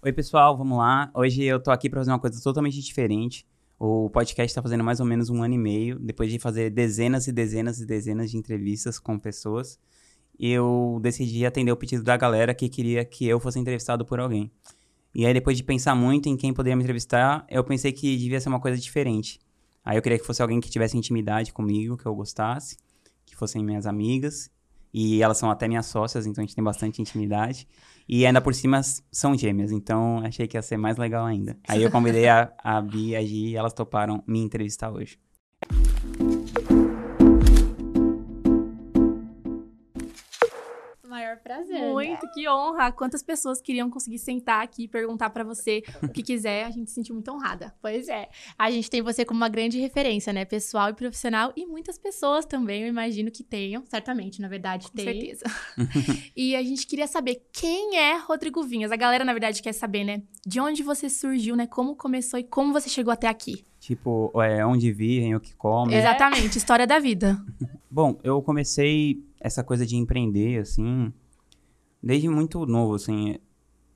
Oi, pessoal, vamos lá. Hoje eu tô aqui para fazer uma coisa totalmente diferente. O podcast está fazendo mais ou menos um ano e meio, depois de fazer dezenas e dezenas e dezenas de entrevistas com pessoas. Eu decidi atender o pedido da galera que queria que eu fosse entrevistado por alguém. E aí, depois de pensar muito em quem poderia me entrevistar, eu pensei que devia ser uma coisa diferente. Aí eu queria que fosse alguém que tivesse intimidade comigo, que eu gostasse, que fossem minhas amigas. E elas são até minhas sócias, então a gente tem bastante intimidade. E ainda por cima são gêmeas, então achei que ia ser mais legal ainda. Aí eu convidei a, a Bia e a Gi e elas toparam me entrevistar hoje. Maior prazer. Muito, né? que honra. Quantas pessoas queriam conseguir sentar aqui e perguntar pra você o que quiser. A gente se sentiu muito honrada. Pois é. A gente tem você como uma grande referência, né? Pessoal e profissional. E muitas pessoas também, eu imagino que tenham. Certamente, na verdade, Com tem. certeza. e a gente queria saber quem é Rodrigo Vinhas. A galera, na verdade, quer saber, né? De onde você surgiu, né? Como começou e como você chegou até aqui. Tipo, é, onde vivem, o que comem. Exatamente, história da vida. Bom, eu comecei essa coisa de empreender, assim, desde muito novo, assim.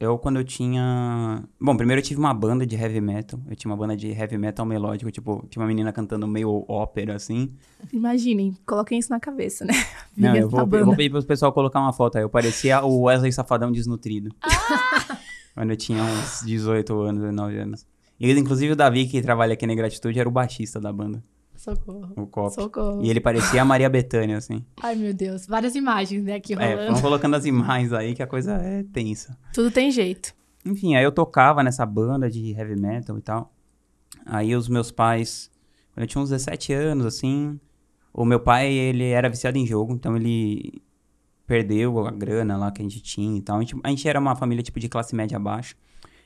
Eu, quando eu tinha... Bom, primeiro eu tive uma banda de heavy metal. Eu tinha uma banda de heavy metal melódico, tipo, tinha uma menina cantando meio ópera, assim. Imaginem, coloquem isso na cabeça, né? Não, eu vou, eu vou pedir pro pessoal colocar uma foto aí. Eu parecia o Wesley Safadão desnutrido. quando eu tinha uns 18 anos, 19 anos. E, inclusive, o Davi, que trabalha aqui na Gratitude, era o baixista da banda, Socorro. o Cop. Socorro. E ele parecia a Maria Bethânia, assim. Ai, meu Deus. Várias imagens, né, aqui É, rolando. vamos colocando as imagens aí, que a coisa é tensa. Tudo tem jeito. Enfim, aí eu tocava nessa banda de heavy metal e tal. Aí os meus pais, quando eu tinha uns 17 anos, assim, o meu pai, ele era viciado em jogo, então ele perdeu a grana lá que a gente tinha e tal. A gente, a gente era uma família tipo de classe média baixa.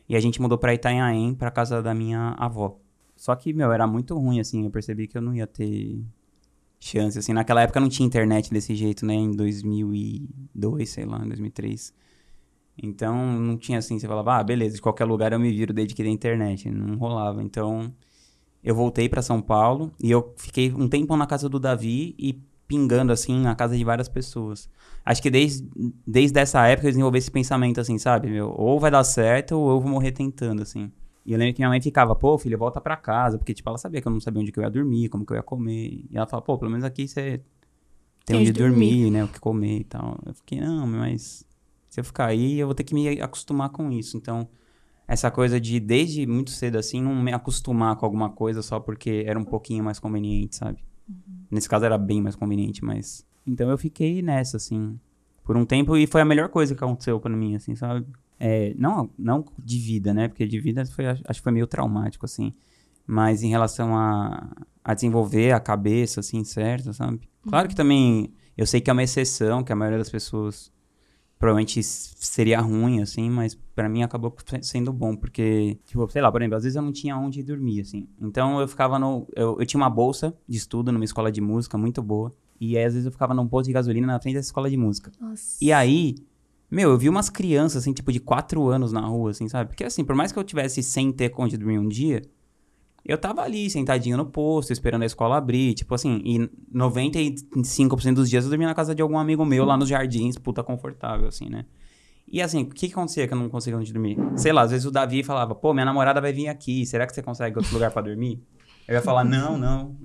E a gente mudou pra Itanhaém, pra casa da minha avó. Só que, meu, era muito ruim, assim, eu percebi que eu não ia ter chance, assim. Naquela época não tinha internet desse jeito, né? Em 2002, sei lá, em 2003. Então, não tinha assim, você falava, ah, beleza, de qualquer lugar eu me viro desde que tem internet. Não rolava. Então, eu voltei pra São Paulo e eu fiquei um tempo na casa do Davi e pingando, assim, na casa de várias pessoas. Acho que desde, desde essa época eu desenvolvi esse pensamento, assim, sabe? Meu, ou vai dar certo ou eu vou morrer tentando, assim. E eu lembro que minha mãe ficava, pô, filho, volta pra casa. Porque, tipo, ela sabia que eu não sabia onde que eu ia dormir, como que eu ia comer. E ela falava, pô, pelo menos aqui você tem Tem onde dormir. dormir, né? O que comer e tal. Eu fiquei, não, mas se eu ficar aí, eu vou ter que me acostumar com isso. Então, essa coisa de, desde muito cedo, assim, não me acostumar com alguma coisa só porque era um pouquinho mais conveniente, sabe? Nesse caso era bem mais conveniente, mas... Então eu fiquei nessa, assim, por um tempo e foi a melhor coisa que aconteceu pra mim, assim, sabe? É, não, não de vida, né? Porque de vida foi, acho que foi meio traumático, assim. Mas em relação a, a desenvolver a cabeça, assim, certo, sabe? Claro que também eu sei que é uma exceção, que a maioria das pessoas provavelmente seria ruim, assim, mas pra mim acabou se- sendo bom, porque, tipo, sei lá, por exemplo, às vezes eu não tinha onde dormir, assim. Então eu ficava no. Eu, eu tinha uma bolsa de estudo numa escola de música muito boa. E aí, às vezes, eu ficava num posto de gasolina na frente dessa escola de música. Nossa. E aí, meu, eu vi umas crianças, assim, tipo, de 4 anos na rua, assim, sabe? Porque, assim, por mais que eu tivesse sem ter onde dormir um dia, eu tava ali, sentadinho no posto, esperando a escola abrir, tipo assim, e 95% dos dias eu dormia na casa de algum amigo meu lá nos jardins, puta confortável, assim, né? E assim, o que que acontecia que eu não conseguia onde dormir? Sei lá, às vezes o Davi falava, pô, minha namorada vai vir aqui, será que você consegue outro lugar pra dormir? Eu ia falar, não, não,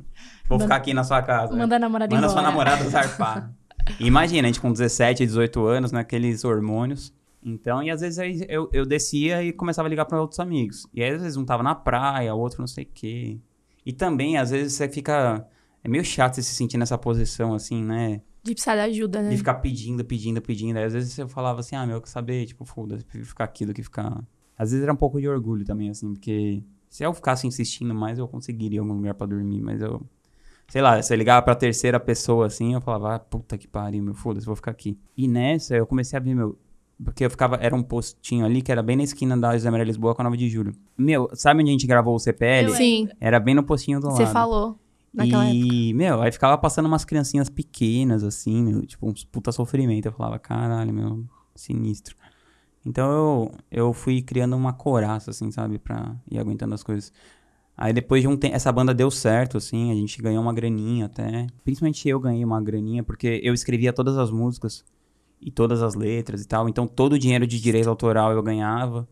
vou ficar aqui na sua casa. Manda a namorada Manda embora. sua namorada zarpar. Imagina, a gente com 17, 18 anos, naqueles hormônios. Então, e às vezes eu, eu descia e começava a ligar para outros amigos. E aí, às vezes, um tava na praia, o outro não sei o quê. E também, às vezes, você fica... É meio chato você se sentir nessa posição, assim, né? De precisar de ajuda, né? De ficar pedindo, pedindo, pedindo. Aí, às vezes, eu falava assim, ah, meu, eu quero saber, tipo, foda-se, prefiro ficar aqui do que ficar... Às vezes era um pouco de orgulho também, assim, porque... Se eu ficasse insistindo mais, eu conseguiria algum lugar pra dormir, mas eu... Sei lá, se eu ligava pra terceira pessoa assim, eu falava, ah, puta que pariu, meu, foda-se, vou ficar aqui. E nessa, eu comecei a ver, meu. Porque eu ficava, era um postinho ali que era bem na esquina da José Maria Lisboa com a 9 de julho. Meu, sabe onde a gente gravou o CPL? Sim, Era bem no postinho do você lado. falou naquela época. e, meu, aí ficava passando umas criancinhas pequenas, assim, meu, tipo, uns puta sofrimento. Eu falava, caralho, meu, sinistro. Então eu, eu fui criando uma coraça, assim, sabe, pra ir aguentando as coisas. Aí depois de um tempo, essa banda deu certo, assim, a gente ganhou uma graninha até. Principalmente eu ganhei uma graninha, porque eu escrevia todas as músicas e todas as letras e tal. Então todo o dinheiro de direito autoral eu ganhava.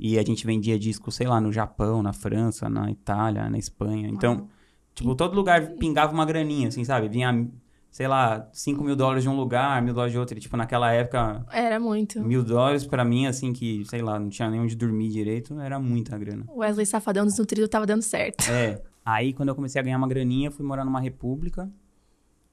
E a gente vendia disco, sei lá, no Japão, na França, na Itália, na Espanha. Então, tipo, todo lugar pingava uma graninha, assim, sabe? Vinha, sei lá, 5 mil dólares de um lugar, mil dólares de outro. E, tipo, naquela época, Era muito. mil dólares pra mim, assim, que, sei lá, não tinha nem onde dormir direito, era muita grana. Wesley Safadão desnutrido tava dando certo. É. Aí, quando eu comecei a ganhar uma graninha, fui morar numa república.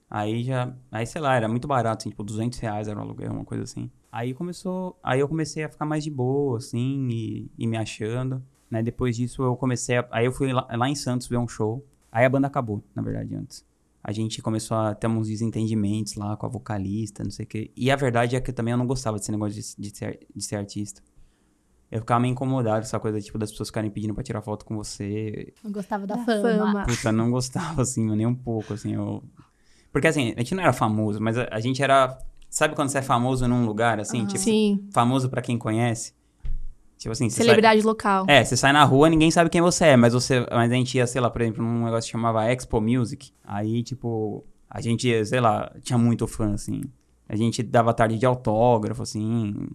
Aí já... Aí, sei lá, era muito barato, assim, tipo, 200 reais era o aluguel, uma coisa assim. Aí começou... Aí eu comecei a ficar mais de boa, assim, e, e me achando. Né? Depois disso, eu comecei a... Aí eu fui lá, lá em Santos ver um show. Aí a banda acabou, na verdade, antes. A gente começou a ter uns desentendimentos lá com a vocalista, não sei o quê. E a verdade é que também eu não gostava desse negócio de, de, ser, de ser artista. Eu ficava meio incomodado com essa coisa, tipo, das pessoas ficarem pedindo pra tirar foto com você. Não gostava da, Da fama. fama. Puta, não gostava, assim, nem um pouco, assim, eu... Porque, assim, a gente não era famoso, mas a, a gente era... Sabe quando você é famoso num lugar, assim, tipo, Sim. famoso pra quem conhece? Tipo assim, você sai... Celebridade local. É, você sai na rua, ninguém sabe quem você é, mas você, mas a gente ia, sei lá, por exemplo, num negócio que chamava Expo Music. Aí, tipo, a gente, ia, sei lá, tinha muito fã, assim. A gente dava tarde de autógrafo, assim.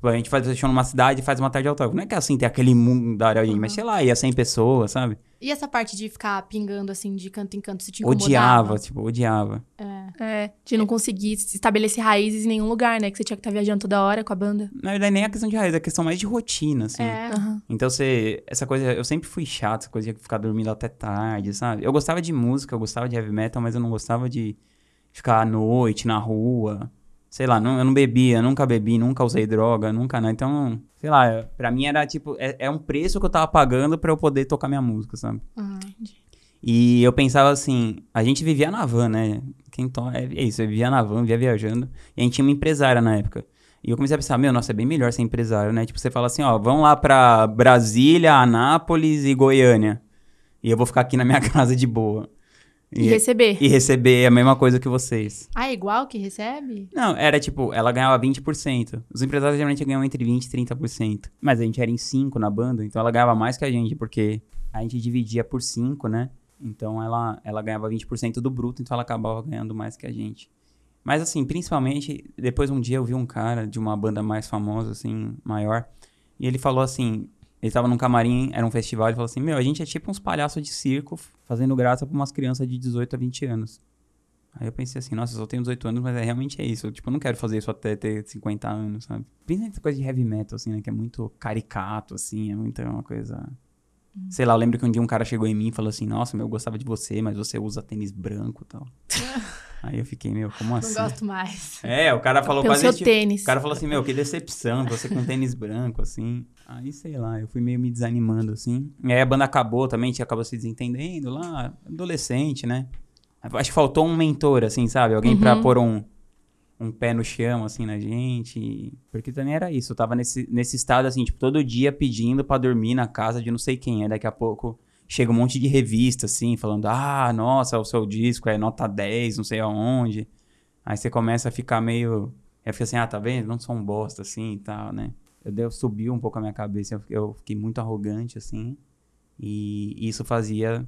Tipo, A gente faz show numa cidade e faz uma tarde de autógrafo. Não é que assim tem aquele mundo de gente, mas sei lá, ia 100 pessoas, sabe? E essa parte de ficar pingando, assim, de canto em canto, se te incomodava? Odiava, tipo, odiava. É. É, de não conseguir estabelecer raízes em nenhum lugar, né? Que você tinha que estar viajando toda hora com a banda. Na verdade, nem é questão de raiz, é questão mais de rotina, assim. É. Aham. Então você. Essa coisa. Eu sempre fui chato, essa coisa de ficar dormindo até tarde, sabe? Eu gostava de música, eu gostava de heavy metal, mas eu não gostava de ficar à noite, na rua. Sei lá, não, eu não bebia, nunca bebi, nunca usei droga, nunca não. Então, sei lá, pra mim era tipo. É, é um preço que eu tava pagando pra eu poder tocar minha música, sabe? Uhum. E eu pensava assim, a gente vivia na van, né? Quem to... é é isso, eu vivia na van, vivia viajando. E a gente tinha uma empresária na época. E eu comecei a pensar, meu, nossa, é bem melhor ser empresário, né? Tipo, você fala assim, ó, vamos lá pra Brasília, Anápolis e Goiânia. E eu vou ficar aqui na minha casa de boa. E, receber. e receber a mesma coisa que vocês. Ah, é igual que recebe? Não, era tipo, ela ganhava 20%. Os empresários geralmente ganham entre 20% e 30%. Mas a gente era em 5 na banda, então ela ganhava mais que a gente, porque a gente dividia por 5, né? Então ela, ela ganhava 20% do bruto, então ela acabava ganhando mais que a gente. Mas assim, principalmente, depois um dia eu vi um cara de uma banda mais famosa, assim, maior, e ele falou assim, ele tava num camarim, era um festival, ele falou assim, meu, a gente é tipo uns palhaços de circo fazendo graça pra umas crianças de 18 a 20 anos. Aí eu pensei assim, nossa, eu só tenho 18 anos, mas é, realmente é isso. Eu, tipo, eu não quero fazer isso até ter 50 anos, sabe? Principalmente essa coisa de heavy metal, assim, né? Que é muito caricato, assim, é muito uma coisa... Sei lá, eu lembro que um dia um cara chegou em mim e falou assim, nossa, meu, eu gostava de você, mas você usa tênis branco e tal. Aí eu fiquei, meu, como Não assim? gosto mais. É, o cara falou Pelo quase seu tipo, tênis. o cara falou assim, meu, que decepção, você com tênis branco, assim. Aí, sei lá, eu fui meio me desanimando, assim. E aí a banda acabou também, a gente acabou se desentendendo lá, adolescente, né? Acho que faltou um mentor, assim, sabe? Alguém pra Uhum. pôr um, um pé no chão, assim, na gente. Porque também era isso, eu tava nesse, nesse estado, assim, tipo, todo dia pedindo pra dormir na casa de não sei quem. Aí daqui a pouco chega um monte de revista, assim, falando, ah, nossa, o seu disco é nota 10, não sei aonde. Aí você começa a ficar meio. Aí fica assim, ah, tá vendo? Não sou um bosta assim e tal, né? Eu, subiu um pouco a minha cabeça, eu, eu fiquei muito arrogante, assim. E isso fazia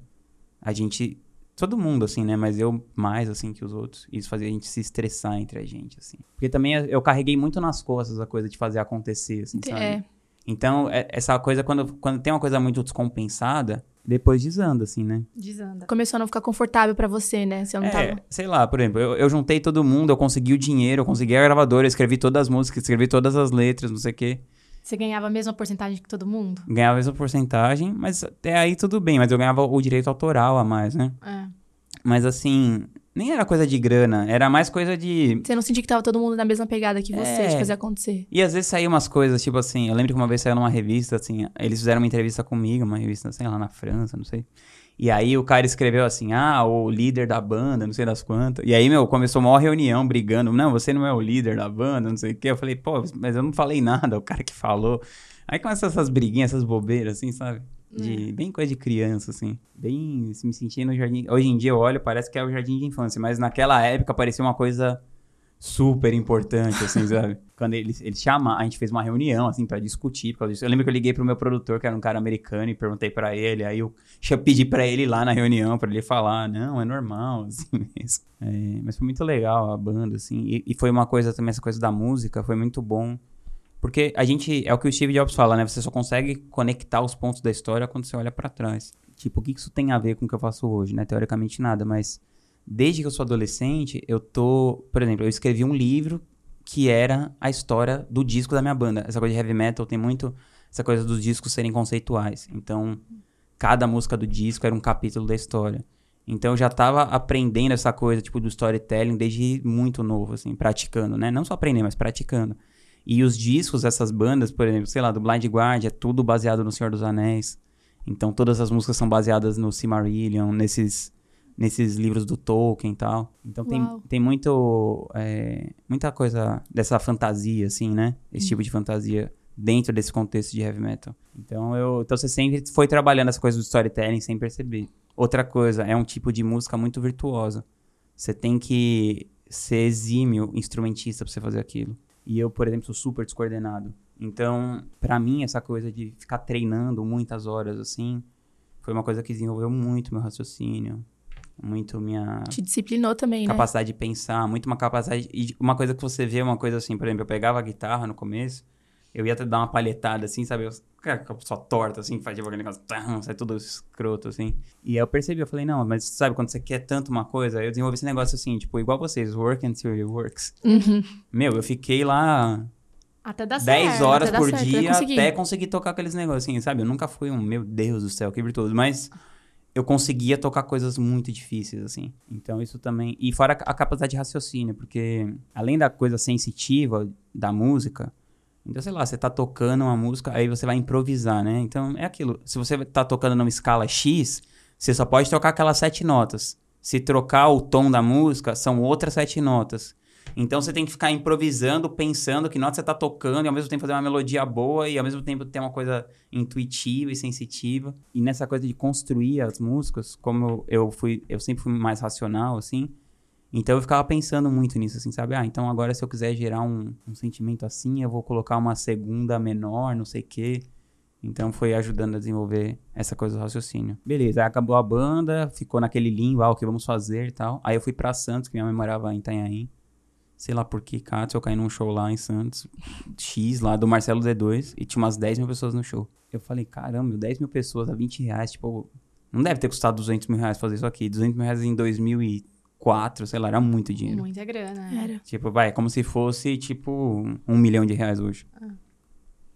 a gente. Todo mundo, assim, né? Mas eu mais, assim, que os outros. Isso fazia a gente se estressar entre a gente, assim. Porque também eu carreguei muito nas costas a coisa de fazer acontecer, assim, sabe? É. Então, é- essa coisa, quando, quando tem uma coisa muito descompensada, depois desanda, assim, né? Desanda. Começou a não ficar confortável pra você, né? Você não É, tava. sei lá, por exemplo, eu, eu juntei todo mundo, eu consegui o dinheiro, eu consegui a gravadora, eu escrevi todas as músicas, escrevi todas as letras, não sei o quê. Você ganhava a mesma porcentagem que todo mundo? Ganhava a mesma porcentagem, mas até aí tudo bem, mas eu ganhava o direito autoral a mais, né? É. Mas assim, nem era coisa de grana, era mais coisa de. Você não sentia que tava todo mundo na mesma pegada que você, É. de fazer acontecer. E às vezes saíam umas coisas, tipo assim, eu lembro que uma vez saiu numa revista, assim, eles fizeram uma entrevista comigo, uma revista, sei lá, na França, não sei. E aí o cara escreveu assim, ah, o líder da banda, não sei das quantas. E aí, meu, começou uma maior reunião brigando. Não, você não é o líder da banda, não sei o quê. Eu falei, pô, mas eu não falei nada, o cara que falou. Aí começam essas briguinhas, essas bobeiras, assim, sabe? De, Bem coisa de criança, assim. Bem se me sentir no jardim. Hoje em dia eu olho, parece que é o jardim de infância, mas naquela época parecia uma coisa super importante, assim, sabe? Quando eles, eles chamaram, a gente fez uma reunião, assim, pra discutir por. Eu lembro que eu liguei pro meu produtor, que era um cara americano, e perguntei pra ele, aí eu pedi pra ele lá na reunião, pra ele falar, não, é normal, assim mesmo. É, mas foi muito legal a banda, assim, e, e foi uma coisa também, essa coisa da música, foi muito bom, Porque a gente, é o que o Steve Jobs fala, né? Você só consegue conectar os pontos da história quando você olha para trás. Tipo, o que isso tem a ver com o que eu faço hoje, né? Teoricamente nada, mas desde que eu sou adolescente, eu tô, por exemplo, eu escrevi um livro que era a história do disco da minha banda. Essa coisa de heavy metal tem muito essa coisa dos discos serem conceituais. Então, cada música do disco era um capítulo da história. Então eu já estava aprendendo essa coisa, tipo, do storytelling desde muito novo, assim, praticando, né? Não só aprendendo, mas praticando. E os discos dessas bandas, por exemplo, sei lá, do Blind Guard, é tudo baseado no Senhor dos Anéis. Então todas as músicas são baseadas no Silmarillion, nesses, nesses livros do Tolkien e tal. Então tem, tem muito, é, muita coisa dessa fantasia, assim, né? Esse hum. tipo de fantasia dentro desse contexto de heavy metal. Então eu, então você sempre foi trabalhando essa coisa do storytelling sem perceber. Outra coisa, é um tipo de música muito virtuosa. Você tem que ser exímio instrumentista pra você fazer aquilo. E eu, por exemplo, sou super descoordenado. Então, para mim, essa coisa de ficar treinando muitas horas assim, foi uma coisa que desenvolveu muito meu raciocínio, muito minha. Te disciplinou também, capacidade né? de pensar, muito uma capacidade. E uma coisa que você vê, uma coisa assim, por exemplo, eu pegava a guitarra no começo, eu ia até dar uma palhetada assim, sabe? Eu, só torta, assim, faz tipo aquele negócio, sai tudo escroto, assim. E aí eu percebi, eu falei, não, mas sabe quando você quer tanto uma coisa? Eu desenvolvi esse negócio assim, tipo, igual vocês, work until it works. Uhum. Meu, eu fiquei lá até dar 10 certo, horas até por certo, dia conseguir. até conseguir tocar aqueles negocinhos, sabe? Eu nunca fui um, meu Deus do céu, que virtuoso, mas eu conseguia tocar coisas muito difíceis, assim. Então isso também. E fora a capacidade de raciocínio, porque além da coisa sensitiva da música, então, sei lá, você tá tocando uma música, aí você vai improvisar, né? Então é aquilo. Se você tá tocando numa escala X, você só pode tocar aquelas sete notas. Se trocar o tom da música, são outras sete notas. Então você tem que ficar improvisando, pensando que nota você está tocando, e ao mesmo tempo fazer uma melodia boa, e ao mesmo tempo ter uma coisa intuitiva e sensitiva. E nessa coisa de construir as músicas, como eu, fui, eu sempre fui mais racional, assim. Então eu ficava pensando muito nisso, assim, sabe? Ah, então agora se eu quiser gerar um, um sentimento assim, eu vou colocar uma segunda menor, não sei o quê. Então foi ajudando a desenvolver essa coisa do raciocínio. Beleza, aí acabou a banda, ficou naquele limbo, ah, o que vamos fazer e tal. Aí eu fui para Santos, que minha mãe morava em Itanhaém sei lá por que, Cátia, eu caí num show lá em Santos, X, lá do Marcelo D2, e tinha umas 10 mil pessoas no show. Eu falei, caramba, 10 mil pessoas a 20 reais, tipo, não deve ter custado 200 mil reais fazer isso aqui. 200 mil reais em 2004, sei lá, era muito dinheiro. Muita grana. Era. Tipo, vai, é como se fosse, tipo, um milhão de reais hoje. Ah.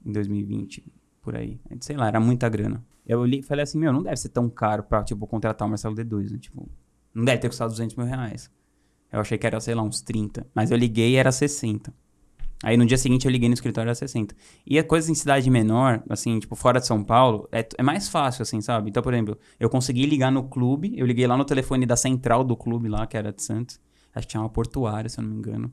Em 2020, por aí. Sei lá, era muita grana. Eu li, falei assim, meu, não deve ser tão caro pra, tipo, contratar o Marcelo D2, né? Tipo, não deve ter custado 200 mil reais. Eu achei que era, sei lá, uns 30. Mas eu liguei e era 60. Aí no dia seguinte eu liguei no escritório era 60. E a coisa em cidade menor, assim, tipo, fora de São Paulo, é, é mais fácil, assim, sabe? Então, por exemplo, eu consegui ligar no clube, eu liguei lá no telefone da central do clube lá, que era de Santos. Acho que tinha uma portuária, se eu não me engano.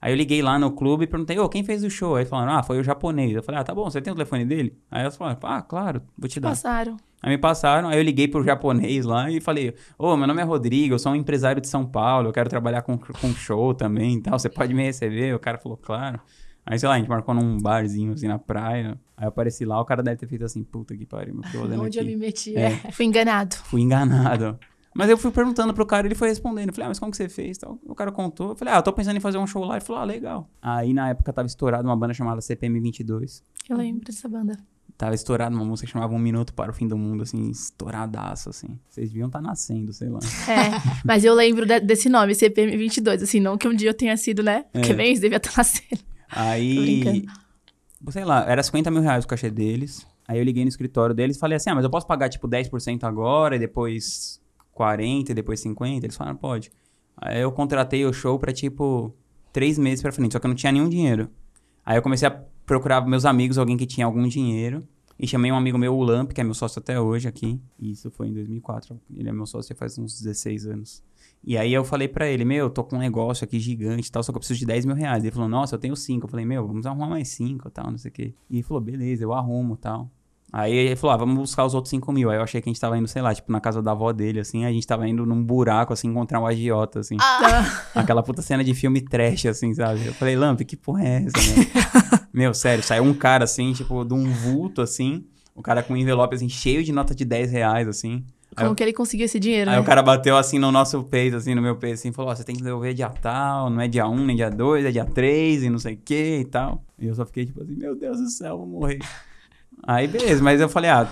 Aí eu liguei lá no clube e perguntei, ô, quem fez o show? Aí falaram, ah, foi o japonês. Eu falei, ah, tá bom, você tem o telefone dele? Aí elas falaram, ah, claro, vou te dar. Passaram. Aí me passaram, aí eu liguei pro japonês lá e falei, ô, oh, meu nome é Rodrigo, eu sou um empresário de São Paulo, eu quero trabalhar com, com show também e tal, você pode me receber? O cara falou, claro. Aí, sei lá, a gente marcou num barzinho, assim, na praia. Aí eu apareci lá, o cara deve ter feito assim, puta que pariu, meu Onde aqui. eu me meti, é. Fui enganado. Fui enganado. Mas eu fui perguntando pro cara, ele foi respondendo. Eu falei, ah, mas como que você fez? Tal. O cara contou. Eu falei, ah, eu tô pensando em fazer um show lá. Ele falou, ah, legal. Aí na época tava estourado uma banda chamada CPM 22. Eu lembro dessa banda. Tava estourado uma música que chamava Um Minuto para o Fim do Mundo, assim, estouradaço, assim. Vocês deviam estar tá nascendo, sei lá. É, mas eu lembro de, desse nome, CPM 22, assim, não que um dia eu tenha sido, né? Porque é. bem, eles deviam estar tá nascendo. Aí, sei lá, era 50 mil reais o cachê deles. Aí eu liguei no escritório deles e falei assim, ah, mas eu posso pagar, tipo, 10% agora e depois 40 e depois 50? Eles falaram, pode. Aí eu contratei o show pra, tipo, três meses pra frente, só que eu não tinha nenhum dinheiro. Aí eu comecei a procurar meus amigos, alguém que tinha algum dinheiro. E chamei um amigo meu, o Lamp, que é meu sócio até hoje aqui. Isso foi em 2004. Ele é meu sócio faz uns 16 anos. E aí eu falei para ele, meu, eu tô com um negócio aqui gigante e tal, só que eu preciso de 10 mil reais. Ele falou, nossa, eu tenho 5. Eu falei, meu, vamos arrumar mais 5 e tal, não sei o quê. E ele falou, beleza, eu arrumo tal. Aí ele falou, ah, vamos buscar os outros 5 mil. Aí eu achei que a gente tava indo, sei lá, tipo, na casa da avó dele, assim. A gente tava indo num buraco, assim, encontrar um agiota, assim. Ah. Aquela puta cena de filme trash, assim, sabe? Eu falei, Lamp, que porra é essa, meu? meu, sério, saiu um cara, assim, tipo, de um vulto, assim. O cara com um envelope, assim, cheio de nota de 10 reais, assim. Como eu- que ele conseguiu esse dinheiro, Aí né? o cara bateu assim no nosso peito, assim, no meu peito, assim, falou, ó, você tem que devolver dia tal, não é dia 1, nem dia 2, é dia 3 e não sei o que e tal. E eu só fiquei tipo assim, meu Deus do céu, vou morrer. Aí beleza, mas eu falei, ah,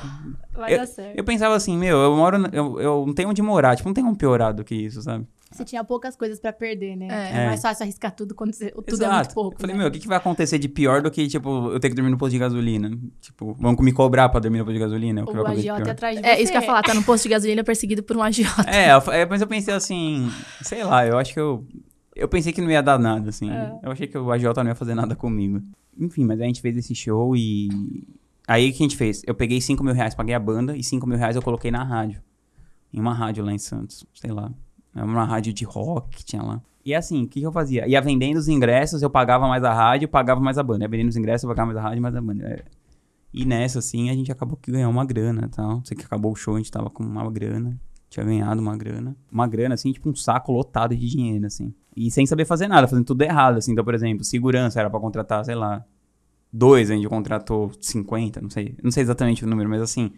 Vai eu, dar certo. eu pensava assim, meu, eu moro, eu, eu não tenho onde morar, tipo, não tem um pior do que isso, sabe? Você tinha poucas coisas pra perder, né? É. É, mais fácil arriscar tudo quando você- tudo Exato. é muito pouco. Eu falei, né? meu, o que, que vai acontecer de pior do que, tipo, eu ter que dormir no posto de gasolina? Tipo, vão me cobrar pra dormir no posto de gasolina? O que vai O de agiota pior? atrás de você. É, isso que eu ia falar, tá no posto de gasolina perseguido por um agiota. É, eu é, mas eu pensei assim, sei lá, eu acho que eu. Eu pensei que não ia dar nada, assim. É. Eu achei que o AJ não ia fazer nada comigo. Enfim, mas aí a gente fez esse show e. Aí o que a gente fez? Eu peguei 5 mil reais, paguei a banda e 5 mil reais eu coloquei na rádio. Em uma rádio lá em Santos, sei lá. Era uma rádio de rock que tinha lá. E assim, o que, que eu fazia? Ia vendendo os ingressos, eu pagava mais a rádio, pagava mais a banda. Ia vendendo os ingressos, eu pagava mais a rádio, mais a banda. É. E nessa, assim, a gente acabou que ganhou uma grana e tal. Sei que acabou o show, a gente tava com uma grana. Tinha ganhado uma grana. Uma grana, assim, tipo um saco lotado de dinheiro, assim. E sem saber fazer nada, fazendo tudo errado, assim. Então, por exemplo, segurança era pra contratar, sei lá, dois, a gente contratou 50, não sei. Não sei exatamente o número, mas assim,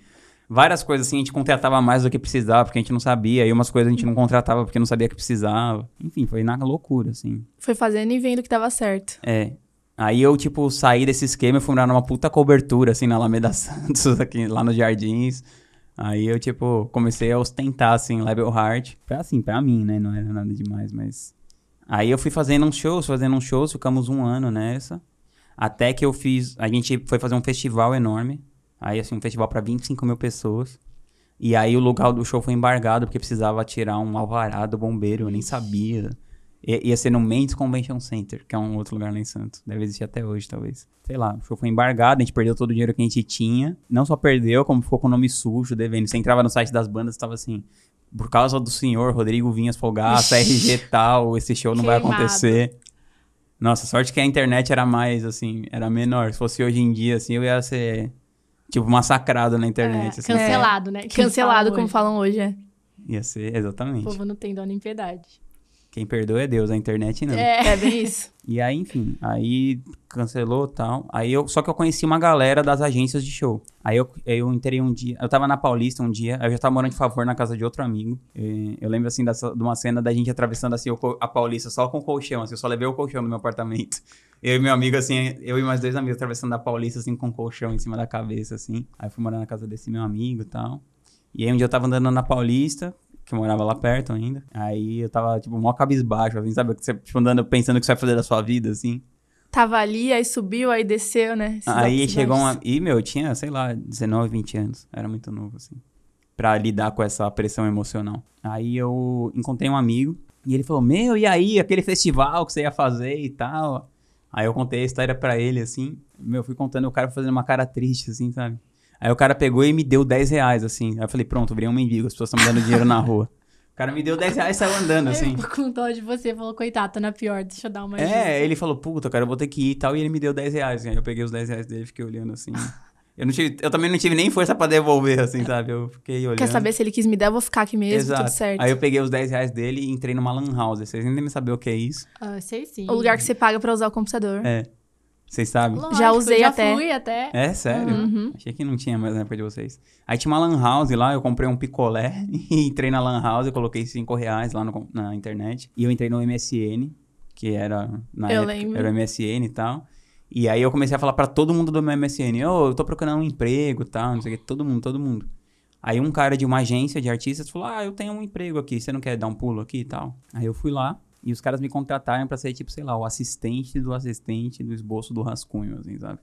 várias coisas assim a gente contratava mais do que precisava, porque a gente não sabia. E umas coisas a gente não contratava porque não sabia que precisava. Enfim, foi na loucura, assim. Foi fazendo e vendo que dava certo. É. Aí eu, tipo, saí desse esquema e fui morar numa puta cobertura, assim, na Alameda Santos, aqui, lá nos Jardins. Aí eu, tipo, comecei a ostentar, assim, Level Heart. Pra, assim, pra mim, né? Não era nada demais, mas... Aí eu fui fazendo uns shows, fazendo uns shows, ficamos um ano nessa. Até que eu fiz... A gente foi fazer um festival enorme. Aí, assim, um festival pra 25 mil pessoas. E aí o lugar do show foi embargado, porque precisava tirar um alvará do bombeiro, eu nem sabia. I- ia ser no Mendes Convention Center, que é um outro lugar lá em Santos. Deve existir até hoje, talvez. Sei lá, o show foi embargado, a gente perdeu todo o dinheiro que a gente tinha. Não só perdeu, como ficou com o nome sujo, devendo. Você entrava no site das bandas, tava assim... Por causa do senhor Rodrigo Vinhas Fogaça, RG tal, esse show não vai Queimado. acontecer. Nossa, sorte que a internet era mais, assim, era menor. Se fosse hoje em dia, assim, eu ia ser, tipo, massacrado na internet. É, assim. cancelado, né? Que Cancelado, falam como hoje. falam hoje, é. Ia ser, O exatamente. povo não tem dó nem piedade. Quem perdoa é Deus, a internet não. É. É bem isso. E aí, enfim, aí cancelou e tal. Aí eu, só que eu conheci uma galera das agências de show. Aí eu, eu entrei um dia, eu tava na Paulista um dia, eu já tava morando de favor na casa de outro amigo. E eu lembro, assim, dessa, de uma cena da gente atravessando, assim, a Paulista só com o colchão, assim, eu só levei o colchão no meu apartamento. Eu e meu amigo, assim, eu e mais dois amigos atravessando a Paulista, assim, com o colchão em cima da cabeça, assim. Aí fui morar na casa desse meu amigo e tal. E aí um dia eu tava andando na Paulista, que eu morava lá perto ainda. Aí eu tava, tipo, mó cabisbaixo, assim, sabe? Você, tipo, andando pensando o que você vai fazer da sua vida, assim. Tava ali, aí subiu, aí desceu, né? Esses Aí chegou uma. E, meu, eu tinha, sei lá, 19, 20 anos. Era muito novo, assim. Pra lidar com essa pressão emocional. Aí eu encontrei um amigo e ele falou: Meu, e aí, aquele festival que você ia fazer e tal. Aí eu contei a história pra ele, assim. Meu, eu fui contando, o cara fazendo uma cara triste, assim, sabe? Aí o cara pegou e me deu 10 reais, assim. Aí eu falei: Pronto, virei um mendigo, as pessoas estão me dando dinheiro na rua. O cara me deu 10 reais e saiu andando, assim. Ele ficou com dó de você, falou, coitado, tô na pior, deixa eu dar uma ajuda. É, ele falou, puta, cara, eu vou ter que ir e tal. E ele me deu 10 reais. Assim, aí eu peguei os 10 reais dele e fiquei olhando assim. Eu, não tive, eu também não tive nem força pra devolver, assim, sabe? Eu fiquei olhando. Quer saber se ele quis me dar, eu vou ficar aqui mesmo, Exato. tudo certo. Aí eu peguei os 10 reais dele e entrei numa lan house. Vocês nem devem saber o que é isso. Ah, sei sim. O lugar que você paga pra usar o computador. É. Vocês sabem? Lógico, Já usei já até. fui até. É, sério? Uhum. Achei que não tinha mais na época de vocês. Aí tinha uma lan house lá, eu comprei um picolé e entrei na lan house, eu coloquei 5 reais lá no- na internet. E eu entrei no MSN, que era, na Eu época, lembro. era o MSN e tal. E aí eu comecei a falar pra todo mundo do meu MSN, ô, eu tô procurando um emprego e tal, não sei o que, todo mundo, todo mundo. Aí um cara de uma agência de artistas falou, ah, eu tenho um emprego aqui, você não quer dar um pulo aqui e tal? Aí eu fui lá, e os caras me contrataram pra ser, tipo, sei lá, o assistente do assistente do esboço do rascunho, assim, sabe?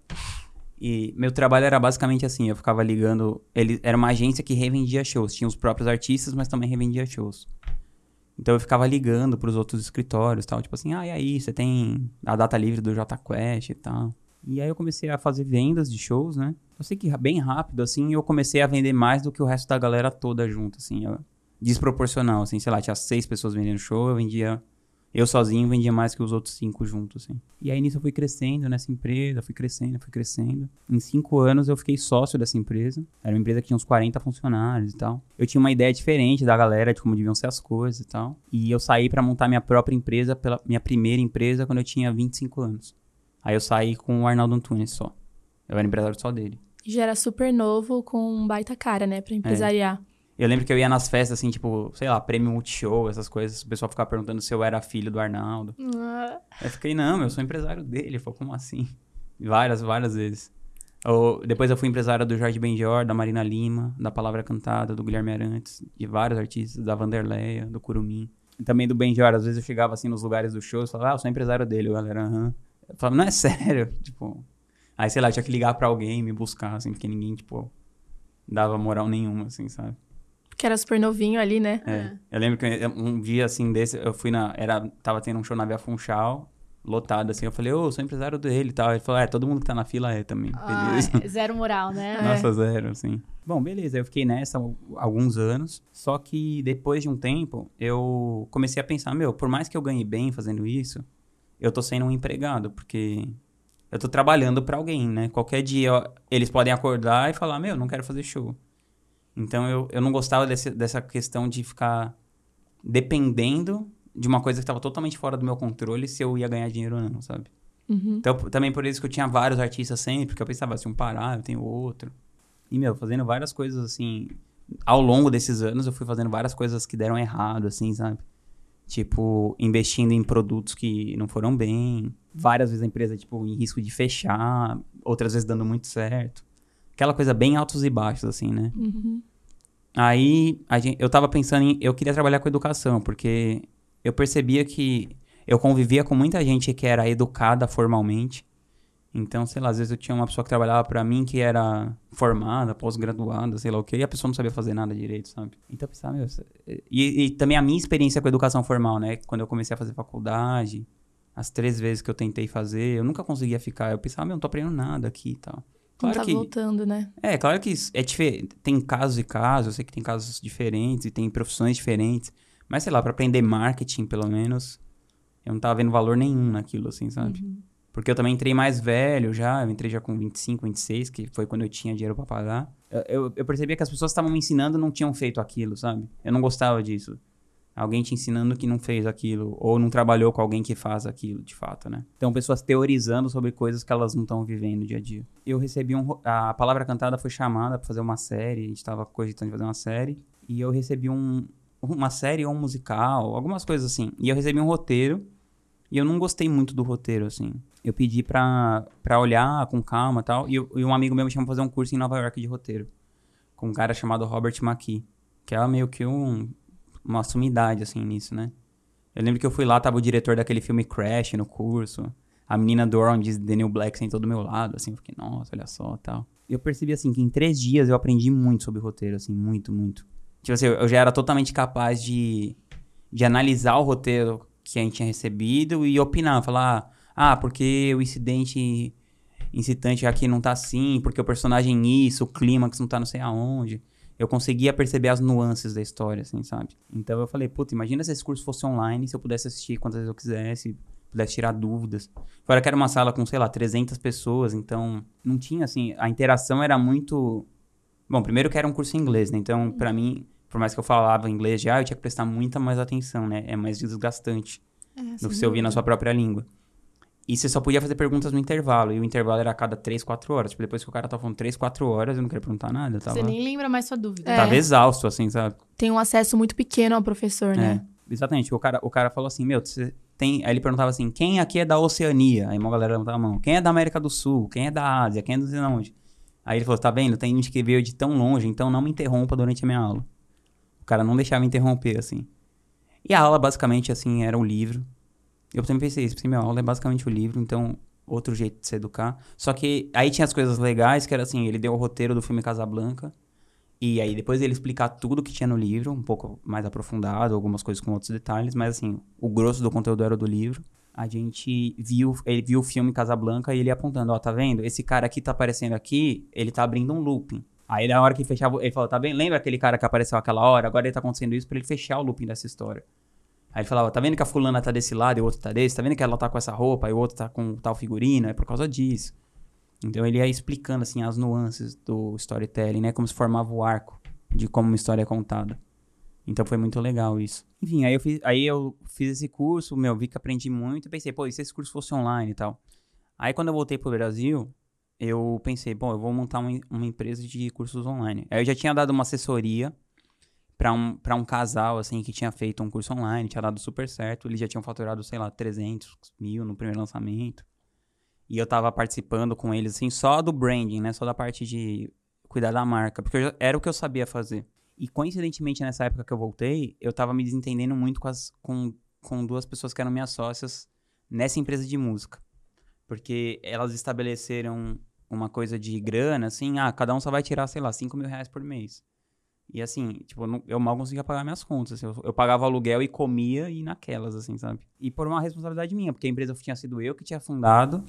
E meu trabalho era basicamente assim, eu ficava ligando. Ele era uma agência que revendia shows, tinha os próprios artistas, mas também revendia shows. Então eu ficava ligando pros outros escritórios, tal, tipo assim, ah, e aí, você tem a data livre do JQuest e tal. E aí eu comecei a fazer vendas de shows, né? Eu sei que bem rápido, assim, eu comecei a vender mais do que o resto da galera toda junto, assim, eu- desproporcional, assim, sei lá, tinha seis pessoas vendendo show, eu vendia eu sozinho vendia mais que os outros cinco juntos, assim. E aí nisso eu fui crescendo nessa empresa, fui crescendo, fui crescendo. Em cinco anos eu fiquei sócio dessa empresa. Era uma empresa que tinha uns 40 funcionários e tal. Eu tinha uma ideia diferente da galera de como deviam ser as coisas e tal. E eu saí pra montar minha própria empresa, pela minha primeira empresa, quando eu tinha 25 anos. Aí eu saí com o Arnaldo Antunes só. Eu era empresário só dele. Já era super novo, com um baita cara, né, pra empresariar. Eu lembro que eu ia nas festas, assim, tipo, sei lá, prêmio Multishow, essas coisas. O pessoal ficava perguntando se eu era filho do Arnaldo. Ah, eu fiquei, não, eu sou empresário dele. Ele falou, como assim? Várias, várias vezes. Ou, depois eu fui empresário do Jorge Benjor, da Marina Lima, da Palavra Cantada, do Guilherme Arantes, de vários artistas, da Vanderleia, do Curumim. E também do Benjor, às vezes eu chegava assim nos lugares do show e falava, ah, eu sou empresário dele, galera, aham. Eu falava, não é sério, tipo... Aí, sei lá, eu tinha que ligar pra alguém, me buscar, assim, porque ninguém, tipo, dava moral nenhuma, assim, sabe? Que era super novinho ali, né? É. Eu lembro que um dia, assim, desse, eu fui na... Era, tava tendo um show na Via Funchal, lotado, assim. Eu falei, ô, sou empresário dele e tal. Ele falou, é, todo mundo que tá na fila é também. Ah, Beleza. é zero moral, né? Nossa, zero, assim. Bom, beleza. Eu fiquei nessa alguns anos. Só que depois de um tempo, eu comecei a pensar, meu, por mais que eu ganhe bem fazendo isso, eu tô sendo um empregado, porque eu tô trabalhando pra alguém, né? Qualquer dia eles podem acordar e falar, meu, não quero fazer show. Então eu, eu não gostava desse, dessa questão de ficar dependendo de uma coisa que estava totalmente fora do meu controle se eu ia ganhar dinheiro ou não, sabe? Uhum. Então, também por isso que eu tinha vários artistas sempre, porque eu pensava, se um parar, eu tenho outro. E, meu, fazendo várias coisas assim. Ao longo desses anos, eu fui fazendo várias coisas que deram errado, assim, sabe? Tipo, investindo em produtos que não foram bem. Várias vezes a empresa, tipo, em risco de fechar. Outras vezes dando muito certo. Aquela coisa bem altos e baixos, assim, né? Uhum. Aí a gen- eu tava pensando em. Eu queria trabalhar com educação, porque eu percebia que eu convivia com muita gente que era educada formalmente. Então, sei lá, às vezes eu tinha uma pessoa que trabalhava pra mim que era formada, pós-graduada, sei lá o quê, e a pessoa não sabia fazer nada direito, sabe? Então eu pensava, meu. isso- E, e também a minha experiência com a educação formal, né? Quando eu comecei a fazer faculdade, as três vezes que eu tentei fazer, eu nunca conseguia ficar. Eu pensava, meu, não tô aprendendo nada aqui e tal. Não tá voltando, né? É, claro que é diferente. Tem casos e casos, eu sei que tem casos diferentes e tem profissões diferentes. Mas, sei lá, pra aprender marketing, pelo menos, eu não tava vendo valor nenhum naquilo, assim, sabe? Uhum. Porque eu também entrei mais velho já, eu entrei já com 25, 26, que foi quando eu tinha dinheiro pra pagar. Eu, eu, eu percebia que as pessoas que estavam me ensinando não tinham feito aquilo, sabe? Eu não gostava disso. Alguém te ensinando que não fez aquilo, ou não trabalhou com alguém que faz aquilo, de fato, né? Então, pessoas teorizando sobre coisas que elas não estão vivendo dia a dia. Eu recebi um. A Palavra Cantada foi chamada pra fazer uma série, a gente tava cogitando de fazer uma série, e eu recebi um. Uma série ou um musical, algumas coisas assim. E eu recebi um roteiro, e eu não gostei muito do roteiro, assim. Eu pedi pra, olhar com calma tal, e, e um amigo meu me chamou pra fazer um curso em Nova York de roteiro, com um cara chamado Robert McKee, que é meio que um uma sumidade, assim, nisso, né? Eu lembro que eu fui lá, tava o diretor daquele filme Crash no curso. A menina do Orange New Black sentou do meu lado, assim. Eu fiquei, nossa, olha só, tal. E eu percebi, assim, que em três dias eu aprendi muito sobre roteiro, assim, muito, muito. Tipo assim, eu já era totalmente capaz de, de analisar o roteiro que a gente tinha recebido e opinar. Falar, ah, porque o incidente incitante aqui não tá assim, porque o personagem isso, o clímax não tá não sei aonde eu conseguia perceber as nuances da história, assim, sabe? Então eu falei, puta, imagina se esse curso fosse online, se eu pudesse assistir quantas vezes eu quisesse, pudesse tirar dúvidas. Fora que era uma sala com, sei lá, 300 pessoas, então não tinha, assim, a interação era muito... Bom, primeiro que era um curso em inglês, né? Então, pra mim, por mais que eu falava inglês já, eu tinha que prestar muita mais atenção, né? É mais desgastante É, do que você ouvir na sua própria língua. E você só podia fazer perguntas no intervalo, e o intervalo era a cada 3, 4 horas. Tipo, depois que o cara tava falando 3, 4 horas, eu não queria perguntar nada, tava... Você nem lembra mais sua dúvida. É. Tava exausto, assim, sabe? Tem um acesso muito pequeno ao professor, né? É, exatamente. O cara, o cara falou assim, meu, você tem... Aí ele perguntava assim, quem aqui é da Oceania? Aí uma galera levantava a mão. Quem é da América do Sul? Quem é da Ásia? Quem é do não sei onde? Aí ele falou, tá vendo? Tem gente que veio de tão longe, então não me interrompa durante a minha aula. O cara não deixava me interromper, assim. E a aula, basicamente, assim, era o livro. Eu também pensei isso, pensei, minha aula é basicamente o livro, então outro jeito de se educar. Só que aí tinha as coisas legais, que era assim, ele deu o roteiro do filme Casablanca, e aí depois ele explicar tudo que tinha no livro, um pouco mais aprofundado, algumas coisas com outros detalhes, mas assim, o grosso do conteúdo era do livro. A gente viu, ele viu o filme Casablanca e ele apontando, ó, tá vendo? Esse cara aqui tá aparecendo aqui, ele tá abrindo um looping. Aí na hora que fechava, ele falou, tá vendo? Lembra aquele cara que apareceu aquela hora? Agora ele tá acontecendo isso pra ele fechar o looping dessa história. Aí ele falava, tá vendo que a fulana tá desse lado e o outro tá desse? Tá vendo que ela tá com essa roupa e o outro tá com tal figurino? É por causa disso. Então ele ia explicando, assim, as nuances do storytelling, né? Como se formava o arco de como uma história é contada. Então foi muito legal isso. Enfim, aí eu fiz, aí eu fiz esse curso, meu, vi que aprendi muito e pensei, pô, e se esse curso fosse online e tal? Aí quando eu voltei pro Brasil, eu pensei, bom, eu vou montar uma, uma empresa de cursos online. Aí eu já tinha dado uma assessoria pra um, pra um casal, assim, que tinha feito um curso online, tinha dado super certo. Eles já tinham faturado, sei lá, 300 mil no primeiro lançamento. E eu tava participando com eles, assim, só do branding, né? Só da parte de cuidar da marca. Porque já, era o que eu sabia fazer. E coincidentemente, nessa época que eu voltei, eu tava me desentendendo muito com, as, com, com duas pessoas que eram minhas sócias nessa empresa de música. Porque elas estabeleceram uma coisa de grana, assim, ah, cada um só vai tirar, sei lá, 5 mil reais por mês. E assim, tipo, eu mal conseguia pagar minhas contas. Assim, eu, eu, pagava aluguel e comia e naquelas, assim, sabe? E por uma responsabilidade minha, porque a empresa tinha sido eu que tinha fundado,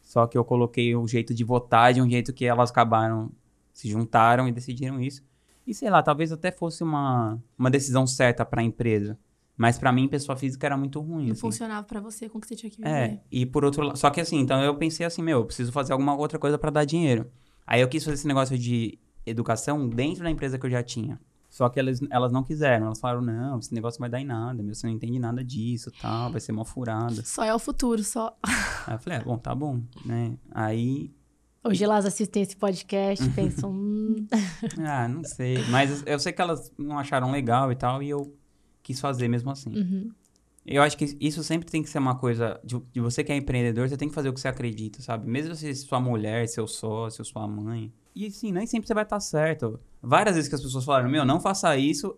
só que eu coloquei o jeito de votar de um jeito que elas acabaram, se juntaram e decidiram isso. E sei lá, talvez até fosse uma, uma decisão certa para a empresa. Mas para mim, pessoa física era muito ruim. Não assim. funcionava para você com o que você tinha que viver. É, e por outro lado. Só que assim, então eu pensei assim, meu, eu preciso fazer alguma outra coisa para dar dinheiro. Aí eu quis fazer esse negócio de educação dentro da empresa que eu já tinha. Só que elas, elas não quiseram. Elas falaram, não, esse negócio vai dar em nada, meu, você não entende nada disso tal, vai ser uma furada. Só é o futuro, só. Aí eu falei, é, bom, tá bom, né? Aí Hoje elas assistem esse podcast e pensam. Hum. ah, não sei. Mas eu sei que elas não acharam legal e tal, e eu quis fazer mesmo assim. Uhum. Eu acho que isso sempre tem que ser uma coisa. De, de, você que é empreendedor, você tem que fazer o que você acredita, sabe? Mesmo se sua mulher, seu sócio, sua mãe. E assim, nem sempre você vai estar certo. Várias vezes que as pessoas falaram, meu, não faça isso,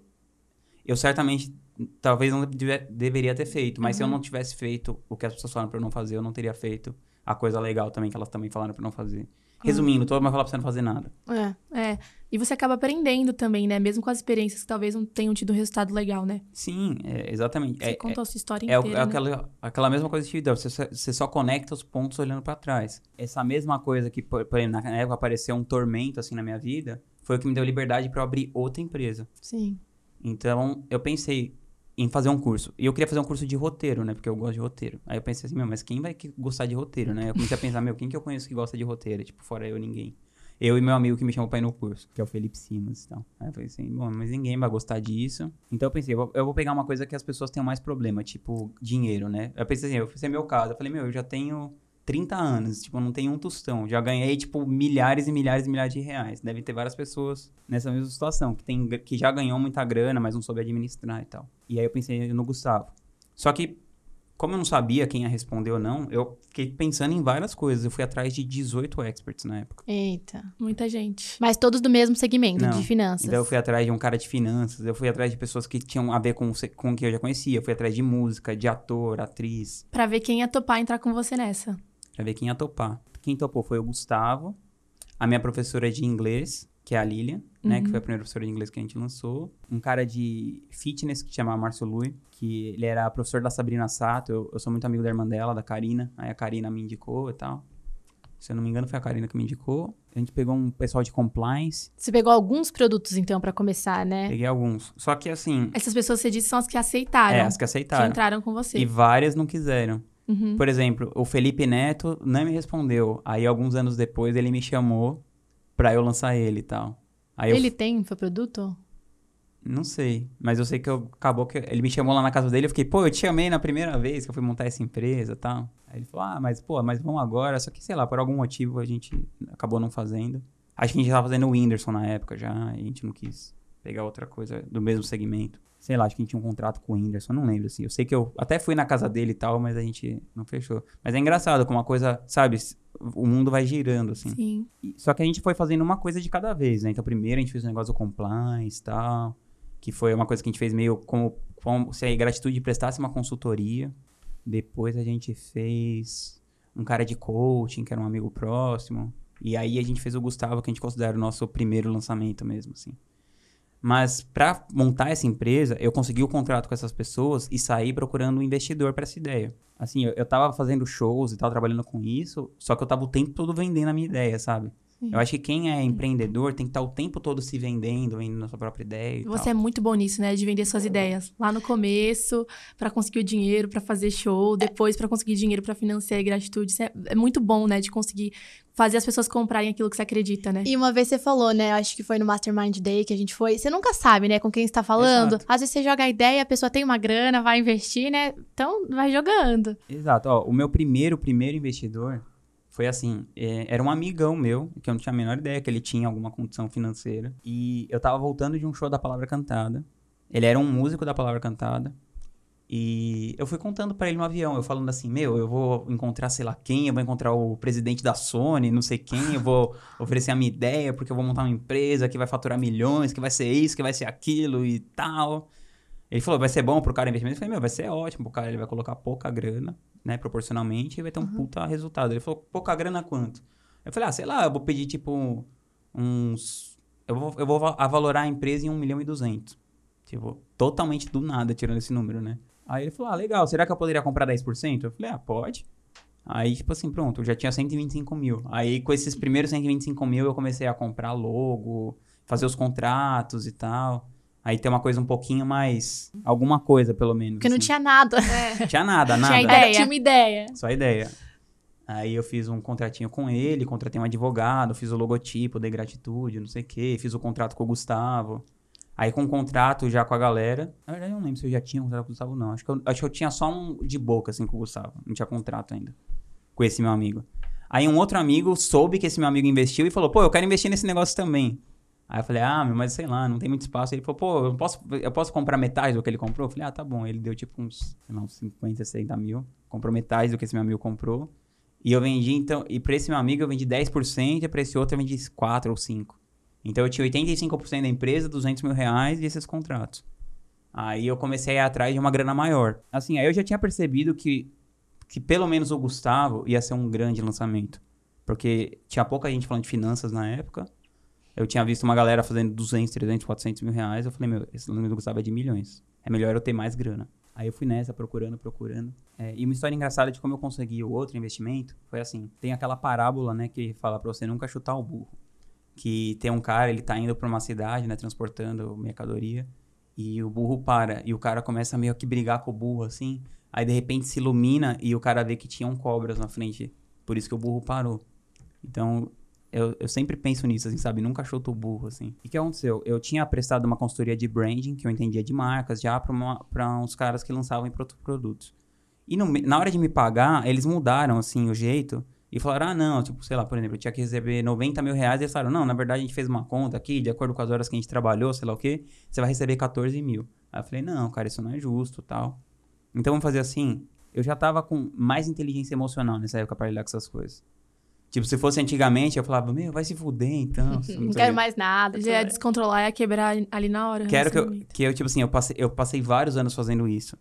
eu certamente talvez não deve, deveria ter feito. Mas uhum. se eu uhum. não tivesse feito o que as pessoas falaram pra eu não fazer, eu não teria feito a coisa legal também que elas também falaram pra não fazer. Resumindo, todo mundo vai falar pra você não fazer nada. É, é. E você acaba aprendendo também, né? Mesmo com as experiências que talvez não tenham tido resultado legal, né? Sim, é, exatamente. Você é, contou é, a sua história é, inteira. É, aquela, aquela mesma coisa que. Você, você só conecta os pontos olhando para trás. Essa mesma coisa que, por, por exemplo, na época apareceu um tormento assim na minha vida, foi o que me deu liberdade para abrir outra empresa. Sim. Então, eu pensei, em fazer um curso. E eu queria fazer um curso de roteiro, né? Porque eu gosto de roteiro. Aí eu pensei assim, meu, mas quem vai gostar de roteiro, né? Eu comecei a pensar, meu, quem que eu conheço que gosta de roteiro? Tipo, fora eu, ninguém. Eu e meu amigo que me chamou pra ir no curso, que é o Felipe Simas e tal. Aí eu falei assim, bom, mas ninguém vai gostar disso. Então eu pensei, eu vou pegar uma coisa que as pessoas tenham mais problema, tipo dinheiro, né? Eu pensei assim, eu fiz meu caso. Eu falei, meu, eu já tenho 30 anos, tipo, não tenho um tostão. Já ganhei, tipo, milhares e milhares e milhares de reais. Deve ter várias pessoas nessa mesma situação, que, tem, que já ganhou muita grana, mas não soube administrar e tal. E aí eu pensei no Gustavo. Só que, como eu não sabia quem ia responder ou não, eu fiquei pensando em várias coisas. Eu fui atrás de 18 experts na época. Eita. Muita gente. Mas todos do mesmo segmento, não. de finanças. Então eu fui atrás de um cara de finanças, eu fui atrás de pessoas que tinham a ver com, com o que eu já conhecia. Eu fui atrás de música, de ator, atriz. Pra ver quem ia topar entrar com você nessa pra ver quem ia topar. Quem topou foi o Gustavo, a minha professora de inglês, que é a Lilian, uhum. né? Que foi a uhum. primeira professora de inglês que a gente lançou. Um cara de fitness que chama Márcio Lui, que ele era professor da Sabrina Sato. Eu, eu, sou muito amigo da irmã dela, da Karina. Aí a Karina me indicou e tal. Se eu não me engano, foi a Karina que me indicou. A gente pegou um pessoal de compliance. Você pegou alguns produtos, então, para começar, né? Peguei alguns. Só que, assim... Essas pessoas, você disse, são as que aceitaram. É, as que aceitaram. Que entraram com você. E várias não quiseram. Uhum. Por exemplo, o Felipe Neto não me respondeu. Aí, alguns anos depois, ele me chamou pra eu lançar ele e tal. Aí ele eu... tem produto? Não sei, mas eu sei que eu, acabou que ele me chamou lá na casa dele, eu fiquei, pô, eu te chamei na primeira vez que eu fui montar essa empresa e tal. Aí ele falou, ah, mas pô, mas vamos agora, só que sei lá, por algum motivo a gente acabou não fazendo. Acho que a gente tava fazendo o Whindersson na época já, e a gente não quis pegar outra coisa do mesmo segmento. Sei lá, acho que a gente tinha um contrato com o Whindersson, não lembro, assim. Eu sei que eu até fui na casa dele e tal, mas a gente não fechou. Mas é engraçado como uma coisa, sabe, o mundo vai girando, assim. Sim. Só que a gente foi fazendo uma coisa de cada vez, né? Então, primeiro a gente fez o um negócio do compliance e tal, que foi uma coisa que a gente fez meio como, como se a gratitude prestasse uma consultoria. Depois a gente fez um cara de coaching, que era um amigo próximo. E aí a gente fez o Gustavo, que a gente considera o nosso primeiro lançamento mesmo, assim. Mas para montar essa empresa, eu consegui o contrato com essas pessoas e saí procurando um investidor para essa ideia. Assim, eu, eu tava fazendo shows e tal, trabalhando com isso, só que eu tava o tempo todo vendendo a minha ideia, sabe? Eu acho que quem é empreendedor tem que estar o tempo todo se vendendo, vendendo a sua própria ideia. Você tal. é muito bom nisso, né? De vender suas ideias. Lá no começo, para conseguir o dinheiro, para fazer show, depois para conseguir dinheiro para financiar a gratitude. Isso é, é, muito bom, né? De conseguir fazer as pessoas comprarem aquilo que você acredita, né? E uma vez você falou, né? Acho que foi no Mastermind Day que a gente foi. Você nunca sabe, né? Com quem está falando. Exato. Às vezes você joga a ideia, a pessoa tem uma grana, vai investir, né? Então, vai jogando. Exato. Ó, o meu primeiro, primeiro investidor Foi assim, é, era um amigão meu, que eu não tinha a menor ideia que ele tinha alguma condição financeira. E eu tava voltando de um show da Palavra Cantada. Ele era um músico da Palavra Cantada. E eu fui contando pra ele no avião, eu falando assim, meu, eu vou encontrar sei lá quem, eu vou encontrar o presidente da Sony, não sei quem, eu vou oferecer a minha ideia, porque eu vou montar uma empresa que vai faturar milhões, que vai ser isso, que vai ser aquilo e tal. Ele falou, vai ser bom pro cara investimento? Eu falei, meu, vai ser ótimo pro cara, ele vai colocar pouca grana, né, proporcionalmente, e vai ter um puta resultado. Ele falou, pouca grana quanto? Eu falei, ah, sei lá, eu vou pedir, tipo, uns... Eu vou, eu vou va- avalorar a empresa em 1 milhão e 200. Tipo, totalmente do nada, tirando esse número, né? Aí ele falou, ah, legal, será que eu poderia comprar 10%? Eu falei, ah, pode. Aí, tipo assim, pronto, eu já tinha 125 mil. Aí, com esses primeiros 125 mil, eu comecei a comprar logo, fazer os contratos e tal. Aí tem uma coisa um pouquinho mais... Alguma coisa, pelo menos. Porque não assim. tinha nada. Tinha nada, nada. Tinha ideia. Tinha uma ideia. Só ideia. Aí eu fiz um contratinho com ele, contratei um advogado, fiz o logotipo, dei gratitude, não sei o quê, fiz o contrato com o Gustavo. Aí com o contrato já com a galera. Na verdade, eu não lembro se eu já tinha um contrato com o Gustavo, não. Acho que eu, acho que eu tinha só um de boca, assim, com o Gustavo. Não tinha contrato ainda. Com esse meu amigo. Aí um outro amigo soube que esse meu amigo investiu e falou, pô, eu quero investir nesse negócio também. Aí eu falei, ah, meu, mas sei lá, não tem muito espaço. Ele falou, pô, eu posso, eu posso comprar metade do que ele comprou? Eu falei, ah, tá bom. Ele deu tipo uns, uns 50, 60 mil. Comprou metade do que esse meu amigo comprou. E eu vendi, então, e pra esse meu amigo eu vendi 10% e pra esse outro eu vendi 4 ou 5. Então eu tinha 85% da empresa, 200 mil reais e esses contratos. Aí eu comecei a ir atrás de uma grana maior. Assim, aí eu já tinha percebido que, que pelo menos o Gustavo ia ser um grande lançamento. Porque tinha pouca gente falando de finanças na época. Eu tinha visto uma galera fazendo 200, 300, 400 mil reais. Eu falei, meu, esse lançamento do Gustavo é de milhões. É melhor eu ter mais grana. Aí eu fui nessa, procurando, procurando. É, e uma história engraçada de como eu consegui o outro investimento foi assim: tem aquela parábola, né, que fala pra você nunca chutar o burro. Que tem um cara, ele tá indo pra uma cidade, né, transportando mercadoria, e o burro para, e o cara começa meio que brigar com o burro, assim. Aí de repente se ilumina e o cara vê que tinham cobras na frente. Por isso que o burro parou. Então, eu, eu sempre penso nisso, assim, sabe? Nunca chuto o burro, assim. E o que aconteceu? Eu tinha prestado uma consultoria de branding, que eu entendia de marcas, já pra uns caras que lançavam em pro- produtos. E no na hora de me pagar, eles mudaram, assim, o jeito. E falaram, ah, não, tipo, sei lá, por exemplo, eu tinha que receber 90 mil reais. E eles falaram, não, na verdade a gente fez uma conta aqui, de acordo com as horas que a gente trabalhou, sei lá o quê, você vai receber 14 mil. Aí eu falei, não, cara, isso não é justo, tal. Então vamos fazer assim, eu já tava com mais inteligência emocional nessa época pra lidar com essas coisas. Tipo, se fosse antigamente, eu falava, meu, vai se fuder então. Não sei o quero mais nada. Já descontrolar, ia quebrar ali na hora. Quero que eu, que eu, tipo assim, eu passei, eu passei vários anos fazendo isso.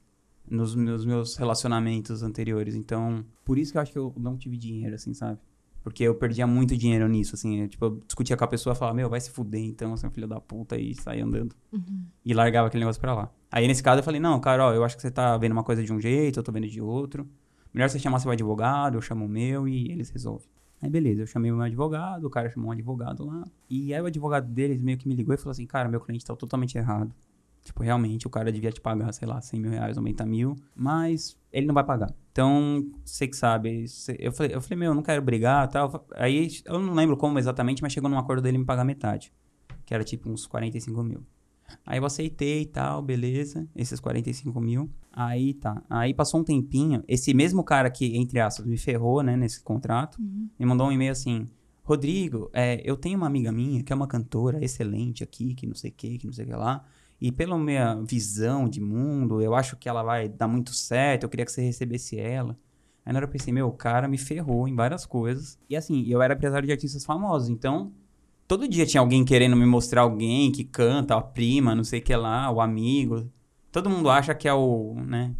Nos meus, meus relacionamentos anteriores. Então, por isso que eu acho que eu não tive dinheiro, assim, sabe? Porque eu perdia muito dinheiro nisso, assim. Eu, tipo, eu discutia com a pessoa e falava, meu, vai se fuder então, você é um filho da puta, e saía andando. Uhum. E largava aquele negócio pra lá. Aí, nesse caso, eu falei, não, cara, ó, eu acho que você tá vendo uma coisa de um jeito, eu tô vendo de outro. Melhor você chamar seu advogado, eu chamo o meu e eles resolvem. Aí, beleza, eu chamei o meu advogado, o cara chamou um advogado lá. E aí, o advogado deles meio que me ligou e falou assim, cara, meu cliente tá totalmente errado. Tipo, realmente, o cara devia te pagar, sei lá, 100 mil reais, 90 mil, mas ele não vai pagar. Então, você que sabe, cê- eu falei, eu falei, meu, eu não quero brigar tal. Aí, eu não lembro como exatamente, mas chegou num acordo dele me pagar metade. Que era tipo uns 45 mil. Aí eu aceitei e tal, beleza, esses 45 mil. Aí tá. Aí passou um tempinho, esse mesmo cara que, entre aspas, me ferrou, né, nesse contrato, me mandou um e-mail assim: Rodrigo, é, eu tenho uma amiga minha que é uma cantora excelente aqui, que não sei o que, que não sei o que lá. E pela minha visão de mundo, eu acho que ela vai dar muito certo, eu queria que você recebesse ela. Aí na hora eu pensei, meu, o cara me ferrou em várias coisas. E assim, eu era empresário de artistas famosos, então todo dia tinha alguém querendo me mostrar alguém que canta, a prima, não sei o que lá, o amigo. Todo mundo acha que é o, né,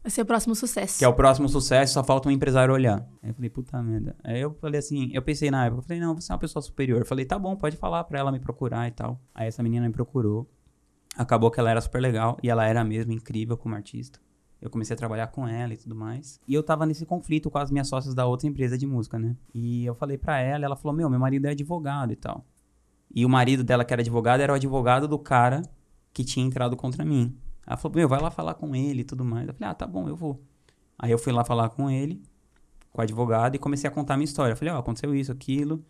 Vai ser o próximo sucesso. que é o próximo sucesso, só falta um empresário olhar. Aí eu falei, puta merda. Aí eu falei assim, eu pensei na época, eu falei, não, você é uma pessoa superior. Eu falei, tá bom, pode falar pra ela me procurar e tal. Aí essa menina me procurou. Acabou que ela era super legal e ela era mesmo incrível como artista. Eu comecei a trabalhar com ela e tudo mais. E eu tava nesse conflito com as minhas sócias da outra empresa de música, né? E eu falei pra ela, ela falou: Meu, meu marido é advogado e tal. E o marido dela, que era advogado, era o advogado do cara que tinha entrado contra mim. Ela falou: Meu, vai lá falar com ele e tudo mais. Eu falei: Ah, tá bom, eu vou. Aí eu fui lá falar com ele, com o advogado, e comecei a contar a minha história. Eu falei: Ó, aconteceu isso, aquilo.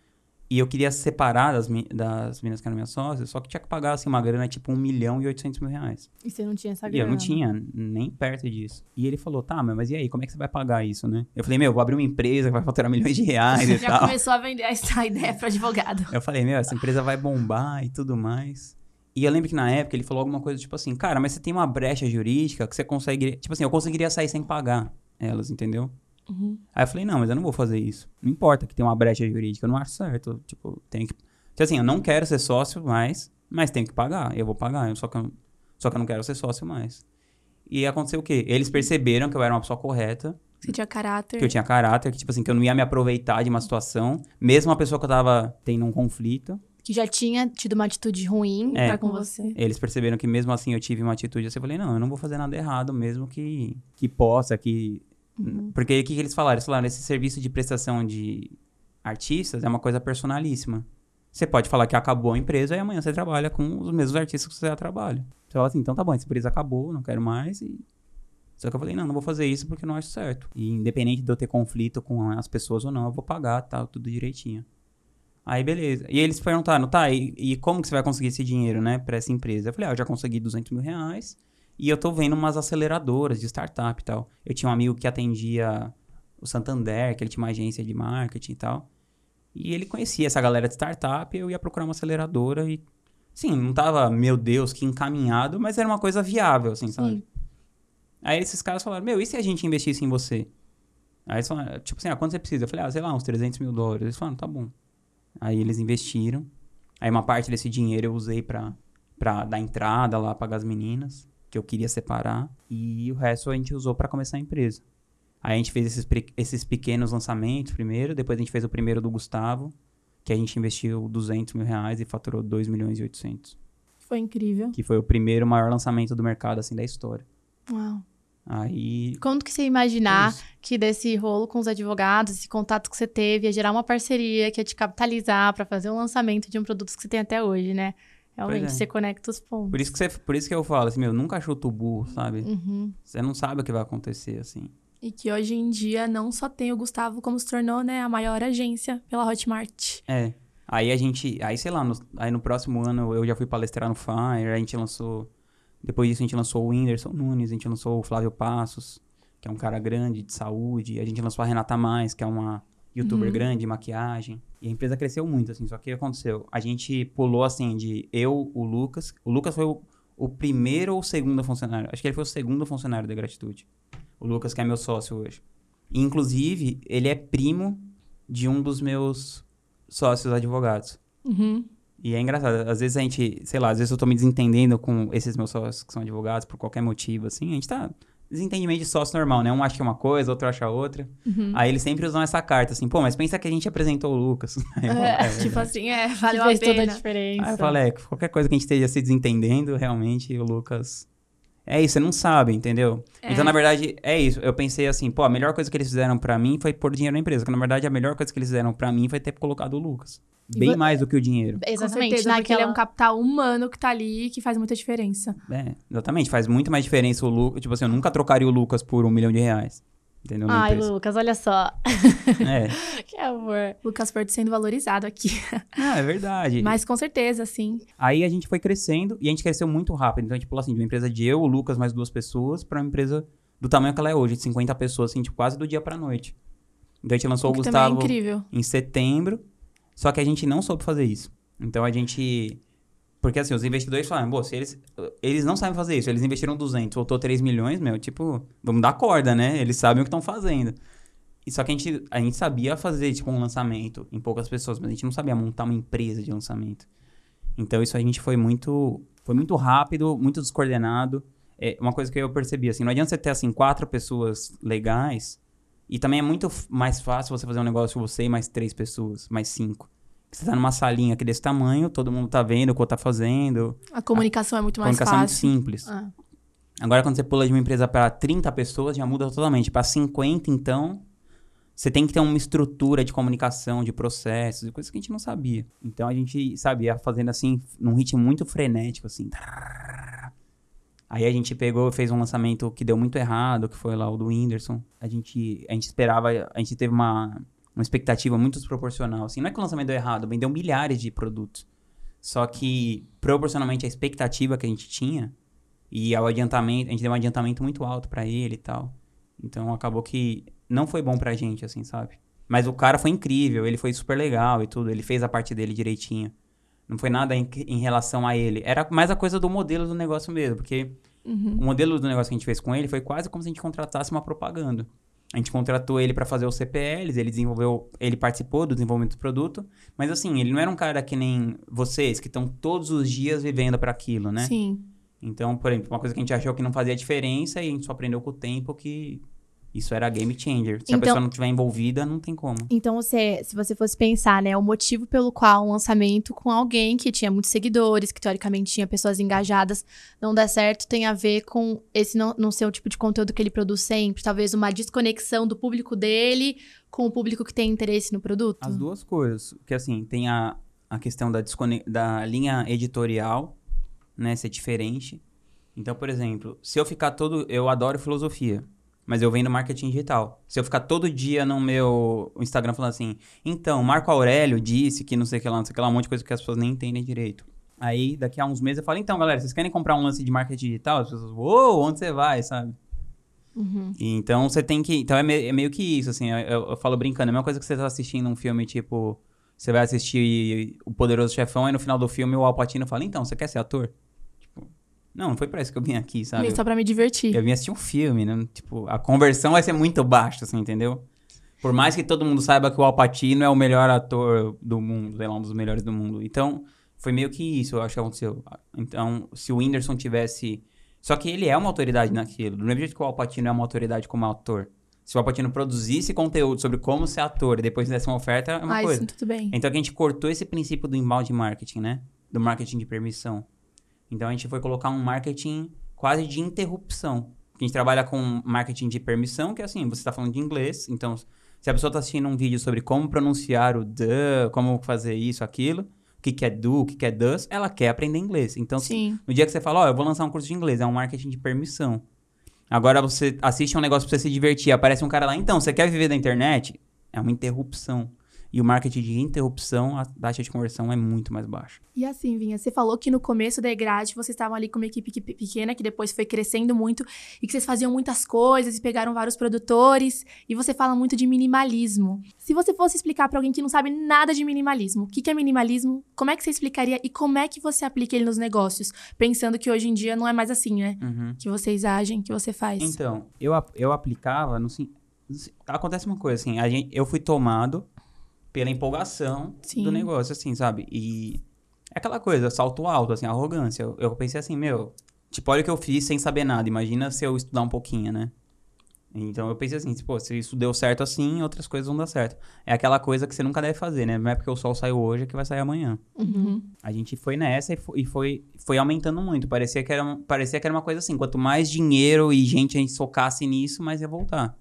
E eu queria separar das, das meninas que eram minhas sócias, só que tinha que pagar, assim, uma grana, tipo, 1 milhão e 800 mil reais. E você não tinha essa E grana. eu não tinha nem perto disso. E ele falou, tá, mas e aí, como é que você vai pagar isso, né? Eu falei, meu, vou abrir uma empresa que vai faturar milhões de reais e Já tal. começou a vender essa ideia pro advogado. Eu falei, meu, essa empresa vai bombar e tudo mais. E eu lembro que na época ele falou alguma coisa tipo assim, cara, mas você tem uma brecha jurídica que você consegue. Tipo assim, eu conseguiria sair sem pagar elas, entendeu? Uhum. Aí eu falei, não, mas eu não vou fazer isso. Não importa que tem uma brecha jurídica, eu não acho certo. Tipo, tenho que. Tipo assim, eu não quero ser sócio mais, mas tenho que pagar. Eu vou pagar, eu só, que eu, só que eu não quero ser sócio mais. E aconteceu o quê? Eles perceberam que eu era uma pessoa correta, Você tinha caráter. que eu tinha caráter, que, tipo assim, que eu não ia me aproveitar de uma situação, mesmo uma pessoa que eu tava tendo um conflito. Que já tinha tido uma atitude ruim É. pra com você. Eles perceberam que mesmo assim eu tive uma atitude assim, eu falei, não, eu não vou fazer nada errado, mesmo que, que possa, que... Porque o que, que eles falaram? Eles falaram, esse serviço de prestação de artistas é uma coisa personalíssima. Você pode falar que acabou a empresa e amanhã você trabalha com os mesmos artistas que você já trabalha. Você fala assim, então tá bom, essa empresa acabou, não quero mais e... Só que eu falei, não, não vou fazer isso porque não acho certo. E independente de eu ter conflito com as pessoas ou não, eu vou pagar, tá, tudo direitinho. Aí, beleza. E eles perguntaram, tá, e, e como que você vai conseguir esse dinheiro, né, pra essa empresa? Eu falei, ah, eu já consegui 200 mil reais e eu tô vendo umas aceleradoras de startup e tal. Eu tinha um amigo que atendia o Santander, que ele tinha uma agência de marketing e tal. E ele conhecia essa galera de startup eu ia procurar uma aceleradora e... Sim, não tava, meu Deus, que encaminhado, mas era uma coisa viável, assim, sabe? Sim. Aí esses caras falaram, meu, e se a gente investisse em você? Aí eles falaram, tipo assim, ah, quanto você precisa? Eu falei, ah, sei lá, uns 300 mil dólares. Eles falaram, tá bom. Aí eles investiram. Aí uma parte desse dinheiro eu usei pra, pra dar entrada lá, pagar as meninas, que eu queria separar. E o resto a gente usou pra começar a empresa. Aí a gente fez esses, esses pequenos lançamentos primeiro, depois a gente fez o primeiro do Gustavo, que a gente investiu 200 mil reais e faturou 2 milhões e 800. Foi incrível. Que foi o primeiro maior lançamento do mercado, assim, da história. Uau. Aí... Quando que você ia imaginar Isso. que desse rolo com os advogados, esse contato que você teve, ia gerar uma parceria, que ia te capitalizar pra fazer o lançamento de um produto que você tem até hoje, né? Realmente, é. você conecta os pontos. Por isso que, você, por isso que eu falo assim, meu, nunca chuta o burro, sabe? Uhum. Você não sabe o que vai acontecer, assim. E que hoje em dia não só tem o Gustavo, como se tornou, né, a maior agência pela Hotmart. É. Aí a gente, aí sei lá, no, aí no próximo ano eu já fui palestrar no Fire, a gente lançou, depois disso a gente lançou o Whindersson Nunes, a gente lançou o Flávio Passos, que é um cara grande de saúde, a gente lançou a Renata Mais, que é uma youtuber grande de maquiagem. E a empresa cresceu muito, assim, só que o que aconteceu? A gente pulou, assim, de eu, o Lucas, o Lucas foi o, o primeiro ou segundo funcionário, acho que ele foi o segundo funcionário da Gratitude. O Lucas, que é meu sócio hoje. E, inclusive, ele é primo de um dos meus sócios advogados. Uhum. E é engraçado, às vezes a gente, sei lá, às vezes eu tô me desentendendo com esses meus sócios que são advogados por qualquer motivo, assim, a gente tá desentendimento de sócio normal, né? Um acha que é uma coisa, outro acha outra. Uhum. Aí eles sempre usam essa carta, assim, pô, mas pensa que a gente apresentou o Lucas. Aí falo, "É tipo verdade." assim, é, valeu a fez toda a pena. diferença. Aí eu falo, é, qualquer coisa que a gente esteja se desentendendo, realmente o Lucas. É isso, você não sabe, entendeu? É. Então, na verdade, é isso. Eu pensei assim, pô, a melhor coisa que eles fizeram pra mim foi pôr dinheiro na empresa. Que na verdade a melhor coisa que eles fizeram pra mim foi ter colocado o Lucas. E Bem vo- mais do que o dinheiro. Com Exatamente, certeza, porque ele é um capital humano que tá ali que faz muita diferença. É, exatamente. Faz muito mais diferença o Lucas. Tipo assim, eu nunca trocaria o Lucas por um milhão de reais. Entendeu? Na Ai, empresa. Lucas, olha só. É. que amor. Lucas Porto sendo valorizado aqui. Ah, é verdade. Mas com certeza, sim. Aí a gente foi crescendo e a gente cresceu muito rápido. Então a gente pulou assim, de uma empresa de eu, o Lucas, mais duas pessoas, pra uma empresa do tamanho que ela é hoje, de 50 pessoas, assim, tipo, quase do dia pra noite. Então a gente lançou o, O é Gustavo incrível. em setembro, só que a gente não soube fazer isso. Então a gente. Porque assim, os investidores falaram, pô, se eles, eles não sabem fazer isso, eles investiram 200, voltou 3 milhões, meu, tipo, vamos dar corda, né? Eles sabem o que estão fazendo. E só que a gente, a gente sabia fazer, tipo, um lançamento em poucas pessoas, mas a gente não sabia montar uma empresa de lançamento. Então isso a gente foi muito, foi muito rápido, muito descoordenado. É uma coisa que eu percebi, assim, não adianta você ter, assim, quatro pessoas legais e também é muito mais fácil você fazer um negócio você e mais três pessoas, mais cinco. Você tá numa salinha aqui desse tamanho, todo mundo tá vendo o que tá fazendo. A comunicação é muito A mais comunicação é muito fácil. simples. Ah, Agora, quando você pula de uma empresa para 30 pessoas, já muda totalmente. Para 50, então, você tem que ter uma estrutura de comunicação, de processos, coisas que a gente não sabia. Então, a gente, sabe, ia fazendo assim, num ritmo muito frenético, assim. Aí a gente pegou, fez um lançamento que deu muito errado, que foi lá o do Whindersson. A gente, a gente esperava, a gente teve uma, uma expectativa muito desproporcional. Assim, não é que o lançamento deu errado, vendeu milhares de produtos. Só que, proporcionalmente à expectativa que a gente tinha, e ao adiantamento, a gente deu um adiantamento muito alto para ele e tal. Então acabou que não foi bom pra gente, assim, sabe? Mas o cara foi incrível, ele foi super legal e tudo, ele fez a parte dele direitinho. Não foi nada em, em relação a ele. Era mais a coisa do modelo do negócio mesmo, porque Uhum. o modelo do negócio que a gente fez com ele foi quase como se a gente contratasse uma propaganda. A gente contratou ele para fazer os CPLs, ele desenvolveu, ele participou do desenvolvimento do produto, mas assim, ele não era um cara que nem vocês, que estão todos os dias vivendo para aquilo, né? Sim. Então, por exemplo, uma coisa que a gente achou que não fazia diferença e a gente só aprendeu com o tempo que isso era game changer. Se a Então- pessoa não estiver envolvida, não tem como. Então, você, se você fosse pensar, né, o motivo pelo qual um lançamento com alguém que tinha muitos seguidores, que teoricamente tinha pessoas engajadas, não der certo, tem a ver com esse não, não ser o tipo de conteúdo que ele produz sempre. Talvez uma desconexão do público dele com o público que tem interesse no produto. As duas coisas. Porque assim, tem a, a questão da, da linha editorial, né? Ser diferente. Então, por exemplo, se eu ficar todo. Eu adoro filosofia. Mas eu vendo marketing digital. Se eu ficar todo dia no meu Instagram falando assim, então, Marco Aurélio disse que não sei o que lá, não sei o que lá, um monte de coisa que as pessoas nem entendem direito. Aí, daqui a uns meses, eu falo, então, galera, vocês querem comprar um lance de marketing digital? As pessoas, uou, onde você vai, sabe? Uhum. Então você tem que. Então é, me- é meio que isso, assim. Eu, eu- eu falo brincando. É a mesma coisa que você tá assistindo um filme, tipo. Você vai assistir O Poderoso Chefão e no final do filme o Alpatino fala: Então, você quer ser ator? Não, não foi pra isso que eu vim aqui, sabe? Só pra me divertir. Eu vim assistir um filme, né? Tipo, a conversão vai ser muito baixa, assim, entendeu? Por mais que todo mundo saiba que o Alpatino é o melhor ator do mundo, sei lá, um dos melhores do mundo. Então, foi meio que isso, eu acho que aconteceu. Então, se o Whindersson tivesse. Só que ele é uma autoridade naquilo. Do mesmo jeito que o Alpatino é uma autoridade como ator. Se o Alpatino produzisse conteúdo sobre como ser ator e depois desse uma oferta, é uma ah, coisa. isso tudo bem. Então a gente cortou esse princípio do inbound marketing, né? Do marketing de permissão. Então a gente foi colocar um marketing quase de interrupção. A gente trabalha com marketing de permissão, que é assim, você está falando de inglês, então se a pessoa está assistindo um vídeo sobre como pronunciar o the, como fazer isso, aquilo, o que, que é do, o que, que é does, ela quer aprender inglês. Então, Sim. no dia que você fala, ó, eu vou lançar um curso de inglês, é um marketing de permissão. Agora você assiste um negócio pra você se divertir, aparece um cara lá, então, você quer viver da internet? É uma interrupção. E o marketing de interrupção, a taxa de conversão é muito mais baixa. E assim, Vinha, você falou que no começo da Egrade vocês estavam ali com uma equipe que- pequena, que depois foi crescendo muito, e que vocês faziam muitas coisas e pegaram vários produtores, e você fala muito de minimalismo. Se você fosse explicar pra alguém que não sabe nada de minimalismo, o que que é minimalismo, como é que você explicaria e como é que você aplica ele nos negócios? Pensando que hoje em dia não é mais assim, né? Uhum. Que vocês agem, que você faz. Então, eu, eu aplicava no Acontece uma coisa, assim, gente, eu fui tomado pela empolgação Sim. do negócio, assim, sabe? E é aquela coisa, salto alto, assim, arrogância. Eu, eu pensei assim, meu, tipo, olha o que eu fiz sem saber nada. Imagina se eu estudar um pouquinho, né? Então eu pensei assim, pô, se isso deu certo assim, outras coisas vão dar certo. É aquela coisa que você nunca deve fazer, né? Não é porque o sol saiu hoje que vai sair amanhã. Uhum. A gente foi nessa e foi, e foi, foi aumentando muito. Parecia que, era, parecia que era uma coisa assim: quanto mais dinheiro e gente a gente socasse nisso, mais ia voltar.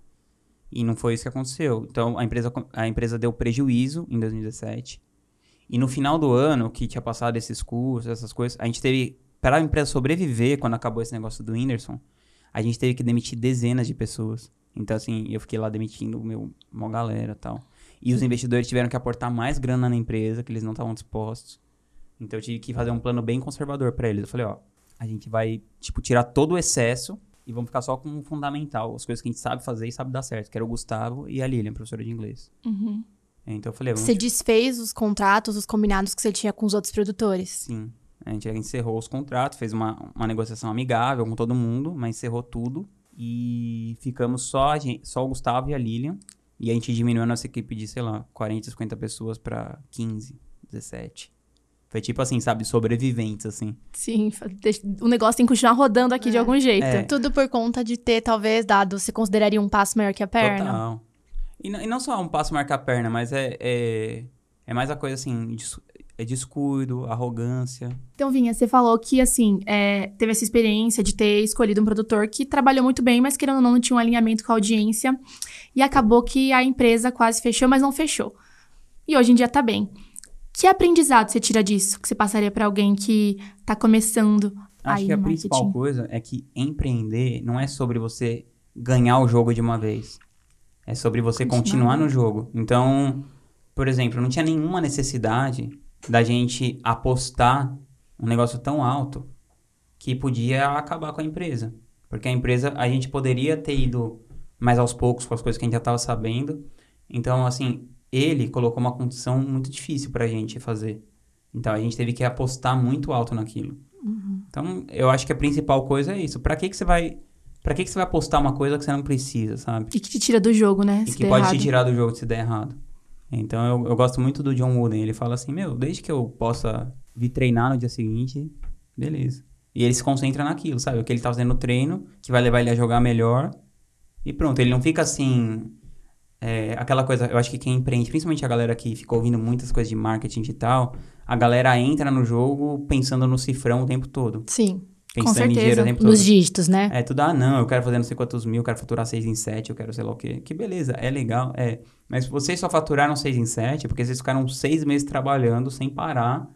E não foi isso que aconteceu. Então a empresa, a empresa deu prejuízo em 2017. E no final do ano, que tinha passado esses cursos, essas coisas, a gente teve. Para a empresa sobreviver, quando acabou esse negócio do Whindersson, a gente teve que demitir dezenas de pessoas. Então, assim, eu fiquei lá demitindo meu, uma galera tal. E os investidores tiveram que aportar mais grana na empresa, que eles não estavam dispostos. Então eu tive que fazer um plano bem conservador pra eles. Eu falei, ó, a gente vai, tipo, tirar todo o excesso e vamos ficar só com o fundamental, as coisas que a gente sabe fazer e sabe dar certo, que era o Gustavo e a Lilian, professora de inglês. Uhum. Então eu falei, vamos Você desfez os contratos, os combinados que você tinha com os outros produtores. sim. A gente encerrou os contratos, fez uma, uma negociação amigável com todo mundo, mas encerrou tudo. E ficamos só, a gente, só o Gustavo e a Lilian. E a gente diminuiu a nossa equipe de, sei lá, 40, 50 pessoas pra 15, 17. Foi tipo assim, sabe, sobreviventes, assim. Sim, o negócio tem que continuar rodando aqui de É. algum jeito. É. Tudo por conta de ter, talvez, dado, você consideraria um passo maior que a perna? Total. E, não- e não só um passo marcar a perna, mas é, é, é mais a coisa assim, des- é descuido, arrogância. Então, Vinha, você falou que, assim, é, teve essa experiência de ter escolhido um produtor que trabalhou muito bem, mas querendo ou não, não tinha um alinhamento com a audiência. E acabou que a empresa quase fechou, mas não fechou. E hoje em dia tá bem. Que aprendizado você tira disso? Que você passaria pra alguém que tá começando Acho que a no principal marketing? coisa é que empreender não é sobre você ganhar o jogo de uma vez. É sobre você Continuar. continuar no jogo. Então, por exemplo, não tinha nenhuma necessidade da gente apostar um negócio tão alto que podia acabar com a empresa. Porque a empresa, a gente poderia ter ido mais aos poucos com as coisas que a gente já estava sabendo. Então, assim, ele colocou uma condição muito difícil pra gente fazer. Então, a gente teve que apostar muito alto naquilo. Então, eu acho que a principal coisa é isso. Pra que que você vai... Pra que que você vai apostar uma coisa que você não precisa, sabe? E que te tira do jogo, né? E que pode errado. te tirar do jogo se der errado. Então eu, eu gosto muito do John Wooden. Ele fala assim, meu, desde que eu possa vir treinar no dia seguinte, beleza. E ele se concentra naquilo, sabe? O que ele tá fazendo no treino, que vai levar ele a jogar melhor. E pronto, ele não fica assim. É, aquela coisa, eu acho que quem empreende, principalmente a galera que ficou ouvindo muitas coisas de marketing e tal, a galera entra no jogo pensando no cifrão o tempo todo. Sim. Pensando em certeza. dinheiro o tempo todo. Nos dígitos, né? É tudo, ah, não, eu quero fazer não sei quantos mil, eu quero faturar 6 em 7, eu quero sei lá o quê. Que beleza, é legal, é. Mas vocês só faturaram 6 em 7 porque vocês ficaram seis meses trabalhando sem parar,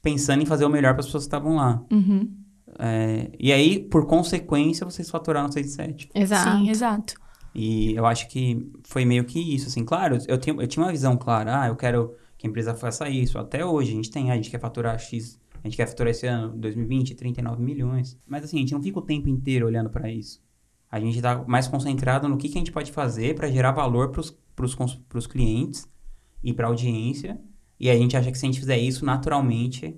pensando em fazer o melhor para as pessoas que estavam lá. Uhum. É, e aí, por consequência, vocês faturaram 6 em 7. Exato. Sim, exato. E eu acho que foi meio que isso, assim, claro, eu, tenho, eu tinha uma visão clara, ah, eu quero que a empresa faça isso. Até hoje, a gente tem, a gente quer faturar X, a gente quer faturar esse ano, 2020, 39 milhões. Mas assim, a gente não fica o tempo inteiro olhando para isso. A gente tá mais concentrado no que, que a gente pode fazer para gerar valor para os clientes e para a audiência. E a gente acha que se a gente fizer isso, naturalmente,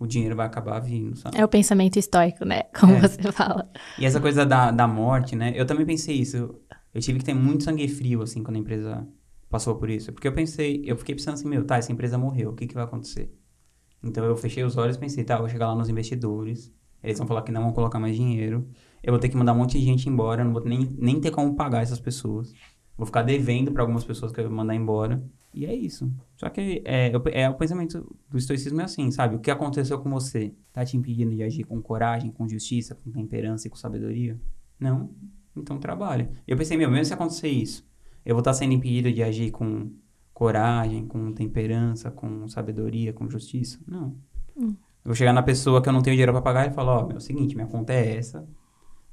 o dinheiro vai acabar vindo, sabe? É o pensamento estoico, né? Como É. você fala. E essa coisa da, da morte, né? Eu também pensei isso. Eu, tive que ter muito sangue frio, assim, quando a empresa passou por isso. Porque eu pensei, eu fiquei pensando assim, meu, tá, essa empresa morreu, o que, que vai acontecer? Então eu fechei os olhos e pensei, tá, eu vou chegar lá nos investidores, eles vão falar que não vão colocar mais dinheiro, eu vou ter que mandar um monte de gente embora, eu não vou nem, nem ter como pagar essas pessoas. Vou ficar devendo para algumas pessoas que eu vou mandar embora. E é isso. Só que é, eu- é o pensamento do estoicismo é assim, sabe? O que aconteceu com você? Tá te impedindo de agir com coragem, com justiça, com temperança e com sabedoria? Não? Então trabalha. Eu pensei, meu, mesmo se acontecer isso, eu vou estar sendo impedido de agir com coragem, com temperança, com sabedoria, com justiça? Não. Eu vou chegar na pessoa que eu não tenho dinheiro pra pagar e falar, ó, meu, é o seguinte, minha conta é essa,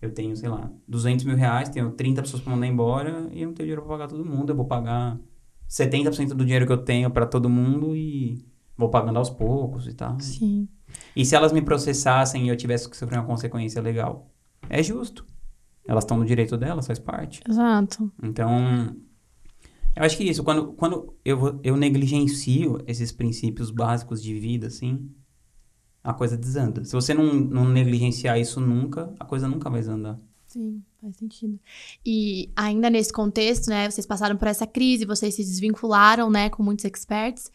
eu tenho, sei lá, 200 mil reais, tenho 30 pessoas pra mandar embora e eu não tenho dinheiro pra pagar todo mundo, eu vou pagar 70% do dinheiro que eu tenho pra todo mundo e vou pagando aos poucos e tal. Sim. E se elas me processassem e eu tivesse que sofrer uma consequência legal? É justo. Elas estão no direito delas, faz parte. Exato. Então, eu acho que isso, quando, quando eu, eu negligencio esses princípios básicos de vida, assim, a coisa desanda. Se você não, não negligenciar isso nunca, a coisa nunca vai desandar. Sim, faz sentido. E ainda nesse contexto, né, vocês passaram por essa crise, vocês se desvincularam, né, com muitos experts.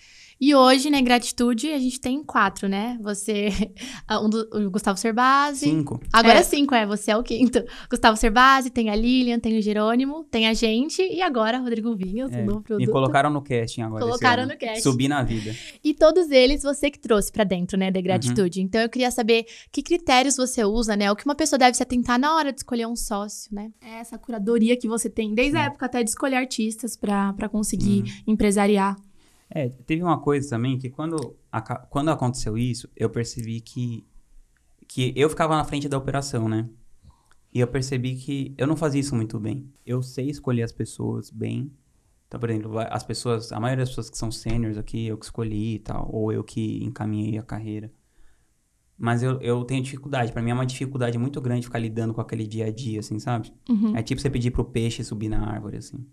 E hoje, né, gratitude, a gente tem quatro, né? Você, um do, o Gustavo Cerbasi. Cinco. Agora É. cinco, é, você é o quinto. Gustavo Cerbasi, tem a Lilian, tem o Jerônimo, tem a gente e agora Rodrigo Vinhas, É, o novo me produto. colocaram no casting agora. Colocaram no casting. Subi na vida. E todos eles você que trouxe pra dentro, né, da gratitude. Uhum. Então eu queria saber que critérios você usa, né? O que uma pessoa deve se atentar na hora de escolher um sócio, né? É essa curadoria que você tem, desde a época até de escolher artistas pra conseguir empresariar. É, teve uma coisa também que quando, aca- quando aconteceu isso, eu percebi que, que eu ficava na frente da operação, né? E eu percebi que eu não fazia isso muito bem. Eu sei escolher as pessoas bem. Então, por exemplo, as pessoas, a maioria das pessoas que são seniors aqui, eu que escolhi e tal, ou eu que encaminhei a carreira. Mas eu, eu tenho dificuldade. Pra mim é uma dificuldade muito grande ficar lidando com aquele dia a dia, assim, sabe? Uhum. É tipo você pedir pro peixe subir na árvore, assim.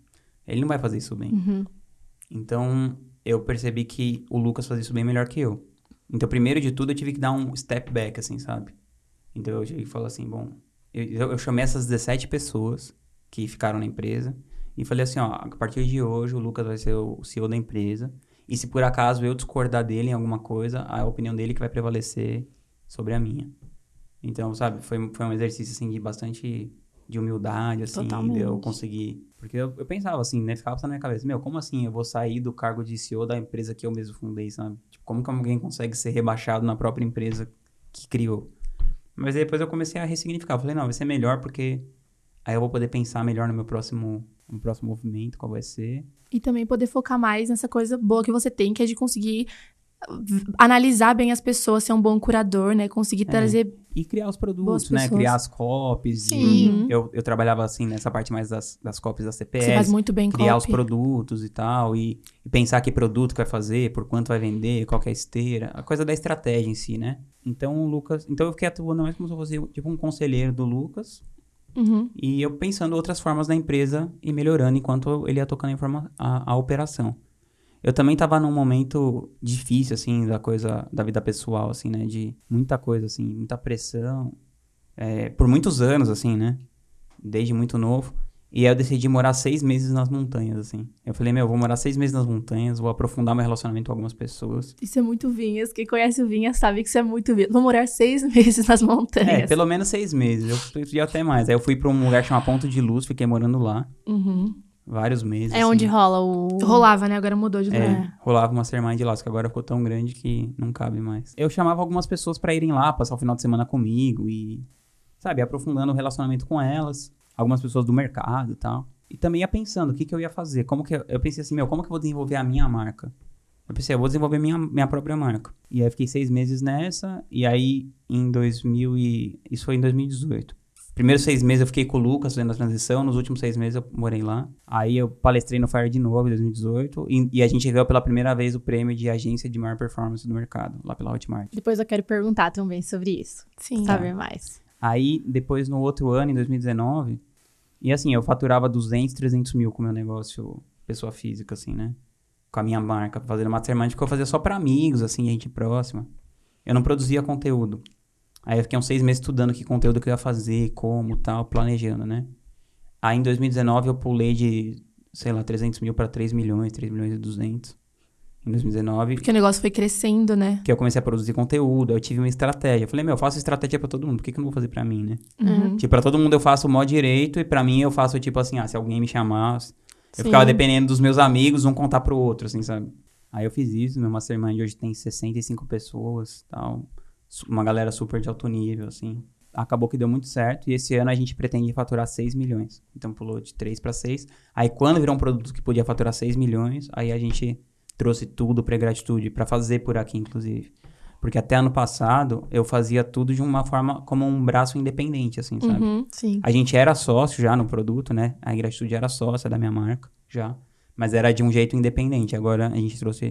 Ele não vai fazer isso bem. Uhum. Então, eu percebi que o Lucas fazia isso bem melhor que eu. Então, primeiro de tudo, eu tive que dar um step back, assim, sabe? Então, eu cheguei e falei assim, bom... Eu, eu- chamei essas 17 pessoas que ficaram na empresa e falei assim, ó, a partir de hoje, o Lucas vai ser o CEO da empresa. E se por acaso eu discordar dele em alguma coisa, a opinião dele que vai prevalecer sobre a minha. Então, sabe, foi, foi um exercício, assim, de bastante... De humildade, assim, de eu Totalmente. conseguir... Porque eu, eu pensava assim, né? Ficava na minha cabeça, meu, como assim eu vou sair do cargo de CEO da empresa que eu mesmo fundei, sabe? Tipo, como que alguém consegue ser rebaixado na própria empresa que criou? Mas aí depois eu comecei a ressignificar. Eu falei, não, vai ser melhor porque aí eu vou poder pensar melhor no meu próximo, no próximo movimento, qual vai ser. E também poder focar mais nessa coisa boa que você tem, que é de conseguir analisar bem as pessoas, ser um bom curador, né? Conseguir É. trazer. E criar os produtos, né? pessoas. Criar as copies. Sim. E eu, eu trabalhava assim nessa parte mais das, das copies da Você CPS. faz muito bem criar os copy. produtos e tal, e, e pensar que produto que vai fazer, por quanto vai vender, qual que é a esteira, a coisa da estratégia em si, né? Então o Lucas, então eu fiquei atuando mais como se eu fosse tipo um conselheiro do Lucas, Uhum. e eu pensando outras formas da empresa e melhorando enquanto ele ia tocando a, a, a operação. Eu também tava num momento difícil, assim, da coisa, da vida pessoal, assim, né? De muita coisa, assim, muita pressão. é, por muitos anos, assim, né? Desde muito novo. E aí eu decidi morar seis meses nas montanhas, assim. Eu falei, meu, eu vou morar seis meses nas montanhas, vou aprofundar meu relacionamento com algumas pessoas. Isso é muito Vinhas. Quem conhece o Vinhas sabe que isso é muito Vinhas. Vou morar seis meses nas montanhas. É, pelo menos seis meses. Eu podia até mais. Aí eu fui pra um lugar chamado Ponto de Luz, fiquei morando lá Uhum. Vários meses. É assim. onde rola o. Rolava, né? Agora mudou de lugar. É, rolava uma sermã de lá, só que agora ficou tão grande que não cabe mais. Eu chamava algumas pessoas pra irem lá, passar o final de semana comigo e, sabe, aprofundando o relacionamento com elas. Algumas pessoas do mercado e tal. E também ia pensando o que, que eu ia fazer. Como que eu, eu pensei assim, meu, como que eu vou desenvolver a minha marca? Eu pensei, eu vou desenvolver minha, minha própria marca. E aí eu fiquei seis meses nessa, e aí em 2000 e... Isso foi em 2018. Primeiros seis meses eu fiquei com o Lucas fazendo a transição, nos últimos seis meses eu morei lá. Aí eu palestrei no Fire de novo em 2018, e, e a gente ganhou pela primeira vez o prêmio de agência de maior performance do mercado, lá pela Hotmart. Depois eu quero perguntar também sobre isso. Sim. Saber mais. Aí, depois, no outro ano, em 2019, e assim, eu faturava 200, 300 mil com o meu negócio, pessoa física, assim, né? Com a minha marca, fazendo mastermind, que eu fazia só pra amigos, assim, gente próxima. Eu não produzia conteúdo. Aí eu fiquei uns seis meses estudando que conteúdo que eu ia fazer, como, tal, planejando, né? Aí, em 2019, eu pulei de, sei lá, 300 mil pra 3 milhões, 3 milhões e 200. Em 2019, Porque o negócio foi crescendo, né? que eu comecei a produzir conteúdo, eu tive uma estratégia. Eu falei, meu, eu faço estratégia pra todo mundo, por que, que eu não vou fazer pra mim, né? Uhum. Tipo, pra todo mundo eu faço o mó direito e pra mim eu faço tipo assim, ah, se alguém me chamar, eu Sim. ficava dependendo dos meus amigos, um contar pro outro, assim, sabe? Aí eu fiz isso, meu mastermind hoje tem 65 pessoas, tal, uma galera super de alto nível, assim. Acabou que deu muito certo e esse ano a gente pretende faturar 6 milhões. Então pulou de 3 pra 6. Aí quando virou um produto que podia faturar 6 milhões, aí a gente trouxe tudo pra gratitude, pra fazer por aqui, inclusive. Porque até ano passado eu fazia tudo de uma forma como um braço independente, assim, sabe? Uhum. Sim. A gente era sócio já no produto, né? A Gratitude era sócia da minha marca, já. Mas era de um jeito independente. Agora a gente trouxe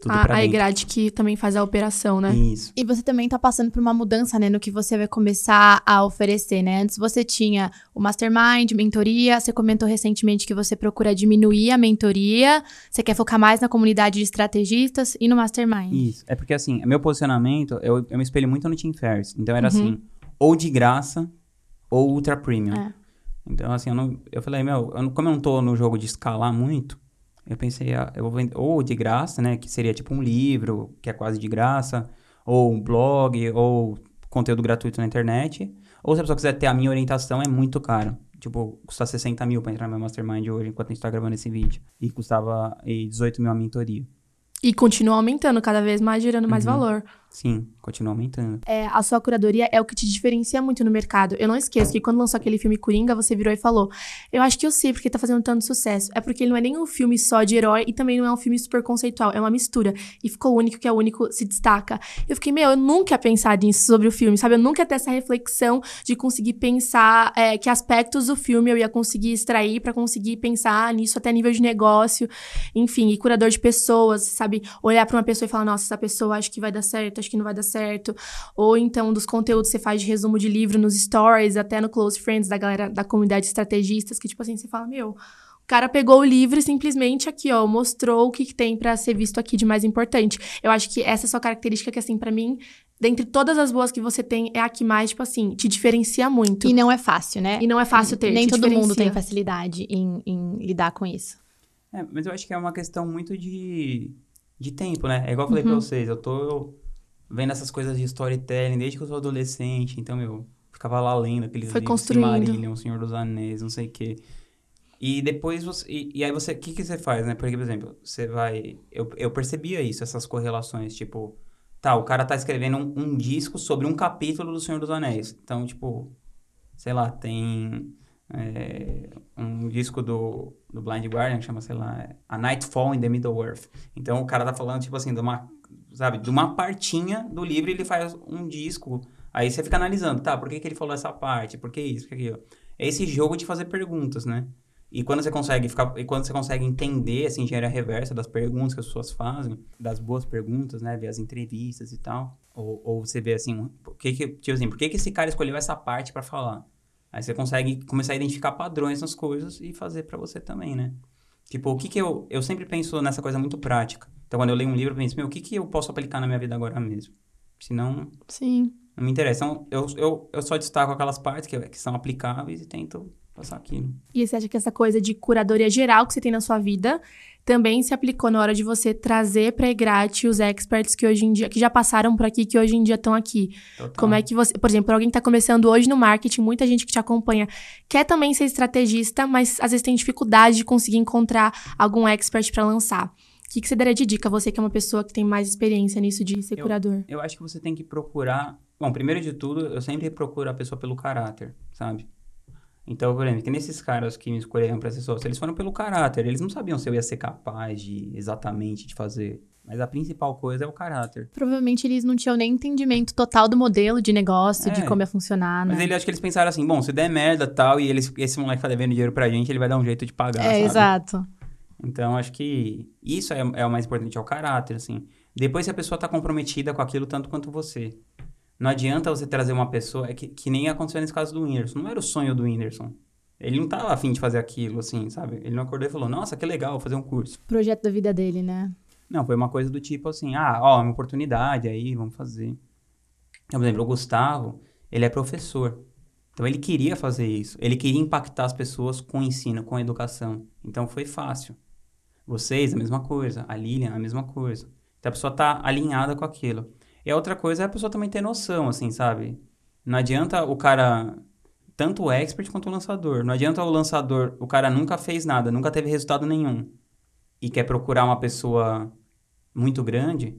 tudo A, a. Egrade que também faz a operação, né? Isso. E você também tá passando por uma mudança, né, no que você vai começar a oferecer, né? Antes você tinha o mastermind, mentoria, você comentou recentemente que você procura diminuir a mentoria, você quer focar mais na comunidade de estrategistas e no mastermind. Isso. É porque, assim, meu posicionamento, eu, eu me espelho muito no Team Ferriss. Então era Uhum. assim, ou de graça, ou ultra premium. É. Então, assim, eu, não, eu falei, meu, eu como eu não tô no jogo de escalar muito, eu pensei, ah, eu vou vender ou de graça, né? Que seria tipo um livro, que é quase de graça, ou um blog, ou conteúdo gratuito na internet. Ou se a pessoa quiser ter a minha orientação, é muito caro. Tipo, custa 60 mil pra entrar no meu mastermind hoje, enquanto a gente tá gravando esse vídeo. E custava e 18 mil a mentoria. E continua aumentando cada vez mais, gerando mais Uhum. valor. Sim, continua aumentando. É, a sua curadoria é o que te diferencia muito no mercado. Eu não esqueço que quando lançou aquele filme Coringa, você virou e falou: Eu acho que eu sei porque tá fazendo tanto sucesso. É porque ele não é nem um filme só de herói e também não é um filme super conceitual. É uma mistura. E ficou único, que é único, se destaca. Eu fiquei, meu, eu nunca ia pensar nisso sobre o filme, sabe? Eu nunca ia ter essa reflexão de conseguir pensar é, que aspectos do filme eu ia conseguir extrair pra conseguir pensar nisso até nível de negócio. Enfim, e curador de pessoas, sabe? Olhar pra uma pessoa e falar: Nossa, essa pessoa acho que vai dar certo, acho que não vai dar certo. Ou então dos conteúdos que você faz de resumo de livro nos stories, até no Close Friends da galera da comunidade de estrategistas, que tipo assim, você fala, meu, o cara pegou o livro e simplesmente aqui, ó, mostrou o que, que tem pra ser visto aqui de mais importante. Eu acho que essa é a sua característica que, assim, pra mim, dentre todas as boas que você tem, é a que mais, tipo assim, te diferencia muito. E não é fácil, né? E não é fácil ter. Nem te todo mundo diferencia. tem facilidade em, em lidar com isso. É, mas eu acho que é uma questão muito de, de tempo, né? É igual eu falei Uhum. pra vocês, eu tô vendo essas coisas de storytelling desde que eu sou adolescente, então, eu ficava lá lendo aqueles Foi livros construindo. Silmarillion, Senhor dos Anéis, não sei o quê. E depois você. E, e aí você. O que, que você faz, né? Porque, por exemplo, você vai. Eu, eu percebia isso, essas correlações, tipo. Tá, o cara tá escrevendo um, um disco sobre um capítulo do Senhor dos Anéis. Então, tipo. Sei lá, tem. é, um disco do, do Blind Guardian que chama, sei lá, A Nightfall in the Middle Earth. Então o cara tá falando, tipo assim, de uma, sabe, de uma partinha do livro ele faz um disco. Aí você fica analisando, tá, por que, que ele falou essa parte? Por que isso, por que aquilo? É esse jogo de fazer perguntas, né? E quando você consegue ficar, e quando você consegue entender essa engenharia reversa das perguntas que as pessoas fazem, das boas perguntas, né, ver as entrevistas e tal, ou, ou você vê assim, por que que, tipo assim, por que que esse cara escolheu essa parte para falar? Aí você consegue começar a identificar padrões nas coisas e fazer para você também, né? Tipo, o que que eu eu sempre penso nessa coisa muito prática. Então, quando eu leio um livro, eu penso, meu, o que que eu posso aplicar na minha vida agora mesmo? Senão, Sim. não me interessa. Então, eu, eu, eu só destaco aquelas partes que, que são aplicáveis e tento passar aquilo. E você acha que essa coisa de curadoria geral que você tem na sua vida também se aplicou na hora de você trazer para a os experts que hoje em dia, que já passaram por aqui, que hoje em dia estão aqui? Total. Como é que você, por exemplo, alguém que está começando hoje no marketing, muita gente que te acompanha quer também ser estrategista, mas às vezes tem dificuldade de conseguir encontrar algum expert para lançar. O que, que você daria de dica, você que é uma pessoa que tem mais experiência nisso de ser Eu- curador? Eu acho que você tem que procurar. Bom, primeiro de tudo, eu sempre procuro a pessoa pelo caráter, sabe? Então, por exemplo, que nesses caras que me escolheram para ser sócio, eles foram pelo caráter. Eles não sabiam se eu ia ser capaz de exatamente de fazer. Mas a principal coisa é o caráter. Provavelmente eles não tinham nem entendimento total do modelo de negócio, de É. como ia funcionar, né? Mas ele acho que eles pensaram assim, bom, se der merda tal, e eles, esse moleque tá devendo dinheiro pra gente, ele vai dar um jeito de pagar. É, sabe? exato. Então, acho que isso é, é o mais importante, é o caráter, assim. Depois, se a pessoa tá comprometida com aquilo tanto quanto você. Não adianta você trazer uma pessoa, é que, que nem aconteceu nesse caso do Whindersson. Não era o sonho do Whindersson. Ele não tava afim de fazer aquilo, assim, sabe? Ele não acordou e falou, nossa, que legal, vou fazer um curso. Projeto da vida dele, né? Não, foi uma coisa do tipo assim, ah, ó, uma oportunidade aí, vamos fazer. Então, por exemplo, o Gustavo, ele é professor. Então, ele queria fazer isso. Ele queria impactar as pessoas com o ensino, com a educação. Então, foi fácil. Vocês, a mesma coisa. A Lilian, a mesma coisa. Então, a pessoa tá alinhada com aquilo. E a outra coisa é a pessoa também ter noção, assim, sabe? Não adianta o cara, tanto o expert quanto o lançador. Não adianta o lançador, o cara nunca fez nada, nunca teve resultado nenhum. E quer procurar uma pessoa muito grande,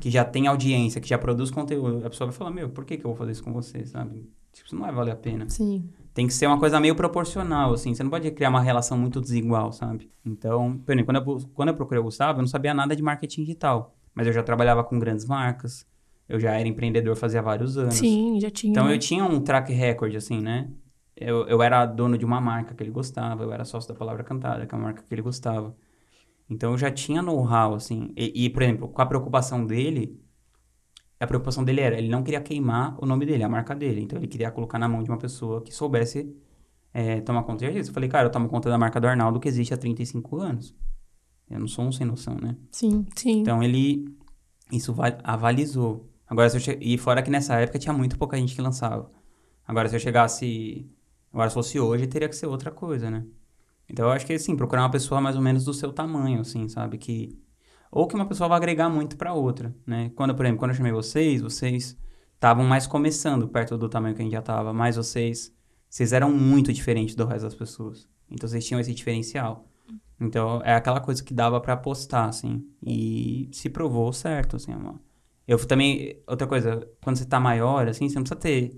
que já tem audiência, que já produz conteúdo. A pessoa vai falar, meu, por que, que eu vou fazer isso com você, sabe? Tipo, isso não vai valer a pena. Sim. Tem que ser uma coisa meio proporcional, assim. Você não pode criar uma relação muito desigual, sabe? Então, por exemplo, quando eu, quando eu procurei o Gustavo, eu não sabia nada de marketing digital. Mas eu já trabalhava com grandes marcas. Eu já era empreendedor fazia vários anos. Sim, já tinha. Então, eu tinha um track record, assim, né? Eu, eu era dono de uma marca que ele gostava. Eu era sócio da Palavra Cantada, que é uma marca que ele gostava. Então, eu já tinha know-how, assim. E, e, por exemplo, com a preocupação dele... A preocupação dele era, ele não queria queimar o nome dele, a marca dele. Então, ele queria colocar na mão de uma pessoa que soubesse é, tomar conta disso. Eu falei, cara, eu tomo conta da marca do Arnaldo que existe há 35 anos. Eu não sou um sem noção, né? Sim. Sim. Então ele isso va- avalizou. Agora se eu che... e fora que nessa época tinha muito pouca gente que lançava. Agora se eu chegasse, agora se fosse hoje teria que ser outra coisa, né? Então eu acho que assim, procurar uma pessoa mais ou menos do seu tamanho, assim, sabe, que ou que uma pessoa vai agregar muito pra outra, né? Quando, por exemplo, quando eu chamei vocês, vocês estavam mais começando perto do tamanho que a gente já tava, mas vocês vocês eram muito diferentes do resto das pessoas. Então vocês tinham esse diferencial. Então, é aquela coisa que dava pra apostar, assim. E se provou certo, assim, amor. Eu também... Outra coisa, quando você tá maior, assim, você não precisa ter...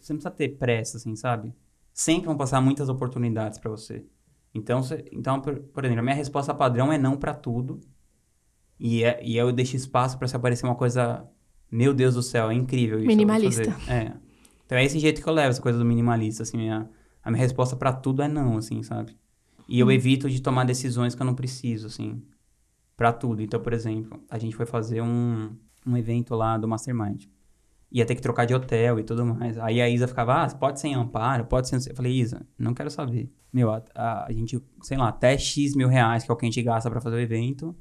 Você não precisa ter pressa, assim, sabe? Sempre vão passar muitas oportunidades pra você. Então, você, então por, por exemplo, a minha resposta padrão é não pra tudo. E, é, e eu deixo espaço pra se aparecer uma coisa... Meu Deus do céu, é incrível isso. Minimalista. É. Então, é esse jeito que eu levo, essa coisa do minimalista, assim. Minha, a minha resposta pra tudo é não, assim, sabe? E eu evito de tomar decisões que eu não preciso, assim, pra tudo. Então, por exemplo, a gente foi fazer um, um evento lá do Mastermind. Ia ter que trocar de hotel e tudo mais. Aí a Isa ficava, ah, pode ser em Amparo, pode ser... Eu falei, Isa, não quero saber. Meu, a, a, a gente, sei lá, até X mil reais, que é o que a gente gasta pra fazer o evento,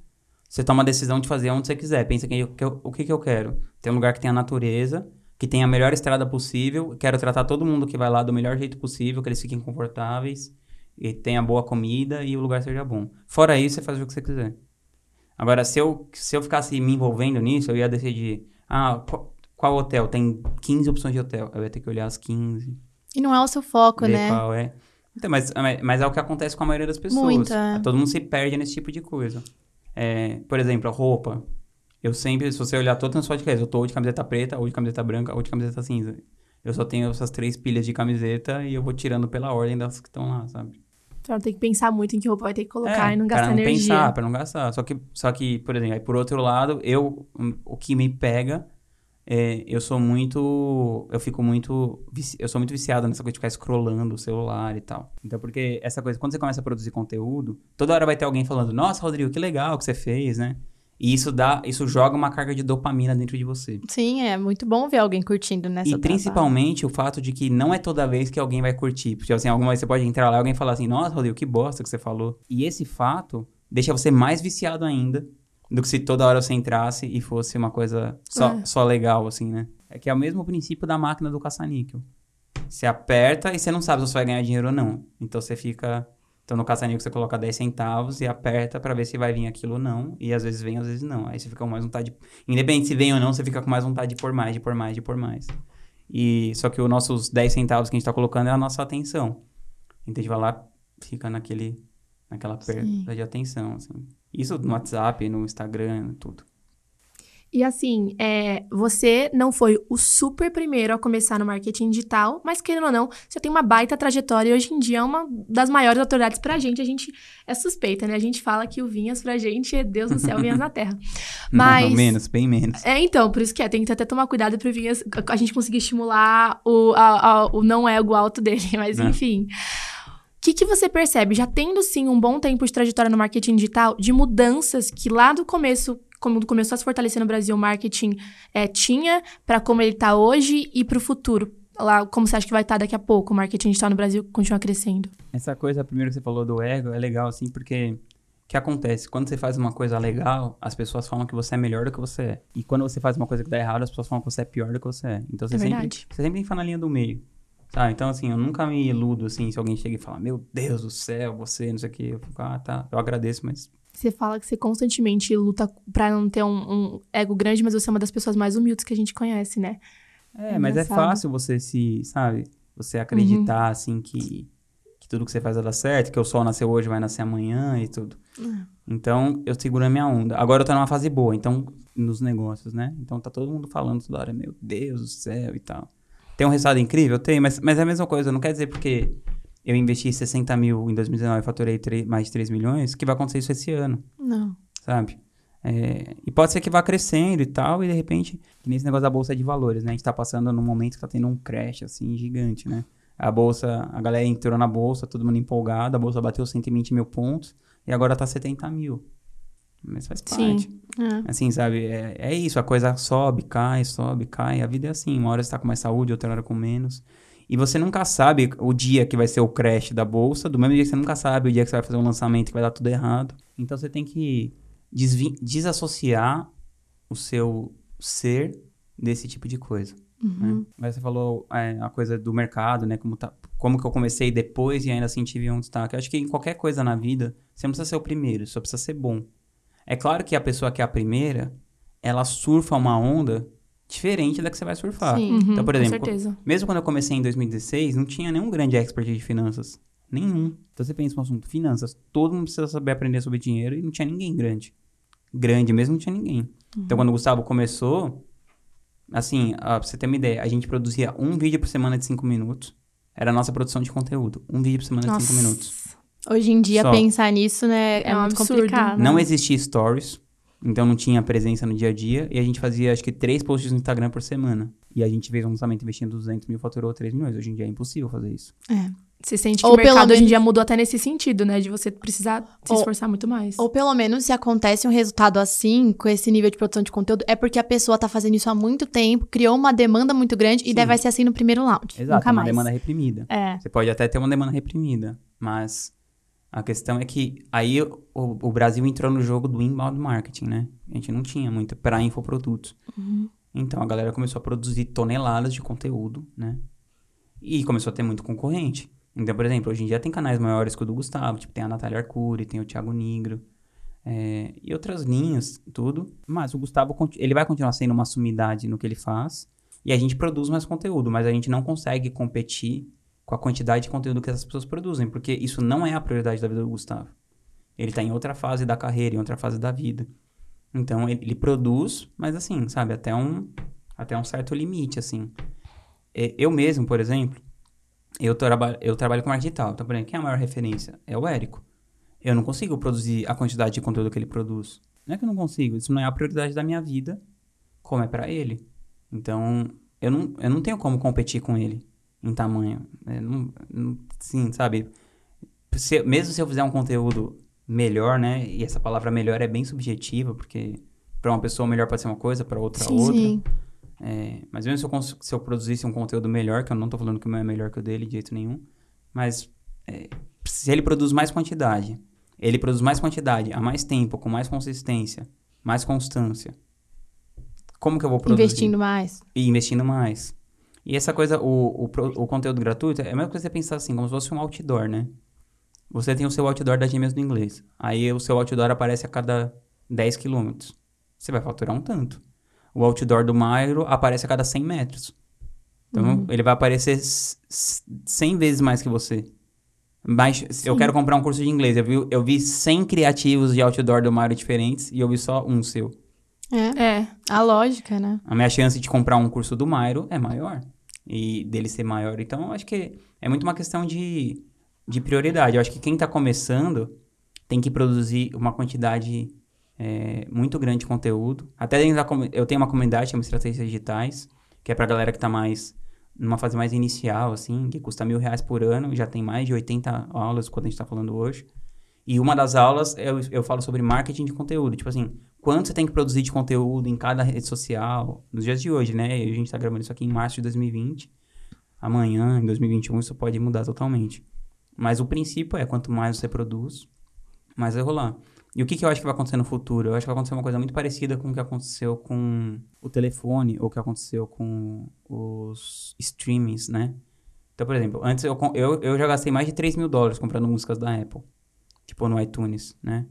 você toma a decisão de fazer onde você quiser. Pensa que, que eu- o que, que eu quero. Tem um lugar que tem a natureza, que tem a melhor estrada possível. Quero tratar todo mundo que vai lá do melhor jeito possível, que eles fiquem confortáveis e tenha boa comida e o lugar seja bom. Fora isso, você faz o que você quiser. Agora, se eu, se eu ficasse me envolvendo nisso, eu ia decidir, ah, qual, qual hotel? Tem 15 opções de hotel. Eu ia ter que olhar as 15, E não é o seu foco, né? qual é. Então, mas, mas é o que acontece com a maioria das pessoas. Muito, é. Todo mundo se perde nesse tipo de coisa. É, por exemplo, a roupa. Eu sempre, se você olhar todo o podcast, eu tô ou de camiseta preta, ou de camiseta branca, ou de camiseta cinza. Eu só tenho essas três pilhas de camiseta e eu vou tirando pela ordem das que estão lá, sabe? Pra não ter que pensar muito em que roupa vai ter que colocar É, e não pra gastar não energia. pensar, pra não gastar. Só que, só que, por exemplo, aí por outro lado, eu, hum, o que me pega é, eu sou muito, eu fico muito, eu sou muito viciado nessa coisa de ficar scrollando o celular e tal. Então, porque essa coisa, quando você começa a produzir conteúdo, toda hora vai ter alguém falando, nossa, Rodrigo, que legal que você fez, né? E isso dá, isso joga uma carga de dopamina dentro de você. Sim, é muito bom ver alguém curtindo nessa E trabalho. principalmente o fato de que não é toda vez que alguém vai curtir. Porque, assim, alguma vez você pode entrar lá e alguém falar assim, nossa, Rodrigo, que bosta que você falou. E esse fato deixa você mais viciado ainda do que se toda hora você entrasse e fosse uma coisa só, É. só legal, assim, né? É que é o mesmo princípio da máquina do caça-níquel. Você aperta e você não sabe se você vai ganhar dinheiro ou não. Então você fica... Então no caça-níquel você coloca 10 centavos e aperta pra ver se vai vir aquilo ou não. E às vezes vem, às vezes não. Aí você fica com mais vontade... de- Independente se vem ou não, você fica com mais vontade de pôr mais, de pôr mais, de pôr mais. E só que os nossos 10 centavos que a gente tá colocando é a nossa atenção. Então a gente vai lá, fica naquele, naquela perda de atenção, assim. Isso no WhatsApp, no Instagram, tudo. E assim, é, você não foi o super primeiro a começar no marketing digital, mas querendo ou não, você tem uma baita trajetória e hoje em dia é uma das maiores autoridades pra gente. A gente é suspeita, né? A gente fala que o Vinhas pra gente é Deus no céu, Vinhas na terra. Mas. Não, menos, bem menos. É, então, por isso que é, tem que até tomar cuidado pro Vinhas, a gente conseguir estimular o, a- a- o não ego alto dele, mas É. enfim. O que, que você percebe, já tendo sim um bom tempo de trajetória no marketing digital, de mudanças que lá do começo, quando começou a se fortalecer no Brasil, o marketing é, tinha para como ele tá hoje e pro futuro? Lá, como você acha que vai estar daqui a pouco? O marketing digital no Brasil continua crescendo. Essa coisa, primeiro que você falou do ego, é legal, assim, porque... O que acontece? Quando você faz uma coisa legal, as pessoas falam que você é melhor do que você é. E quando você faz uma coisa que dá errado, as pessoas falam que você é pior do que você é. Então você, É sempre, verdade. você sempre fica na linha do meio. Sabe? Então, assim, eu nunca me iludo, assim, se alguém chega e fala, meu Deus do céu, você, não sei o quê. Eu fico, ah, tá, eu agradeço, mas Você fala que você constantemente luta pra não ter um, um ego grande, mas você é uma das pessoas mais humildes que a gente conhece, né? É, mas é fácil você se, sabe? Você acreditar, assim, que, que tudo que você faz vai dar certo, que o sol nasceu hoje, vai nascer amanhã e tudo. Então, eu seguro a minha onda. Agora eu tô numa fase boa, então, nos negócios, né? Então tá todo mundo falando toda hora, meu Deus do céu e tal. Tem um resultado incrível? Tem, mas, mas é a mesma coisa. Não quer dizer porque eu investi 60 mil em 2019 e faturei tre- mais de 3 milhões, que vai acontecer isso esse ano Não. sabe? É, e pode ser que vá crescendo e tal, e de repente, nesse negócio da bolsa de valores, né? A gente tá passando num momento que tá tendo um crash, assim, gigante, né? A bolsa, a galera entrou na bolsa, todo mundo empolgado, a bolsa bateu 120 mil pontos, e agora tá 70 mil. Mas faz Sim. parte. É. Assim, sabe? É, é isso, a coisa sobe, cai, sobe, cai. A vida é assim, uma hora você tá com mais saúde, outra hora com menos. E você nunca sabe o dia que vai ser o crash da bolsa, do mesmo dia que você nunca sabe o dia que você vai fazer um lançamento que vai dar tudo errado. Então você tem que desassociar o seu ser desse tipo de coisa. Né? Mas você falou é, a coisa do mercado, né? Como, tá, como que eu comecei depois e ainda assim tive um destaque. Eu acho que em qualquer coisa na vida, você não precisa ser o primeiro, só precisa ser bom. É claro que a pessoa que é a primeira, ela surfa uma onda diferente da que você vai surfar. Sim. Então, por com exemplo, certeza. Mesmo quando eu comecei em 2016, não tinha nenhum grande expert de finanças. Nenhum. Então você pensa no assunto finanças, todo mundo precisa saber aprender sobre dinheiro e não tinha ninguém grande. Grande mesmo não tinha ninguém. Então quando o Gustavo começou, assim, ó, pra você ter uma ideia, a gente produzia um vídeo por semana de 5 minutos. Era a nossa produção de conteúdo. Um vídeo por semana de 5 Nossa. minutos. Hoje em dia, Só. pensar nisso, né, é, É um muito absurdo. complicado. Não existia stories, então não tinha presença no dia a dia. E a gente fazia, acho que, três posts no Instagram por semana. E a gente fez um lançamento investindo 200 mil, faturou 3 milhões. Hoje em dia é impossível fazer isso. Você sente que Ou o mercado hoje em menos- dia mudou até nesse sentido, né? De você precisar se Ou- esforçar muito mais. Ou pelo menos, se acontece um resultado assim, com esse nível de produção de conteúdo, é porque a pessoa tá fazendo isso há muito tempo, criou uma demanda muito grande e Sim. daí vai ser assim no primeiro round. Exato, Nunca é uma mais. demanda reprimida. É. Você pode até ter uma demanda reprimida, mas a questão é que aí o, o Brasil entrou no jogo do inbound marketing, né? A gente não tinha muito para infoprodutos. Então a galera começou a produzir toneladas de conteúdo, né? E começou a ter muito concorrente. Então, por exemplo, hoje em dia tem canais maiores que o do Gustavo, tipo, tem a Natália Arcuri, tem o Thiago Nigro, é, e outras linhas, tudo. Mas o Gustavo, ele vai continuar sendo uma sumidade no que ele faz, e a gente produz mais conteúdo, mas a gente não consegue competir com a quantidade de conteúdo que essas pessoas produzem, porque isso não é a prioridade da vida do Gustavo. Ele tá em outra fase da carreira, em outra fase da vida. Então, ele, ele produz, mas assim, sabe, até um, até um certo limite, assim. É, Eu mesmo, por exemplo, eu, eu trabalho com marketing digital. Então, por exemplo, quem é a maior referência? É o Érico. Eu não consigo produzir a quantidade de conteúdo que ele produz. Não é que eu não consigo, isso não é a prioridade da minha vida, como é para ele. Então, eu não, eu não tenho como competir com ele em tamanho. É, não, não, sim, sabe? Se, mesmo se eu fizer um conteúdo melhor, né? E essa palavra melhor é bem subjetiva, porque para uma pessoa melhor pode ser uma coisa, para outra Sim, outra. sim. É, mas mesmo se eu, se eu produzisse um conteúdo melhor, que eu não tô falando que o meu é melhor que o dele de jeito nenhum, mas é, se ele produz mais quantidade, ele produz mais quantidade, há mais tempo, com mais consistência, mais constância, como que eu vou produzir? Investindo mais. E investindo mais. E essa coisa, o, o, o conteúdo gratuito, é a mesma coisa que você pensar assim, como se fosse um outdoor, né? Você tem o seu outdoor da Gêmeas do Inglês. Aí o seu outdoor aparece a cada 10 quilômetros. Você vai faturar um tanto. O outdoor do Mairo aparece a cada 100 metros. Então, ele vai aparecer s- s- 100 vezes mais que você. Mas eu quero comprar um curso de inglês. Eu vi, eu vi 100 criativos de outdoor do Mairo diferentes e eu vi só um seu. É. É. A lógica, né? A minha chance de comprar um curso do Mairo é maior. E dele ser maior. Então, acho que é muito uma questão de, de prioridade. Eu acho que quem está começando tem que produzir uma quantidade é, muito grande de conteúdo. Até dentro da eu tenho uma comunidade, chama Estratégias Digitais, que é pra galera que tá mais numa fase mais inicial, assim, que custa mil reais por ano, já tem mais de 80 aulas quando a gente tá falando hoje. E uma das aulas eu, eu falo sobre marketing de conteúdo. Tipo assim, quanto você tem que produzir de conteúdo em cada rede social, nos dias de hoje, né? A gente tá gravando isso aqui em março de 2020. Amanhã, em 2021, isso pode mudar totalmente. Mas o princípio é, quanto mais você produz, mais vai rolar. E o que, que eu acho que vai acontecer no futuro? Eu acho que vai acontecer uma coisa muito parecida com o que aconteceu com o telefone, ou o que aconteceu com os streamings, né? Então, por exemplo, antes eu, eu, eu já gastei mais de 3 mil dólares comprando músicas da Apple. Tipo, no iTunes, né?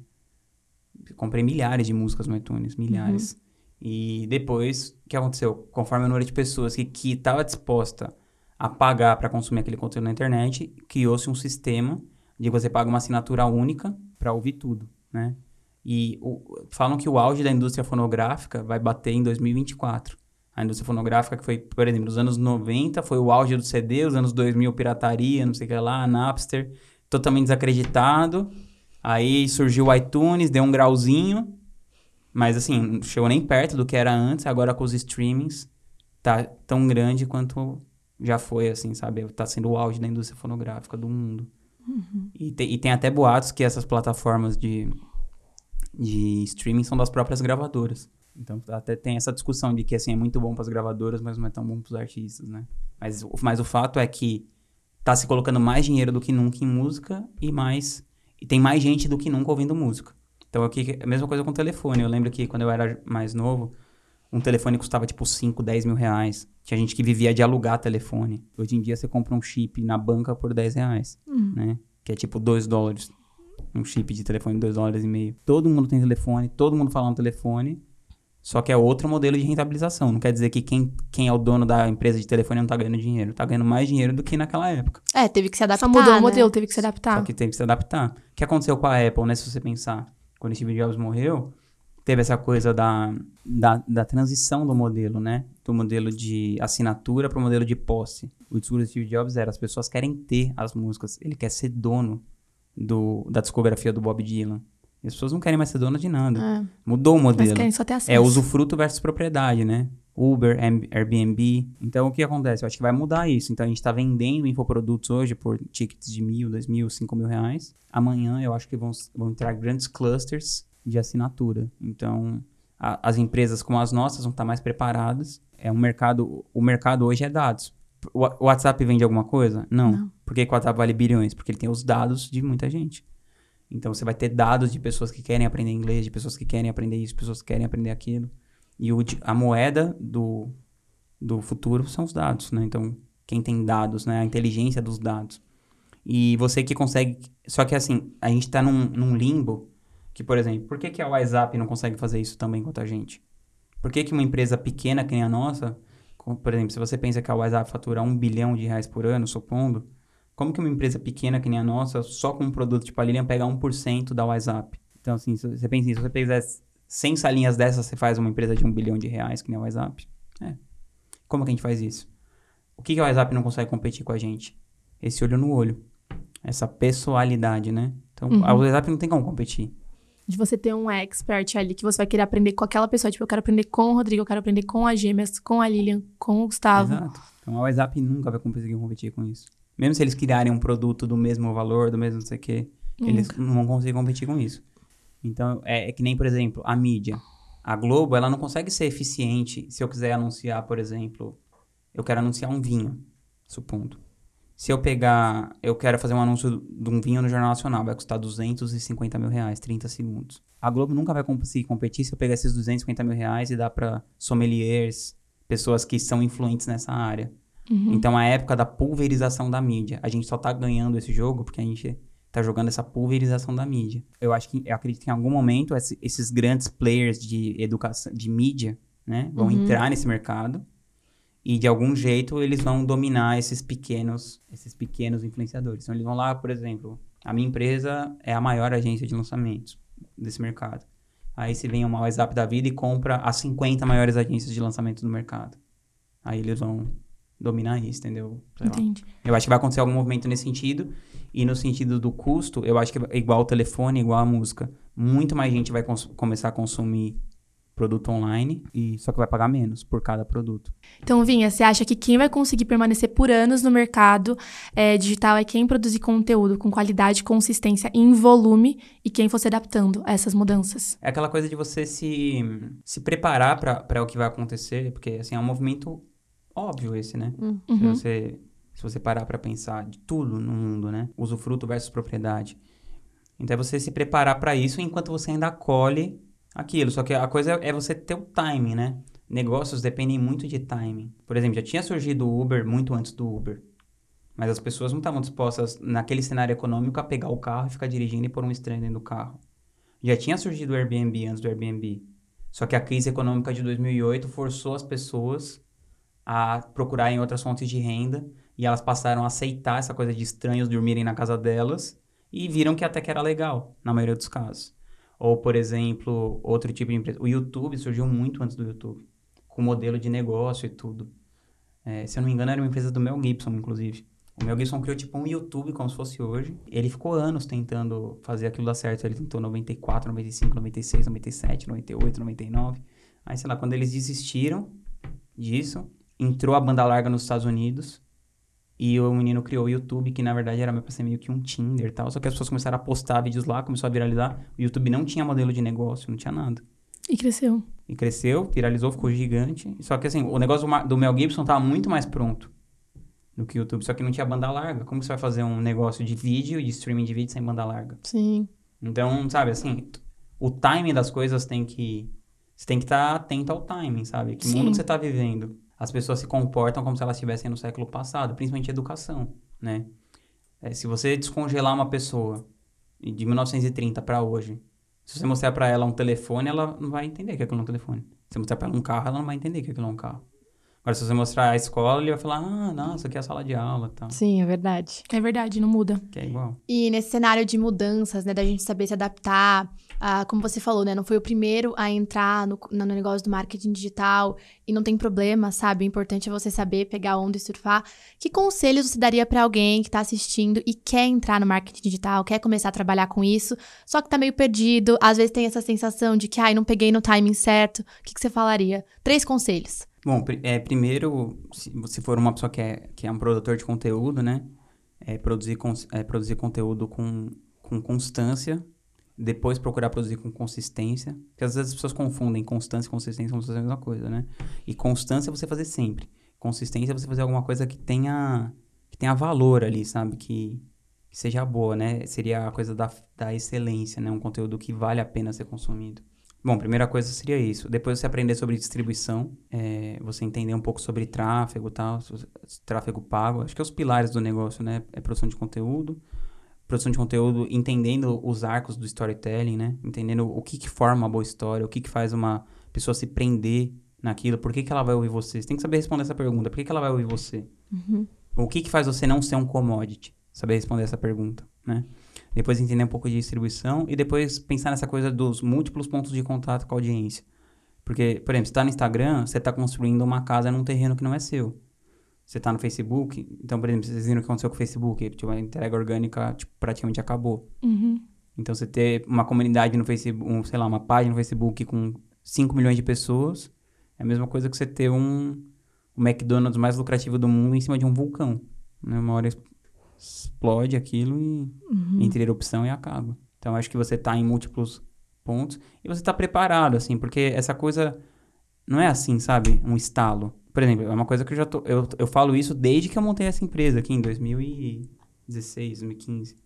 Eu comprei milhares de músicas no iTunes, milhares. E depois, o que aconteceu? Conforme o número de pessoas que que estava disposta a pagar para consumir aquele conteúdo na internet, criou-se um sistema de você paga uma assinatura única para ouvir tudo, né? E o- falam que o auge da indústria fonográfica vai bater em 2024. A indústria fonográfica que foi, por exemplo, nos anos 90 foi o auge do CD, os anos 2000 pirataria, não sei o que lá, Napster, totalmente desacreditado. Aí surgiu o iTunes, deu um grauzinho, mas assim, não chegou nem perto do que era antes, agora com os streamings tá tão grande quanto já foi, assim, sabe? Tá sendo o auge da indústria fonográfica do mundo. E, te- e tem até boatos que essas plataformas de, de streaming são das próprias gravadoras. Então até tem essa discussão de que assim é muito bom para as gravadoras, mas não é tão bom para os artistas, né? Mas, o- mas o fato é que tá se colocando mais dinheiro do que nunca em música e mais e tem mais gente do que nunca ouvindo música. Então aqui a mesma coisa com o telefone. Eu lembro que quando eu era mais novo, um telefone custava tipo 5, 10 mil reais. Tinha gente que vivia de alugar telefone. Hoje em dia você compra um chip na banca por 10 reais, né? Que é tipo 2 dólares. Um chip de telefone de 2 dólares e meio. Todo mundo tem telefone, todo mundo fala no telefone. Só que é outro modelo de rentabilização. Não quer dizer que quem, quem é o dono da empresa de telefone não tá ganhando dinheiro. Tá ganhando mais dinheiro do que naquela época. É, teve que se adaptar. Só mudou né? o modelo, teve que se adaptar. Só que teve que se adaptar. O que aconteceu com a Apple, né? Se você pensar, quando Steve Jobs morreu, teve essa coisa da, da, da transição do modelo, né? Do modelo de assinatura para o modelo de posse. O discurso do Steve Jobs era: as pessoas querem ter as músicas, ele quer ser dono do, da discografia do Bob Dylan. E as pessoas não querem mais ser donas de nada. É. Mudou o Mas modelo. querem só ter acesso. É usufruto versus propriedade, né? Uber, Airbnb. Então, o que acontece? Eu acho que vai mudar isso. Então, a gente está vendendo infoprodutos hoje por tickets de mil, dois mil, cinco mil reais. Amanhã, eu acho que vão, vão entrar grandes clusters de assinatura. Então, a- as empresas como as nossas vão estar mais preparadas. É um mercado... O mercado hoje é dados. O o WhatsApp vende alguma coisa? Não. Não. Por que o WhatsApp vale bilhões? Porque ele tem os dados de muita gente. Então você vai ter dados de pessoas que querem aprender inglês, de pessoas que querem aprender isso, pessoas que querem aprender aquilo. E o, a moeda do, do futuro são os dados, né? Então, quem tem dados, né? A inteligência dos dados. E você que consegue. Só que assim, a gente tá num, num limbo que, por exemplo, por que, que a WhatsApp não consegue fazer isso também quanto a gente? Por que, que uma empresa pequena que nem a nossa, por exemplo, se você pensa que a WhatsApp fatura um bilhão de reais por ano, supondo, como que uma empresa pequena que nem a nossa, só com um produto tipo a Lilian, pega 1% da WhatsApp? Então, assim, você pensa assim, se você pegar 100 salinhas dessas, você faz uma empresa de um bilhão de reais, que nem a WhatsApp? É. Como que a gente faz isso? O que, que a WhatsApp não consegue competir com a gente? esse olho no olho. Essa pessoalidade, né? Então, Uhum. a WhatsApp não tem como competir. De você ter um expert ali que você vai querer aprender com aquela pessoa. Tipo, eu quero aprender com o Rodrigo, eu quero aprender com as gêmeas, com a Lilian, com o Gustavo. Exato. Então, a WhatsApp nunca vai conseguir competir com isso. Mesmo se eles criarem um produto do mesmo valor, do mesmo não sei o quê, eles não vão conseguir competir com isso. Então, é, é que nem, por exemplo, a mídia. A Globo, ela não consegue ser eficiente se eu quiser anunciar, por exemplo, eu quero anunciar um vinho, supondo. Se eu pegar, eu quero fazer um anúncio de um vinho no Jornal Nacional, vai custar 250 mil reais, 30 segundos. A Globo nunca vai conseguir competir se eu pegar esses 250 mil reais e dar para sommeliers, pessoas que são influentes nessa área. Uhum. Então, a época da pulverização da mídia. A gente só tá ganhando esse jogo porque a gente tá jogando essa pulverização da mídia. Eu acho que, eu acredito que em algum momento esse- esses grandes players de educação, de mídia, né, vão Uhum. entrar nesse mercado e de algum jeito eles vão dominar esses pequenos, esses pequenos influenciadores. Então, eles vão lá, por exemplo, a minha empresa é a maior agência de lançamentos desse mercado. Aí se vem uma WhatsApp da vida e compra as 50 maiores agências de lançamento do mercado. Aí eles vão dominar isso, entendeu? Sei lá. Entendi. Eu acho que vai acontecer algum movimento nesse sentido. E no sentido do custo, eu acho que é igual o telefone, igual a música. Muito mais gente vai começar a consumir produto online, e só que vai pagar menos por cada produto. Então, Vinha, você acha que quem vai conseguir permanecer por anos no mercado é, digital é quem produzir conteúdo com qualidade, consistência em volume e quem for se adaptando a essas mudanças? É aquela coisa de você se, se preparar para o que vai acontecer, porque assim, é um movimento óbvio esse, né? Se, Uhum. você, se você parar para pensar de tudo no mundo, né? Usufruto versus propriedade. Então é você se preparar para isso enquanto você ainda colhe aquilo. Só que a coisa é você ter o timing, né? Negócios dependem muito de timing. Por exemplo, já tinha surgido o Uber muito antes do Uber. Mas as pessoas não estavam dispostas, naquele cenário econômico, a pegar o carro e ficar dirigindo e pôr um estranho dentro do carro. Já tinha surgido o Airbnb antes do Airbnb. Só que a crise econômica de 2008 forçou as pessoas a procurarem outras fontes de renda e elas passaram a aceitar essa coisa de estranhos dormirem na casa delas e viram que até que era legal, na maioria dos casos. Ou, por exemplo, outro tipo de empresa. O YouTube surgiu muito antes do YouTube, com modelo de negócio e tudo. É, se eu não me engano, era uma empresa do Mel Gibson, inclusive. O Mel Gibson criou tipo um YouTube como se fosse hoje. Ele ficou anos tentando fazer aquilo dar certo. Ele tentou 94, 95, 96, 97, 98, 99. Aí, sei lá, quando eles desistiram disso, entrou a banda larga nos Estados Unidos e o menino criou o YouTube, que na verdade era pra ser meio que um Tinder e tal. Só que as pessoas começaram a postar vídeos lá, começou a viralizar. O YouTube não tinha modelo de negócio, não tinha nada. E cresceu. E cresceu, viralizou, ficou gigante. Só que assim, o negócio do Mel Gibson tava muito mais pronto do que o YouTube. Só que não tinha banda larga. Como você vai fazer um negócio de vídeo, de streaming de vídeo sem banda larga? Sim. Então, sabe, assim, o timing das coisas tem que. Você tem que estar atento ao timing, sabe? Que Sim. mundo que você tá vivendo. As pessoas se comportam como se elas estivessem no século passado, principalmente educação, né? É, se você descongelar uma pessoa de 1930 para hoje, se você mostrar para ela um telefone, ela não vai entender que aquilo é um telefone. Se você mostrar para ela um carro, ela não vai entender que aquilo é um carro. Agora, se você mostrar a escola, ele vai falar, ah, não, isso aqui é a sala de aula e tal. Sim, é verdade. É verdade, não muda. Que é igual. E nesse cenário de mudanças, né, da gente saber se adaptar, ah, como você falou, né, não foi o primeiro a entrar no, no negócio do marketing digital e não tem problema, sabe? O importante é você saber pegar onda e surfar. Que conselhos você daria pra alguém que tá assistindo e quer entrar no marketing digital, quer começar a trabalhar com isso, só que tá meio perdido, às vezes tem essa sensação de que, ai, não peguei no timing certo. O que, que você falaria? Três conselhos. Bom, é, primeiro, se você for uma pessoa que é, que é um produtor de conteúdo, né? É produzir, é produzir conteúdo com, com constância, depois procurar produzir com consistência. Porque às vezes as pessoas confundem constância e consistência como se fosse a mesma coisa, né? E constância é você fazer sempre. Consistência é você fazer alguma coisa que tenha, que tenha valor ali, sabe? Que, que seja boa, né? Seria a coisa da, da excelência, né? Um conteúdo que vale a pena ser consumido. Bom, primeira coisa seria isso. Depois você aprender sobre distribuição, é, você entender um pouco sobre tráfego e tal, tráfego pago. Acho que é os pilares do negócio, né? É produção de conteúdo. Produção de conteúdo entendendo os arcos do storytelling, né? Entendendo o que, que forma uma boa história, o que, que faz uma pessoa se prender naquilo, por que, que ela vai ouvir você. Você tem que saber responder essa pergunta. Por que, que ela vai ouvir você? O que, que faz você não ser um commodity? Saber responder essa pergunta, né? Depois entender um pouco de distribuição e depois pensar nessa coisa dos múltiplos pontos de contato com a audiência. Porque, por exemplo, você está no Instagram, você está construindo uma casa num terreno que não é seu. Você tá no Facebook, então, por exemplo, vocês viram o que aconteceu com o Facebook, tipo, a entrega orgânica tipo, praticamente acabou. Uhum. Então, você ter uma comunidade no Facebook, um, sei lá, uma página no Facebook com 5 milhões de pessoas, é a mesma coisa que você ter um, o McDonald's mais lucrativo do mundo em cima de um vulcão. Né? Uma hora explode aquilo e Uhum. entra em erupção e acaba. Então, acho que você tá em múltiplos pontos e você tá preparado, assim, porque essa coisa não é assim, sabe? Um estalo. Por exemplo, é uma coisa que eu já tô. Eu, eu falo isso desde que eu montei essa empresa aqui em 2016, 2015.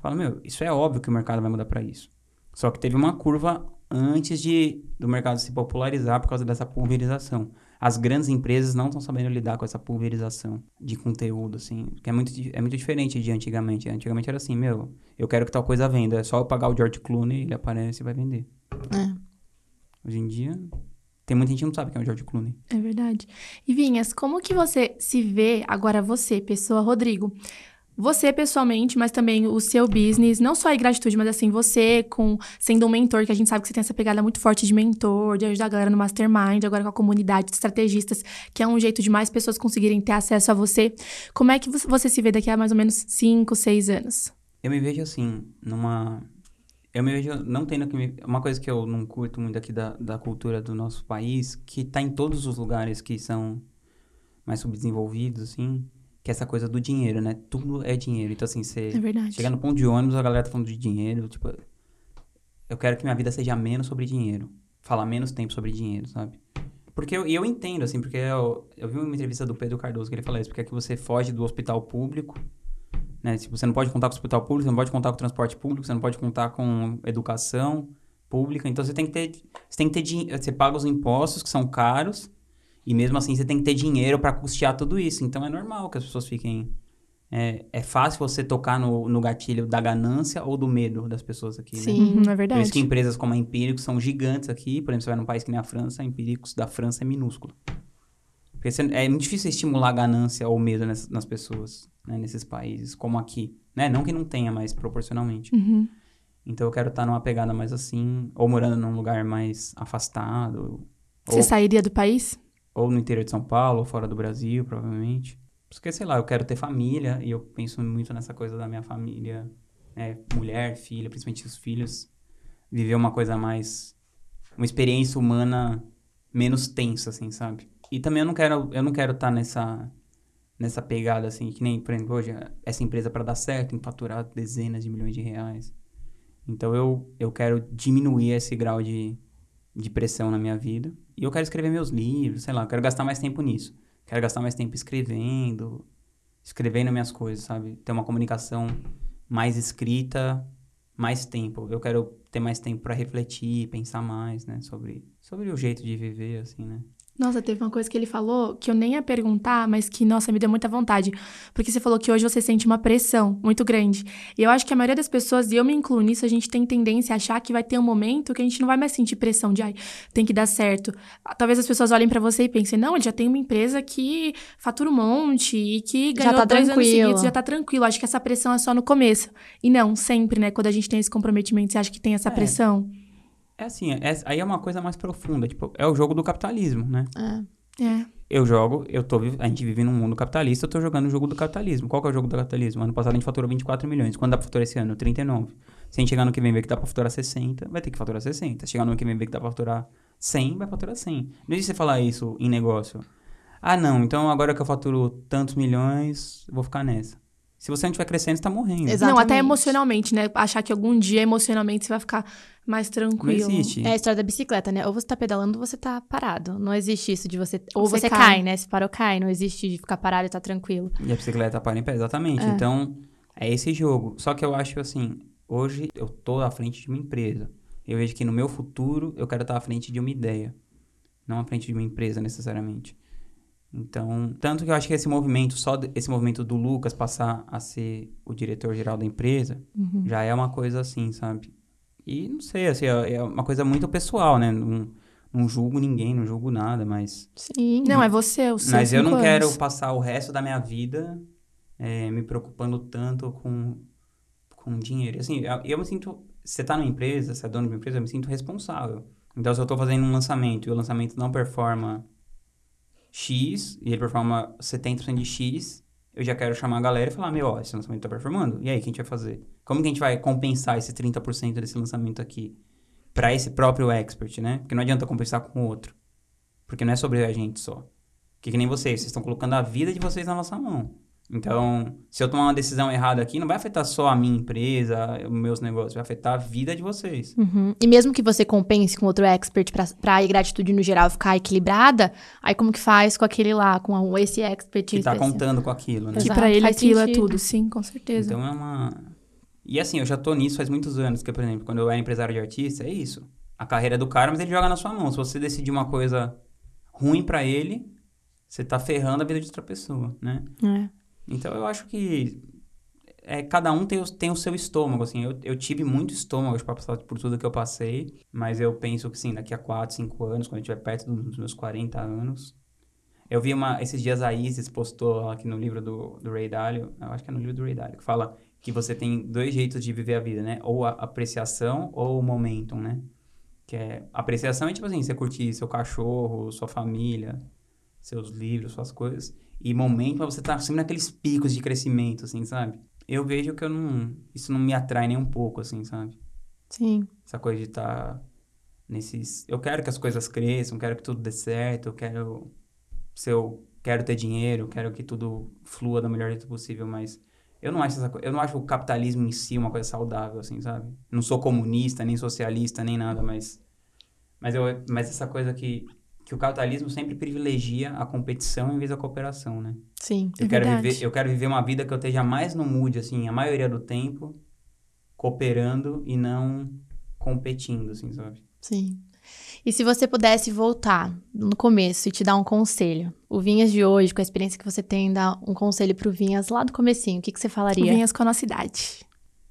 Falo, meu, isso é óbvio que o mercado vai mudar para isso. Só que teve uma curva antes de do mercado se popularizar por causa dessa pulverização. As grandes empresas não estão sabendo lidar com essa pulverização de conteúdo, assim, que é muito, é muito diferente de antigamente. Antigamente era assim, meu, eu quero que tal coisa venda, é só eu pagar o George Clooney, ele aparece e vai vender. É. Hoje em dia, tem muita gente que não sabe quem é o George Clooney. É verdade. E Vinhas, como que você se vê, agora você, pessoa Rodrigo, você pessoalmente, mas também o seu business, não só a gratitude, mas assim, você com sendo um mentor, que a gente sabe que você tem essa pegada muito forte de mentor, de ajudar a galera no mastermind, agora com a comunidade de estrategistas, que é um jeito de mais pessoas conseguirem ter acesso a você. Como é que você- você se vê daqui a mais ou menos 5, 6 anos? Eu me vejo assim, numa. Eu me vejo não tendo que me... Uma coisa que eu não curto muito aqui da, da cultura do nosso país, que tá em todos os lugares que são mais subdesenvolvidos, assim, que é essa coisa do dinheiro, né? Tudo é dinheiro. Então, assim, você É verdade. chega no ponto de ônibus, a galera tá falando de dinheiro, tipo... Eu quero que minha vida seja menos sobre dinheiro. Falar menos tempo sobre dinheiro, sabe? Porque eu, eu entendo, assim, porque eu, eu vi uma entrevista do Pedro Cardoso que ele fala isso, porque é que você foge do hospital público né? Tipo, você não pode contar com o hospital público, você não pode contar com o transporte público, você não pode contar com educação pública. Então você tem que ter, você tem que ter dinheiro, você paga os impostos que são caros e mesmo assim você tem que ter dinheiro para custear tudo isso. Então é normal que as pessoas fiquem é, é fácil você tocar no, no gatilho da ganância ou do medo das pessoas aqui, né? Sim. Uhum, é Por verdade. isso que empresas como a Empíricos são gigantes aqui. Por exemplo, você vai num país que nem a França, a Empíricos da França é minúsculo. Porque você- é muito difícil estimular a ganância ou medo nas, nas pessoas, né, nesses países, como aqui. Né? Não que não tenha, mas proporcionalmente. Uhum. Então eu quero estar numa pegada mais assim, ou morando num lugar mais afastado, Você ou, sairia do país? ou no interior de São Paulo, ou fora do Brasil, provavelmente. Porque, sei lá, eu quero ter família, e eu penso muito nessa coisa da minha família, né, mulher, filha, principalmente os filhos, viver uma coisa mais, uma experiência humana menos tensa, assim, sabe? E também eu não quero, eu não quero estar nessa, nessa pegada, assim, que nem, por exemplo, hoje, essa empresa para dar certo tem que faturar dezenas de milhões de reais. Então eu, eu quero diminuir esse grau de, de pressão na minha vida. E eu quero escrever meus livros, sei lá, eu quero gastar mais tempo nisso. Quero gastar mais tempo escrevendo, escrevendo minhas coisas, sabe? Ter uma comunicação mais escrita, mais tempo. Eu quero ter mais tempo para refletir, pensar mais, né, sobre, sobre o jeito de viver, assim, né? Nossa, teve uma coisa que ele falou que eu nem ia perguntar, mas que, nossa, me deu muita vontade. Porque você falou que hoje você sente uma pressão muito grande. E eu acho que a maioria das pessoas, e eu me incluo nisso, a gente tem tendência a achar que vai ter um momento que a gente não vai mais sentir pressão de, ai, tem que dar certo. Talvez as pessoas olhem pra você e pensem, não, ele já tem uma empresa que fatura um monte e que Já ganhou tá dois anos tranquilo. seguidos, já tá tranquilo. Acho que essa pressão é só no começo. E não, sempre, né? Quando a gente tem esse comprometimento, você acha que tem essa É. pressão? É assim, é- aí é uma coisa mais profunda, tipo, é o jogo do capitalismo, né? É. É. Eu jogo, eu tô, a gente vive num mundo capitalista, eu tô jogando o jogo do capitalismo. Qual que é o jogo do capitalismo? Ano passado a gente faturou 24 milhões. Quando dá pra faturar esse ano? 39. Se a gente chegar no que vem ver que dá pra faturar 60, vai ter que faturar 60. Se chegar no que vem ver que dá pra faturar 100, vai faturar 100. Não existe você falar isso em negócio. Ah, não, então agora que eu faturo tantos milhões, eu vou ficar nessa. Se você não estiver crescendo, você tá morrendo. Exato. Não, até Exatamente. emocionalmente, né? Achar que algum dia emocionalmente você vai ficar mais Não tranquilo. existe. É a história da bicicleta, né? Ou você tá pedalando ou você tá parado. Não existe isso de você. Ou Você você, cai. cai. né? Se parou, cai. Não existe de ficar parado e tá tranquilo. E a bicicleta para em pé, exatamente. É. Então, é esse jogo. Só que eu acho assim, hoje eu tô à frente de uma empresa. Eu vejo que no meu futuro eu quero estar à frente de uma ideia. Não à frente de uma empresa, necessariamente. Então, tanto que eu acho que esse movimento, só esse movimento do Lucas passar a ser o diretor-geral da empresa, Uhum. já é uma coisa assim, sabe? E não sei, assim, é é uma coisa muito pessoal, né? Não, não julgo ninguém, não julgo nada, mas Sim. Não, é você, o seu mas eu não cinco quero anos. passar o resto da minha vida eh, me preocupando tanto com, com dinheiro. Assim, eu, eu me sinto. Você tá numa empresa, se é dono de uma empresa, eu me sinto responsável. Então, se eu tô fazendo um lançamento e o lançamento não performa X e ele performa 70% de X, eu já quero chamar a galera e falar, meu, ó, esse lançamento tá performando. E aí, o que a gente vai fazer? Como que a gente vai compensar esse 30% desse lançamento aqui? Para esse próprio expert, né? Porque não adianta compensar com o outro. Porque não é sobre a gente só. Porque que nem vocês, vocês estão colocando a vida de vocês na nossa mão. Então, se eu tomar uma decisão errada aqui, não vai afetar só a minha empresa, os meus negócios, vai afetar a vida de vocês. Uhum. E mesmo que você compense com outro expert pra, pra a gratitude no geral ficar equilibrada, aí como que faz com aquele lá, com esse expert Que tá especial? contando com aquilo, né? Que pra ele faz aquilo é sentido. tudo, sim, com certeza. Então é uma. E assim, eu já tô nisso faz muitos anos, que, por exemplo, quando eu era empresário de artista, é isso. A carreira é do cara, mas ele joga na sua mão. Se você decidir uma coisa ruim pra ele, você tá ferrando a vida de outra pessoa, né? É. Então eu acho que é, cada um tem o, tem o seu estômago, assim. Eu, eu tive muito estômago pra passar por tudo que eu passei, mas eu penso que sim, daqui a 4, 5 anos, quando eu estiver perto dos meus 40 anos. Eu vi uma, esses dias a Isis postou aqui no livro do, do Ray Dalio, eu acho que é no livro do Ray Dalio, que fala que você tem dois jeitos de viver a vida, né? Ou a apreciação ou o momentum, né? Que é apreciação é tipo assim, você curtir seu cachorro, sua família, seus livros, suas coisas. E momento é você estar sempre naqueles picos de crescimento, assim, sabe? Eu vejo que eu não. Isso não me atrai nem um pouco, assim, sabe? Sim. Essa coisa de estar nesses. Eu quero que as coisas cresçam, quero que tudo dê certo, eu quero. Se eu quero ter dinheiro, quero que tudo flua da melhor jeito possível, mas. Eu não acho essa co- eu não acho o capitalismo em si uma coisa saudável, assim, sabe? Não sou comunista, nem socialista, nem nada, mas. Mas, eu, mas essa coisa que, que o capitalismo sempre privilegia a competição em vez da cooperação, né? Sim. Eu É quero, verdade. viver, eu quero viver uma vida que eu esteja mais no mood, assim, a maioria do tempo, cooperando e não competindo, assim, sabe? Sim. E se você pudesse voltar no começo e te dar um conselho, o Vinhas de hoje, com a experiência que você tem, dar um conselho pro Vinhas lá do comecinho, o que, que você falaria? Vinhas com a nossa idade.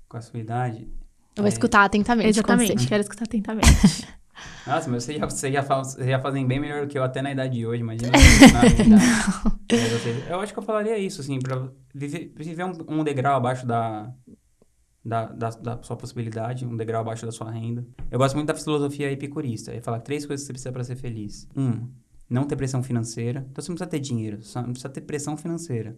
Com a sua idade. Eu vou É. escutar atentamente. o Exatamente, quero escutar atentamente. Nossa, mas vocês já, vocês já, vocês já fazem bem melhor do que eu até na idade de hoje, imagina. idade. É, eu acho que eu falaria isso, assim, pra viver, viver um, um degrau abaixo da, da, da, da sua possibilidade, um degrau abaixo da sua renda. Eu gosto muito da filosofia epicurista. Ele fala três coisas que você precisa para ser feliz. Um, não ter pressão financeira. Então você não precisa ter dinheiro, só não precisa ter pressão financeira.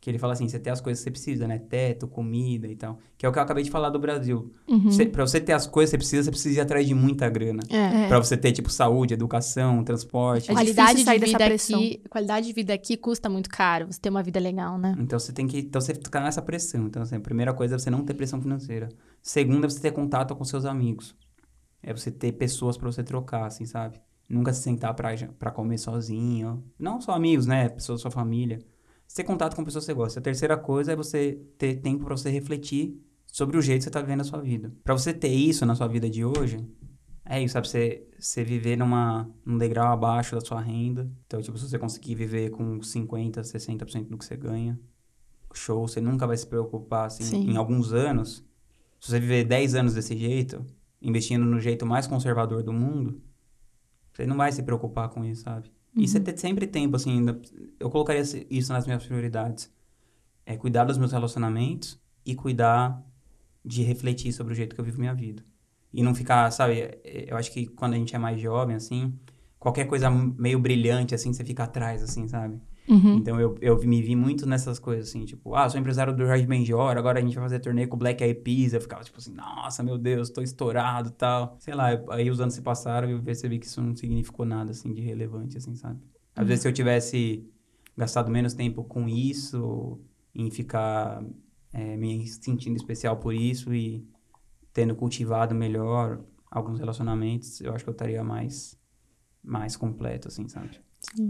Que ele fala assim, você tem as coisas que você precisa, né? Teto, comida e tal. Que é o que eu acabei de falar do Brasil. Uhum. Você, pra você ter as coisas que você precisa, você precisa ir atrás de muita grana. É. É. Pra você ter, tipo, saúde, educação, transporte. É qualidade difícil sair de vida aqui, qualidade de vida aqui custa muito caro. Você ter uma vida legal, né? Então você tem que. Então você fica nessa pressão. Então, assim, a primeira coisa é você não ter pressão financeira. Segunda é você ter contato com seus amigos. É você ter pessoas pra você trocar, assim, sabe? Nunca se sentar pra, pra comer sozinho. Não só amigos, né? Pessoas da sua família. Ter contato com pessoas que você gosta. A terceira coisa é você ter tempo pra você refletir sobre o jeito que você tá vivendo a sua vida. Pra você ter isso na sua vida de hoje, é isso, sabe? Você, você viver numa, num degrau abaixo da sua renda. Então, tipo, se você conseguir viver com 50%, 60% do que você ganha, show, você nunca vai se preocupar, assim, Sim. em alguns anos. Se você viver 10 anos desse jeito, investindo no jeito mais conservador do mundo, você não vai se preocupar com isso, sabe? E você ter sempre tempo, assim, ainda- eu colocaria isso nas minhas prioridades. É cuidar dos meus relacionamentos e cuidar de refletir sobre o jeito que eu vivo minha vida. E não ficar, sabe, é- eu acho que quando a gente é mais jovem, assim, qualquer coisa meio brilhante, assim, você fica atrás, assim, sabe? Uhum. Então eu, eu me vi muito nessas coisas, assim, tipo, ah, sou empresário do Jorge Benjor, agora a gente vai fazer turnê com o Black Eyed Peas. Eu ficava tipo assim, nossa, meu Deus, tô estourado e tal. Sei lá, aí os anos se passaram e eu percebi que isso não significou nada, assim, de relevante, assim, sabe? Às vezes se eu tivesse gastado menos tempo com isso, em ficar é, me sentindo especial por isso e tendo cultivado melhor alguns relacionamentos, eu acho que eu estaria mais, mais completo, assim, sabe?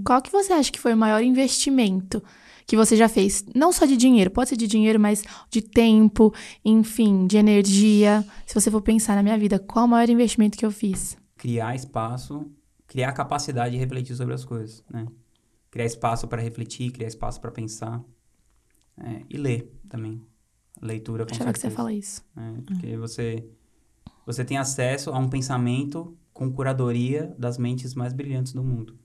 Qual que você acha que foi o maior investimento que você já fez? Não só de dinheiro, pode ser de dinheiro, mas de tempo, enfim, de energia. Se você for pensar na minha vida, qual o maior investimento que eu fiz? criar espaço, criar capacidade de refletir sobre as coisas, né? Criar espaço para refletir, criar espaço para pensar é, e ler também. Leitura com Achava que você certeza, falar isso. né? Porque você você tem acesso a um pensamento com curadoria das mentes mais brilhantes do mundo.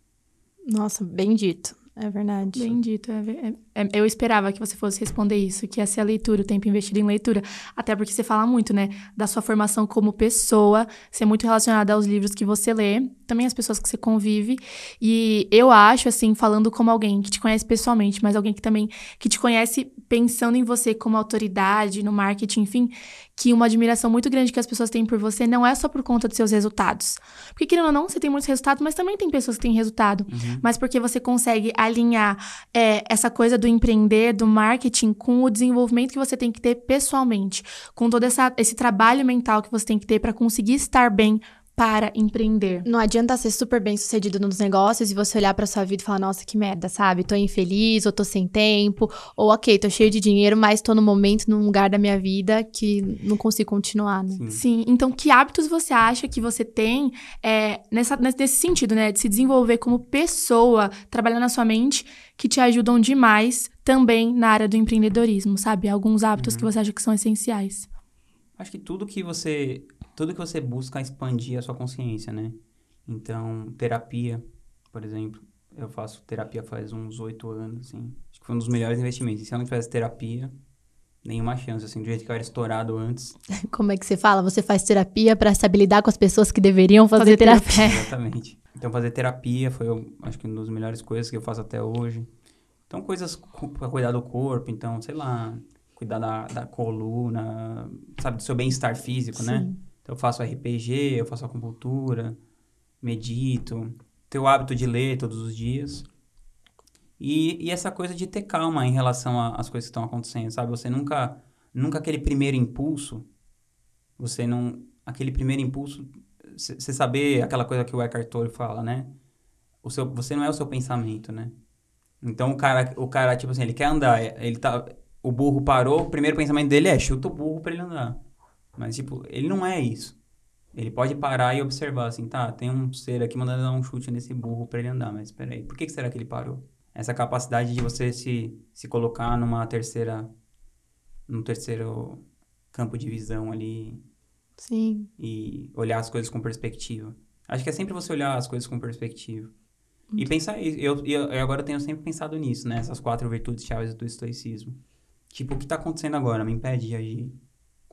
Nossa, bem dito. É verdade. Bem dito. é é- é- eu esperava que você fosse responder isso, que ia ser a leitura, o tempo investido em leitura. Até porque você fala muito, né? Da sua formação como pessoa, ser muito relacionada aos livros que você lê, também as pessoas que você convive. E eu acho, assim, falando como alguém que te conhece pessoalmente, mas alguém que também que te conhece pensando em você como autoridade no marketing, enfim, que uma admiração muito grande que as pessoas têm por você não é só por conta dos seus resultados. Porque, querendo ou não, você tem muitos resultados, mas também tem pessoas que têm resultado. Uhum. Mas porque você consegue alinhar é, essa coisa do empreender, do marketing, com o desenvolvimento que você tem que ter pessoalmente. Com todo essa, esse trabalho mental que você tem que ter para conseguir estar bem para empreender. Não adianta ser super bem sucedido nos negócios e você olhar pra sua vida e falar, nossa, que merda, sabe? Tô infeliz, ou tô sem tempo, ou ok, tô cheio de dinheiro, mas tô num momento, num lugar da minha vida que não consigo continuar, né? Sim. Sim, então que hábitos você acha que você tem é, nessa, nesse nesse sentido, né? De se desenvolver como pessoa, trabalhar na sua mente, que te ajudam demais também na área do empreendedorismo, sabe? Alguns hábitos que você acha que são essenciais. Acho que tudo que você tudo que você busca expandir a sua consciência, né? Então, terapia, por exemplo, eu faço terapia faz uns oito anos, assim. Acho que foi um dos melhores investimentos. E se eu não tivesse terapia, nenhuma chance, assim, do jeito que eu era estourado antes. Como é que você fala? Você faz terapia pra se habilitar com as pessoas que deveriam fazer, Fazer terapia. Exatamente. Então, fazer terapia foi, eu acho que, uma das melhores coisas que eu faço até hoje. Então, coisas pra cuidar do corpo, então, sei lá, cuidar da, da coluna, sabe, do seu bem-estar físico, né? Então, eu faço RPG, eu faço acupuntura, medito, tenho o hábito de ler todos os dias. E, e essa coisa de ter calma em relação às coisas que estão acontecendo, sabe? Você nunca, nunca aquele primeiro impulso, você não, aquele primeiro impulso, você saber aquela coisa que o Eckhart Tolle fala, né? O seu, você não é o seu pensamento, né? Então o cara, o cara tipo assim, ele quer andar, ele tá, o burro parou, o primeiro pensamento dele é chuta o burro pra ele andar. Mas tipo, ele não é isso. Ele pode parar e observar assim, tá, tem um ser aqui mandando dar um chute nesse burro pra ele andar, mas espera aí, por que, que será que ele parou? Essa capacidade de você se, se colocar numa terceira num terceiro campo de visão ali Sim. e olhar as coisas com perspectiva. Acho que é sempre você olhar as coisas com perspectiva. E pensar eu, eu agora tenho sempre pensado nisso, né? Essas quatro virtudes chaves do estoicismo. Tipo, o que tá acontecendo agora me impede de agir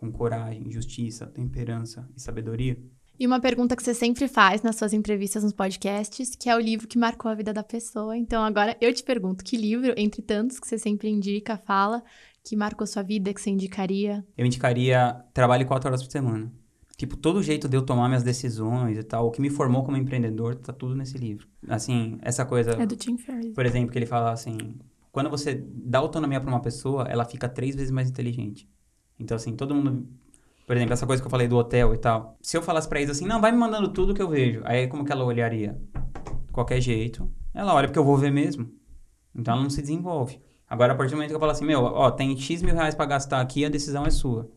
com coragem, justiça, temperança e sabedoria? E uma pergunta que você sempre faz nas suas entrevistas nos podcasts, que é o livro que marcou a vida da pessoa. Então agora eu te pergunto, que livro, entre tantos que você sempre indica, fala, que marcou sua vida, que você indicaria? Eu indicaria trabalhe quatro horas por semana. Tipo, todo jeito de eu tomar minhas decisões e tal, o que me formou como empreendedor, tá tudo nesse livro. Assim, essa coisa... É do Tim Ferriss. Por exemplo, que ele fala assim: quando você dá autonomia para uma pessoa, ela fica três vezes mais inteligente. Então, assim, todo mundo. Por exemplo, essa coisa que eu falei do hotel e tal. Se eu falasse pra eles assim, não, vai me mandando tudo que eu vejo. Aí, como que ela olharia? De qualquer jeito. Ela olha porque eu vou ver mesmo. Então, ela não se desenvolve. Agora, a partir do momento que eu falo assim, meu, ó, tem X mil reais pra gastar aqui, a decisão é sua.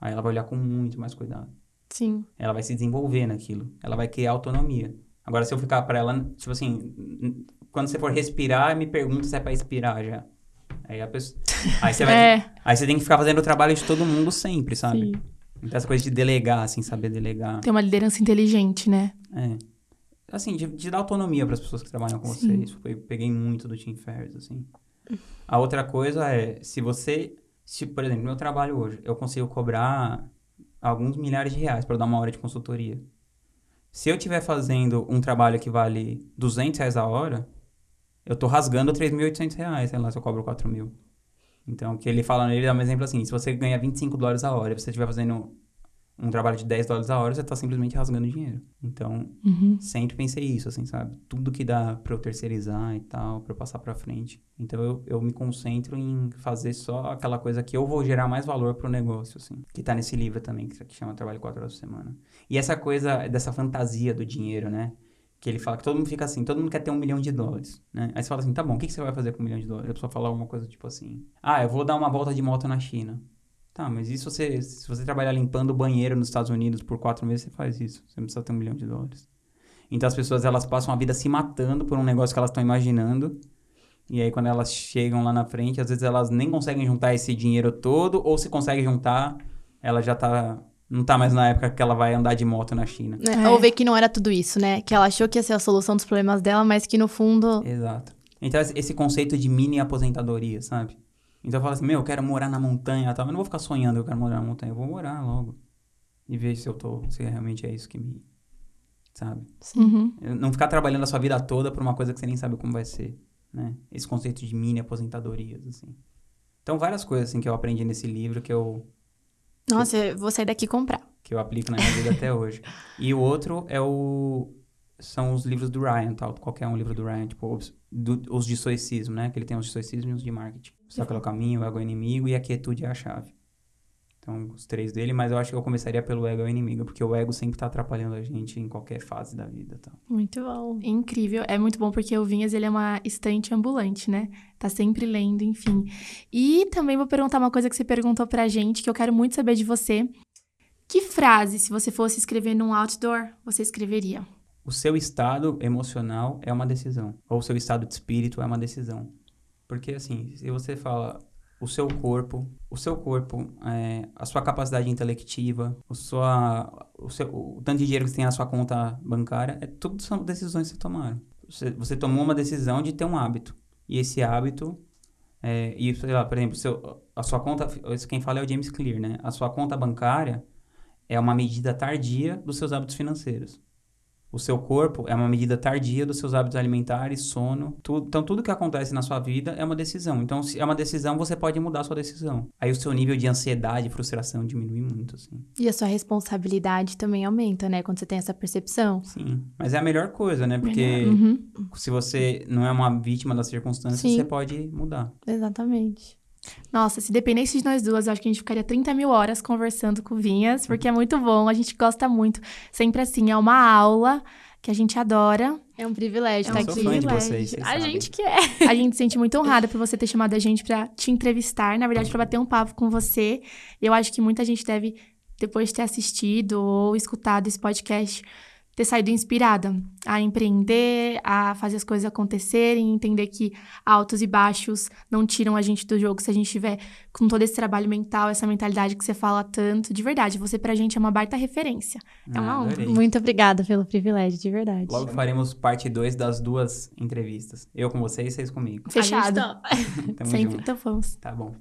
Aí ela vai olhar com muito mais cuidado Sim. ela vai se desenvolver naquilo. Ela vai criar autonomia. Agora, se eu ficar pra ela, tipo assim, quando você for respirar, me pergunta se é pra expirar já. Aí pessoa. Aí você vai. É. Aí você tem que ficar fazendo o trabalho de todo mundo sempre, sabe? Sim. Então, essa coisa de delegar, assim, saber delegar. Tem uma liderança inteligente, né? É. Assim, de, de dar autonomia para as pessoas que trabalham com Sim. você. Isso foi, peguei muito do Tim Ferriss, assim. A outra coisa é, se você, se, por exemplo, meu trabalho hoje, eu consigo cobrar alguns milhares de reais para dar uma hora de consultoria. Se eu estiver fazendo um trabalho que vale 200 reais a hora, eu tô rasgando 3.800 reais, sei lá, se eu cobro 4 mil. Então, o que ele fala, ele dá um exemplo assim, se você ganha 25 dólares a hora e você estiver fazendo um trabalho de 10 dólares a hora, você tá simplesmente rasgando dinheiro. Então, Uhum. sempre pensei isso, assim, sabe? Tudo que dá pra eu terceirizar e tal, pra eu passar pra frente. Então eu, eu me concentro em fazer só aquela coisa que eu vou gerar mais valor pro negócio, assim. Que tá nesse livro também, que, que chama Trabalho 4 horas por semana. E essa coisa dessa fantasia do dinheiro, né? Que ele fala que todo mundo fica assim, todo mundo quer ter um milhão de dólares, né? Aí você fala assim, tá bom, o que, que você vai fazer com um milhão de dólares? A pessoa fala alguma coisa tipo assim, ah, eu vou dar uma volta de moto na China. Tá, mas isso você, se você trabalhar limpando o banheiro nos Estados Unidos por quatro meses, você faz isso. Você não precisa ter um milhão de dólares. Então as pessoas elas passam a vida se matando por um negócio que elas estão imaginando. E aí quando elas chegam lá na frente, às vezes elas nem conseguem juntar esse dinheiro todo, ou se conseguem juntar, ela já tá não tá mais na época que ela vai andar de moto na China. Né? É. Ou ver que não era tudo isso, né? Que ela achou que ia ser a solução dos problemas dela, mas que no fundo. Exato. Então, esse conceito de mini aposentadoria, sabe? Então eu falo assim, meu, eu quero morar na montanha tal. Eu não vou ficar sonhando, eu quero morar na montanha. Eu vou morar logo. E ver se eu tô, se realmente é isso que me. Sabe? Uhum. Não ficar trabalhando a sua vida toda por uma coisa que você nem sabe como vai ser, né? Esse conceito de mini aposentadorias, assim. Então, várias coisas, assim, que eu aprendi nesse livro que eu, Nossa, eu vou sair daqui e comprar. que eu aplico na minha vida até hoje. E o outro é o... São os livros do Ryan, tal. Qualquer um livro do Ryan, tipo, os, do- os de stoicismo, né? Que ele tem os de stoicismo e os de marketing. Só que é o caminho, o ego é o inimigo e a quietude é a chave. Então, os três dele, mas eu acho que eu começaria pelo ego é o inimigo, porque o ego sempre tá atrapalhando a gente em qualquer fase da vida, tal. Muito bom. Incrível, é muito bom porque o Vinhas ele é uma estante ambulante, né? Tá sempre lendo, enfim. E também vou perguntar uma coisa que você perguntou pra gente, que eu quero muito saber de você. Que frase, se você fosse escrever num outdoor, você escreveria? O seu estado emocional é uma decisão. Ou o seu estado de espírito é uma decisão. Porque, assim, se você fala o seu corpo, o seu corpo, é, a sua capacidade intelectiva, o, sua, o, seu, o tanto de dinheiro que você tem na sua conta bancária, é tudo são decisões que você tomaram. Você, você tomou uma decisão de ter um hábito. E esse hábito, é, e, sei lá, por exemplo, seu, a sua conta, quem fala é o James Clear, né? A sua conta bancária é uma medida tardia dos seus hábitos financeiros. O seu corpo é uma medida tardia dos seus hábitos alimentares, sono, tudo. Então, tudo que acontece na sua vida é uma decisão. Então, se é uma decisão, você pode mudar a sua decisão. Aí o seu nível de ansiedade e frustração diminui muito, assim. E a sua responsabilidade também aumenta, né? Quando você tem essa percepção. Sim. Mas é a melhor coisa, né? Porque Uhum. se você não é uma vítima das circunstâncias, Sim. você pode mudar. Exatamente. Nossa, se dependesse de nós duas, eu acho que a gente ficaria 30 mil horas conversando com Vinhas, porque é muito bom, a gente gosta muito. Sempre assim, é uma aula que a gente adora. É um privilégio É estar um sou aqui. fã de vocês, vocês A sabem. gente que é. A gente se sente muito honrada por você ter chamado a gente pra te entrevistar, na verdade, pra bater um papo com você. Eu acho que muita gente deve, depois de ter assistido ou escutado esse podcast, ter saído inspirada a empreender, a fazer as coisas acontecerem, entender que altos e baixos não tiram a gente do jogo se a gente tiver com todo esse trabalho mental, essa mentalidade que você fala tanto. De verdade, você pra gente é uma baita referência. É uma Ah, honra. adorei. Muito obrigada pelo privilégio, de verdade. Logo faremos parte 2 das duas entrevistas. Eu com vocês e vocês comigo. Fechado. Tamo Sempre junto. então vamos. Tá bom.